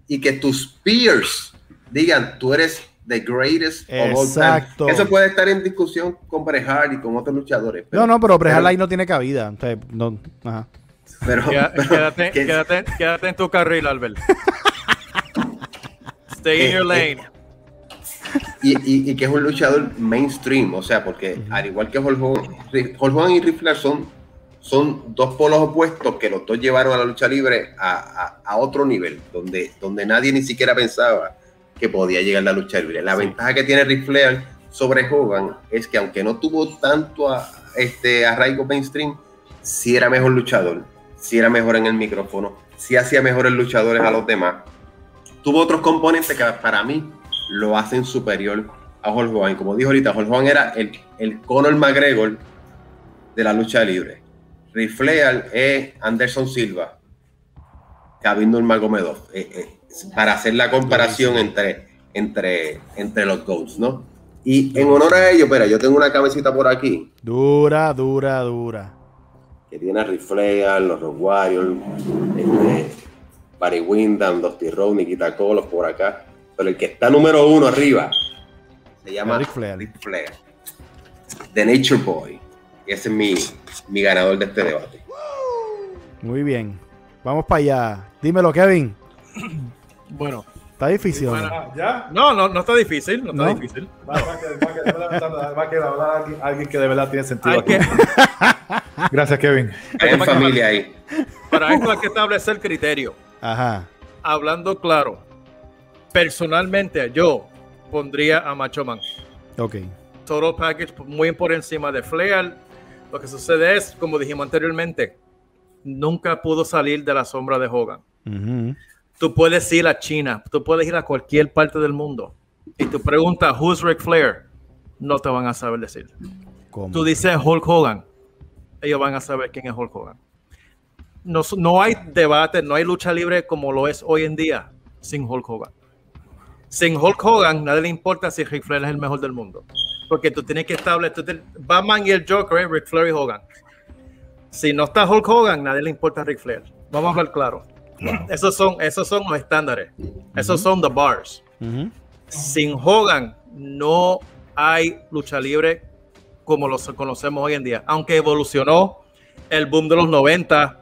Y que tus peers digan, tú eres the greatest of all Exacto. time. Eso puede estar en discusión con Bret Hart y con otros luchadores. pero- No, no, pero Bret Hart pero- ahí no tiene cabida. Sea, no, ajá. pero- Queda- pero Quédate, [LAUGHS] que- quédate, quédate en tu carril, Albert. [LAUGHS] Stay in your lane. y, y- y que es un luchador mainstream, o sea, porque al igual que Hulk Hogan, Ri- Hulk Hogan y Ric Flair son, son dos polos opuestos que los dos llevaron a la lucha libre a, a- a otro nivel, donde, donde nadie ni siquiera pensaba que podía llegar la lucha libre. La ventaja que tiene Ric Flair sobre Hogan es que aunque no tuvo tanto a, este, arraigo mainstream, sí era mejor luchador, sí era mejor en el micrófono, sí hacía mejores luchadores a los demás. Tuvo otros componentes que para mí lo hacen superior a Hulk Hogan. Como dijo ahorita, Hulk Hogan era el, el Conor McGregor de la lucha libre. Ric Flair es Anderson Silva, Khabib Nurmagomedov. Eh, eh, para hacer la comparación entre, entre, entre los GOATs, ¿no? Y en honor a ello, espera, yo tengo una cabecita por aquí Dura, dura, dura. que tiene a Ric Flair, los Rock Warriors, este, Barry Windham, Dusty Rhodes, Nikita Koloff por acá. Pero el que está número uno arriba se llama Ric Flair. Ric Flair. The Nature Boy. Y ese es mi, mi ganador de este debate. Muy bien. Vamos para allá. Dímelo, Kevin. [CLEARS THROAT] Bueno, Está difícil. ¿o no? Ah, ¿Ya? no, no, no está difícil, no está ¿No? difícil. Va, va que- va que- va que hablar a alguien- alguien que de verdad tiene sentido aquí. que, [LAUGHS] Gracias, Kevin. Hay en familia ahí. para esto hay que establecer criterio. Ajá. Hablando claro, personalmente yo pondría a Macho Man. Ok. Total Package muy por encima de Flair. Lo que sucede es, como dijimos anteriormente, nunca pudo salir de la sombra de Hogan. Ujú. Tú puedes ir a China, tú puedes ir a cualquier parte del mundo y tú preguntas, ¿Who's Ric Flair? No te van a saber decir. ¿Cómo? Tú dices Hulk Hogan, ellos van a saber quién es Hulk Hogan. No, no hay debate, no hay lucha libre como lo es hoy en día sin Hulk Hogan. Sin Hulk Hogan, nadie le importa si Ric Flair es el mejor del mundo. Porque tú tienes que establecer, Batman y el Joker, ¿eh? Ric Flair y Hogan. Si no está Hulk Hogan, nadie le importa a Ric Flair. Vamos a ver claro. Esos, son, esos son los estándares. Esos son the bars sin Hogan no hay lucha libre como los conocemos hoy en día. Aunque evolucionó el boom de los 90,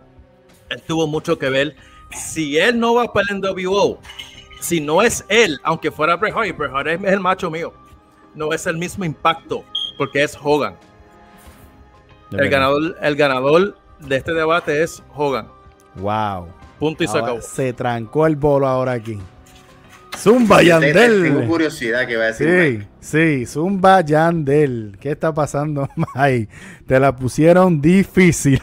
él tuvo mucho que ver. Si él no va para el NWO, si no es él, aunque fuera Bret Hart, y Bret Hart es el macho mío, no es el mismo impacto porque es Hogan. De El verdad. ganador, el ganador de este debate es Hogan. Wow. Punto y se acabó. se trancó el bolo ahora aquí. Zumba Tengo Yandel. curiosidad que va a decir. Sí, sí, Zumba Yandel. ¿Qué está pasando, [LAUGHS] Mike? Te la pusieron difícil.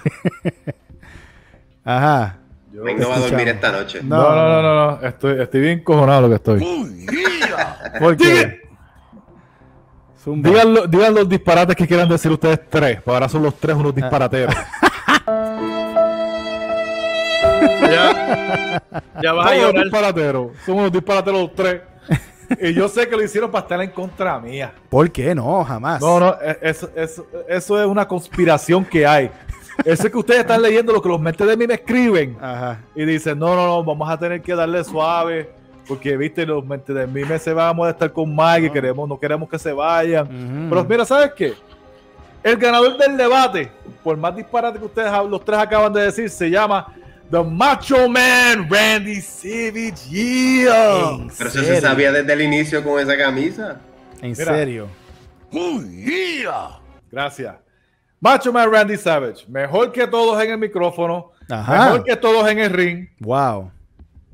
[LAUGHS] Ajá. Yo- Mike no va a dormir esta noche. No. No, no, no, no, no. Estoy, estoy bien cojonado lo que estoy. ¿Por qué? Zumba. Digan, lo- digan los disparates que quieran decir ustedes tres, porque ahora son los tres unos disparateros. Ya, ya vas a Somos los llorar. disparateros. Somos los disparateros los tres. Y yo sé que lo hicieron para estar en contra mía. ¿Por qué no? Jamás. No, no, e- eso, eso, eso es una conspiración que hay. Eso es que ustedes están leyendo lo que los mentes de mí me escriben Ajá. y dicen, no, no, no, vamos a tener que darle suave. Porque, viste, los mentes de mí me se van a molestar con Mike y queremos, no queremos que se vayan. Pero mira, ¿sabes qué? El ganador del debate, por más disparate que ustedes los tres acaban de decir, se llama The Macho Man Randy Savage. Yeah. ¿En Pero eso se sabía desde el inicio con esa camisa. En Mira. serio. Gracias. Macho Man Randy Savage, mejor que todos en el micrófono, Ajá. mejor que todos en el ring. Wow.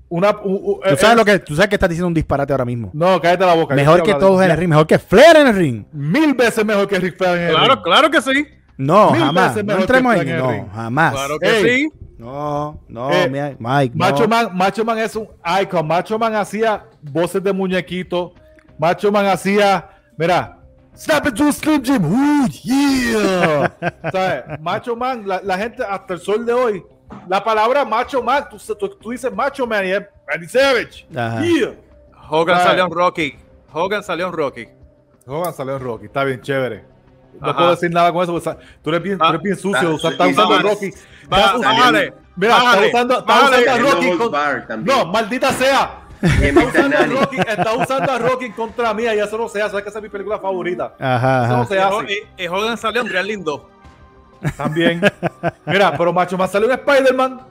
Una, u- u- Tú eh, sabes eh, lo que, tú sabes que estás diciendo un disparate ahora mismo. No, cállate la boca. Mejor que todos en el ring, mejor que Flair en el ring. Mil veces mejor que Rick Flair en el Claro, ring. claro que sí. No, Mil jamás. veces No entremos en el No, ring. jamás. Claro que Ey. sí. No, no, Eh, mi- Mike. no. Macho Man, Macho Man es un icon. Macho Man hacía voces de muñequito. Macho Man hacía, mira, Snap into a Slim Jim. Ooh, yeah. [LAUGHS] ¿Sabes? Macho Man, la, la gente hasta el sol de hoy, la palabra Macho Man, tú, tú- tú dices Macho Man y es Randy Savage. Ajá. Yeah. Hogan salió en Rocky. Hogan salió en Rocky. Hogan salió en Rocky, está bien chévere. No Ajá. puedo decir nada con eso, porque tú eres bien, tú eres bien sucio, ah, estás y usando a. Rocky. Va- Estás usando- Mira, está usando, está usando a Rocky. Con-. No, maldita sea. [LAUGHS] Está usando, a. Rocky, está usando a Rocky en contra mía y eso no se hace. ¿Sabes que esa es mi película favorita? Ajá, Eso no ajá. se hace. y- Hogan salió en Real Lindo. También. Mira, pero Macho Man salió en Spider-Man.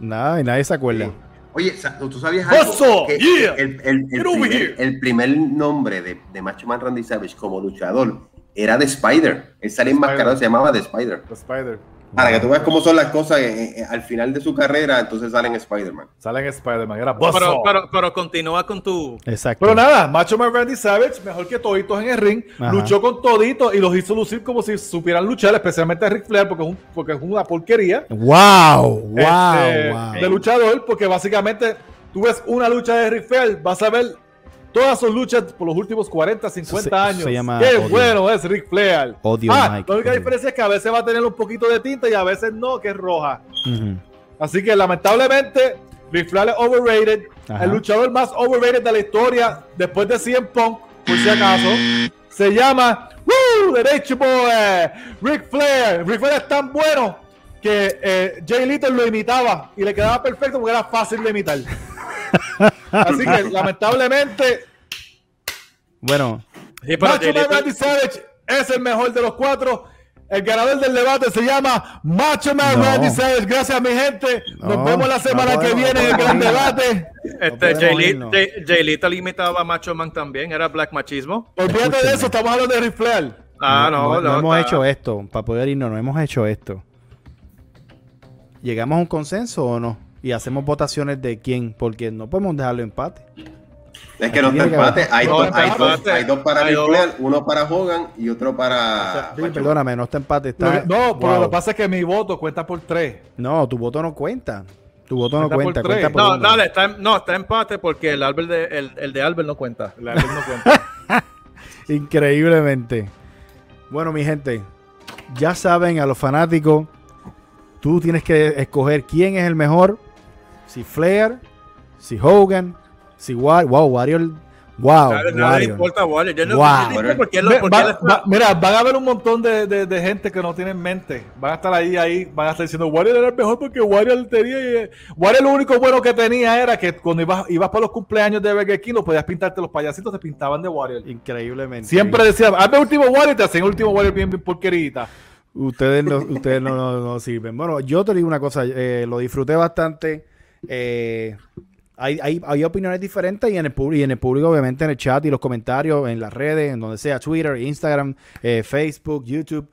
No, y nadie se acuerda. Sí. Oye, ¿tú sabías algo? Oso, Que yeah. el, el- el Get over primer, here. el primer nombre de, de Macho Man Randy Savage como luchador era The Spider. Él salía enmascarado, se llamaba The Spider. The Spider. Para que tú veas cómo son las cosas eh, eh, al final de su carrera, entonces salen Spider-Man. Sale en Spider-Man. Era Pero, pero, pero continúa con tu. Exacto. Pero nada, Macho Man Randy Savage, mejor que toditos en el ring, Ajá. luchó con toditos y los hizo lucir como si supieran luchar, especialmente a Ric Flair, porque es, un- porque es una porquería Wow, wow, este, wow. de luchador, porque básicamente tú ves una lucha de Ric Flair, vas a ver todas sus luchas por los últimos 40, 50 se- años. se llama Qué odio. bueno es Ric Flair. Odio, ah, Mike, la única odio. diferencia es que a veces va a tener un poquito de tinta y a veces no, que es roja. Así que lamentablemente, Ric Flair es overrated. Ajá. El luchador más overrated de la historia, después de CM Punk, por si acaso, se llama ¡Woo! Derecho Boy, Ric Flair. Ric Flair es tan bueno que eh, Jay Little lo imitaba y le quedaba perfecto porque era fácil de imitar. Así que lamentablemente, Bueno, Sí, Macho Man Randy Savage es el mejor de los cuatro. El ganador del debate se llama Macho Man No. Randy Savage. Gracias, mi gente. Nos No, vemos la no semana que podemos, viene en el gran debate. Este, podemos Jay, Lee- irnos. Jay, Jay Lethal imitaba a Macho Man también, era black machismo. Olvídate de eso, estamos hablando de Ric Flair. Ah, no, no. hemos está- hecho esto. Para poder irnos, no hemos hecho esto. ¿Llegamos a un consenso o no? Y hacemos votaciones de quién, porque no podemos dejarlo empate. Es que no está que empate. Hay, No, dos, está hay, dos, empate. hay dos para Hay dos. Uno para Hogan y otro para. Sí, perdóname, no está empate. Está, no, pero Wow. lo que pasa es que mi voto cuenta por tres. No, tu voto no cuenta. Tu voto no Cuenta por cuenta. por No, uno. dale, está, en- no, está empate porque el, Albert de, el, el de Albert no cuenta. La verdad no cuenta. [LAUGHS] Increíblemente. Bueno, mi gente, ya saben a los fanáticos, tú tienes que escoger quién es el mejor. Si Flair, si Hogan, si War wow, Warrior, wow, le Warrior. importa Warrior. Yo no Wow. por qué lo- Ve- por qué va- él está- va- mira, van a haber un montón de, de- de gente que no tienen mente. Van a estar ahí, ahí, van a estar diciendo Warrior era el mejor porque Warrior tenía. Warrior lo único bueno que tenía era que cuando ibas, ibas para los cumpleaños de Burger King, no podías pintarte los payasitos, te pintaban de Warrior. Increíblemente. Siempre decía, hazme el último Warrior y te hacían el último Warrior bien, bien porquerita. Ustedes no, ustedes no, no- no sirven. Bueno, yo te digo una cosa, eh, lo disfruté bastante. Eh, hay, hay, opiniones diferentes y en, el y en el público, obviamente, en el chat y los comentarios, en las redes, en donde sea, Twitter, Instagram, eh, Facebook, YouTube.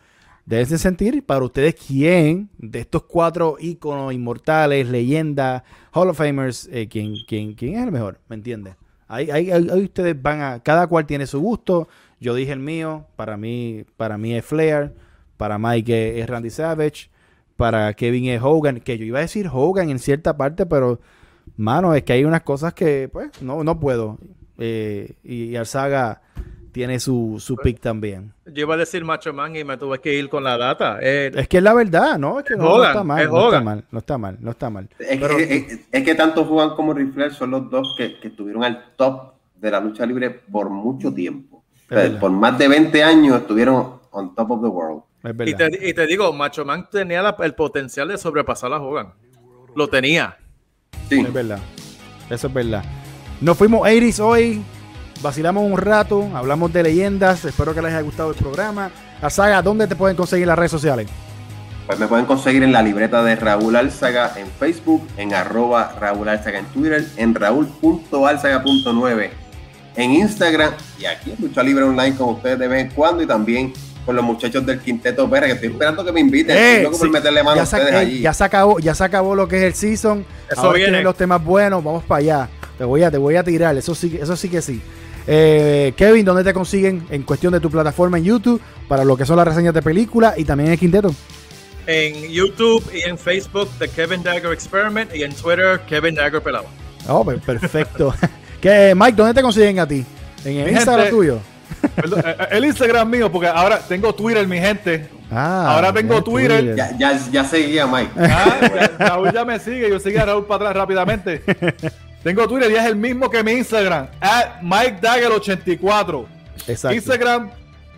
Deben de sentir para ustedes quién de estos cuatro íconos inmortales, leyendas, Hall of Famers, eh, quién, quién, quién es el mejor, ¿me entiendes? Ahí- ahí ustedes van a, cada cual tiene su gusto. Yo dije el mío, para mí, para mí es Flair, para Mike es Randy Savage, para Kevin es Hogan, que yo iba a decir Hogan en cierta parte, pero mano, es que hay unas cosas que pues no, no puedo. Eh, y Arzaga tiene su, su pick también. Yo iba a decir Macho Man y me tuve que ir con la data. Eh, Es que es la verdad, ¿no? Es que no, no Hogan, está mal, es no está mal, no está mal, no está mal. Es, Pero- que, es- es que tanto Hogan como Ric Flair son los dos que, que estuvieron al top de la lucha libre por mucho tiempo. O sea, verdad. por más de 20 años estuvieron on top of the world. Es y, te, y te digo, Macho Man tenía la- el potencial de sobrepasar a Hogan. Lo tenía. Sí. Es verdad. Eso es verdad. Nos fuimos 80 hoy. Vacilamos un rato. Hablamos de leyendas. Espero que les haya gustado el programa. La saga, ¿dónde te pueden conseguir las redes sociales? Pues me pueden conseguir en la libreta de Raúl Álzaga en Facebook, en arroba Raúl Álzaga en Twitter, en raúl.álzaga.9 en Instagram y aquí en Lucha Libre Online con ustedes de vez en cuando y también con los muchachos del Quinteto Pérez que estoy esperando que me inviten. Eh, Estoy por sí, meterle mano ya, ustedes eh, allí. ya se acabó, ya se acabó lo que es el season. Eso Ahora viene. tienen los temas buenos. Vamos para allá. Te voy a, te voy a tirar. Eso sí, eso sí que sí. Eh, Kevin, ¿dónde te consiguen en cuestión de tu plataforma en YouTube para lo que son las reseñas de películas y también el quinteto? En YouTube y en Facebook, The Kevin Dagger Experiment. Y en Twitter, Kevin Dagger Pelado. Oh, pues, perfecto. [LAUGHS] ¿Qué, Mike, ¿dónde te consiguen a ti? ¿En el Instagram tuyo? Perdón, eh, eh, el Instagram mío, porque ahora tengo Twitter, mi gente. Ah, Ahora tengo ya, Twitter. Ya, ya, ya seguí a Mike. Ah, ya- Raúl ya me sigue, yo seguí a Raúl para atrás rápidamente. [LAUGHS] Tengo Twitter y es el mismo que mi Instagram, at MikeDagger84. Exacto. Instagram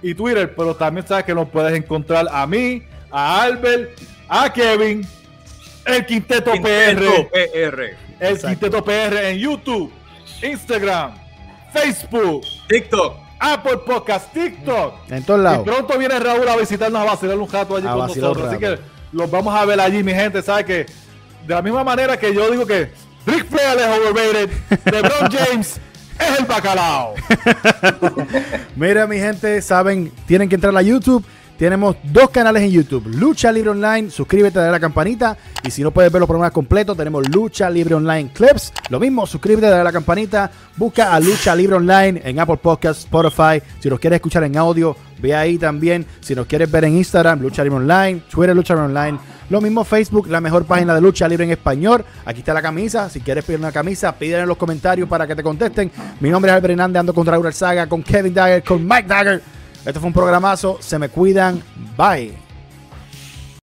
y Twitter, pero también sabes que nos puedes encontrar a mí, a Albert, a Kevin, el Quinteto, Quinteto PR, PR. el Exacto. Quinteto PR en YouTube, Instagram, Facebook, TikTok. Apple Podcast, TikTok. En todos Y lados. pronto viene Raúl a visitarnos a vacilar un rato allí A con nosotros. Así que los vamos a ver allí, mi gente. ¿Sabe que De la misma manera que yo digo que Rick Flair es overrated, LeBron [LAUGHS] James es el bacalao. [LAUGHS] Mira, mi gente, saben, tienen que entrar a YouTube. Tenemos dos canales en YouTube, Lucha Libre Online, suscríbete, dale a la campanita y si no puedes ver los programas completos, tenemos Lucha Libre Online Clips, lo mismo, suscríbete, dale a la campanita, busca a Lucha Libre Online en Apple Podcasts, Spotify, si nos quieres escuchar en audio, ve ahí también, si nos quieres ver en Instagram, Lucha Libre Online, Twitter, Lucha Libre Online, lo mismo Facebook, la mejor página de Lucha Libre en español, aquí está la camisa, si quieres pedir una camisa, pídela en los comentarios para que te contesten, mi nombre es Albert ando con Raúl Saga, con Kevin Dagger, con Mike Dagger, esto fue un programazo. Se me cuidan. Bye.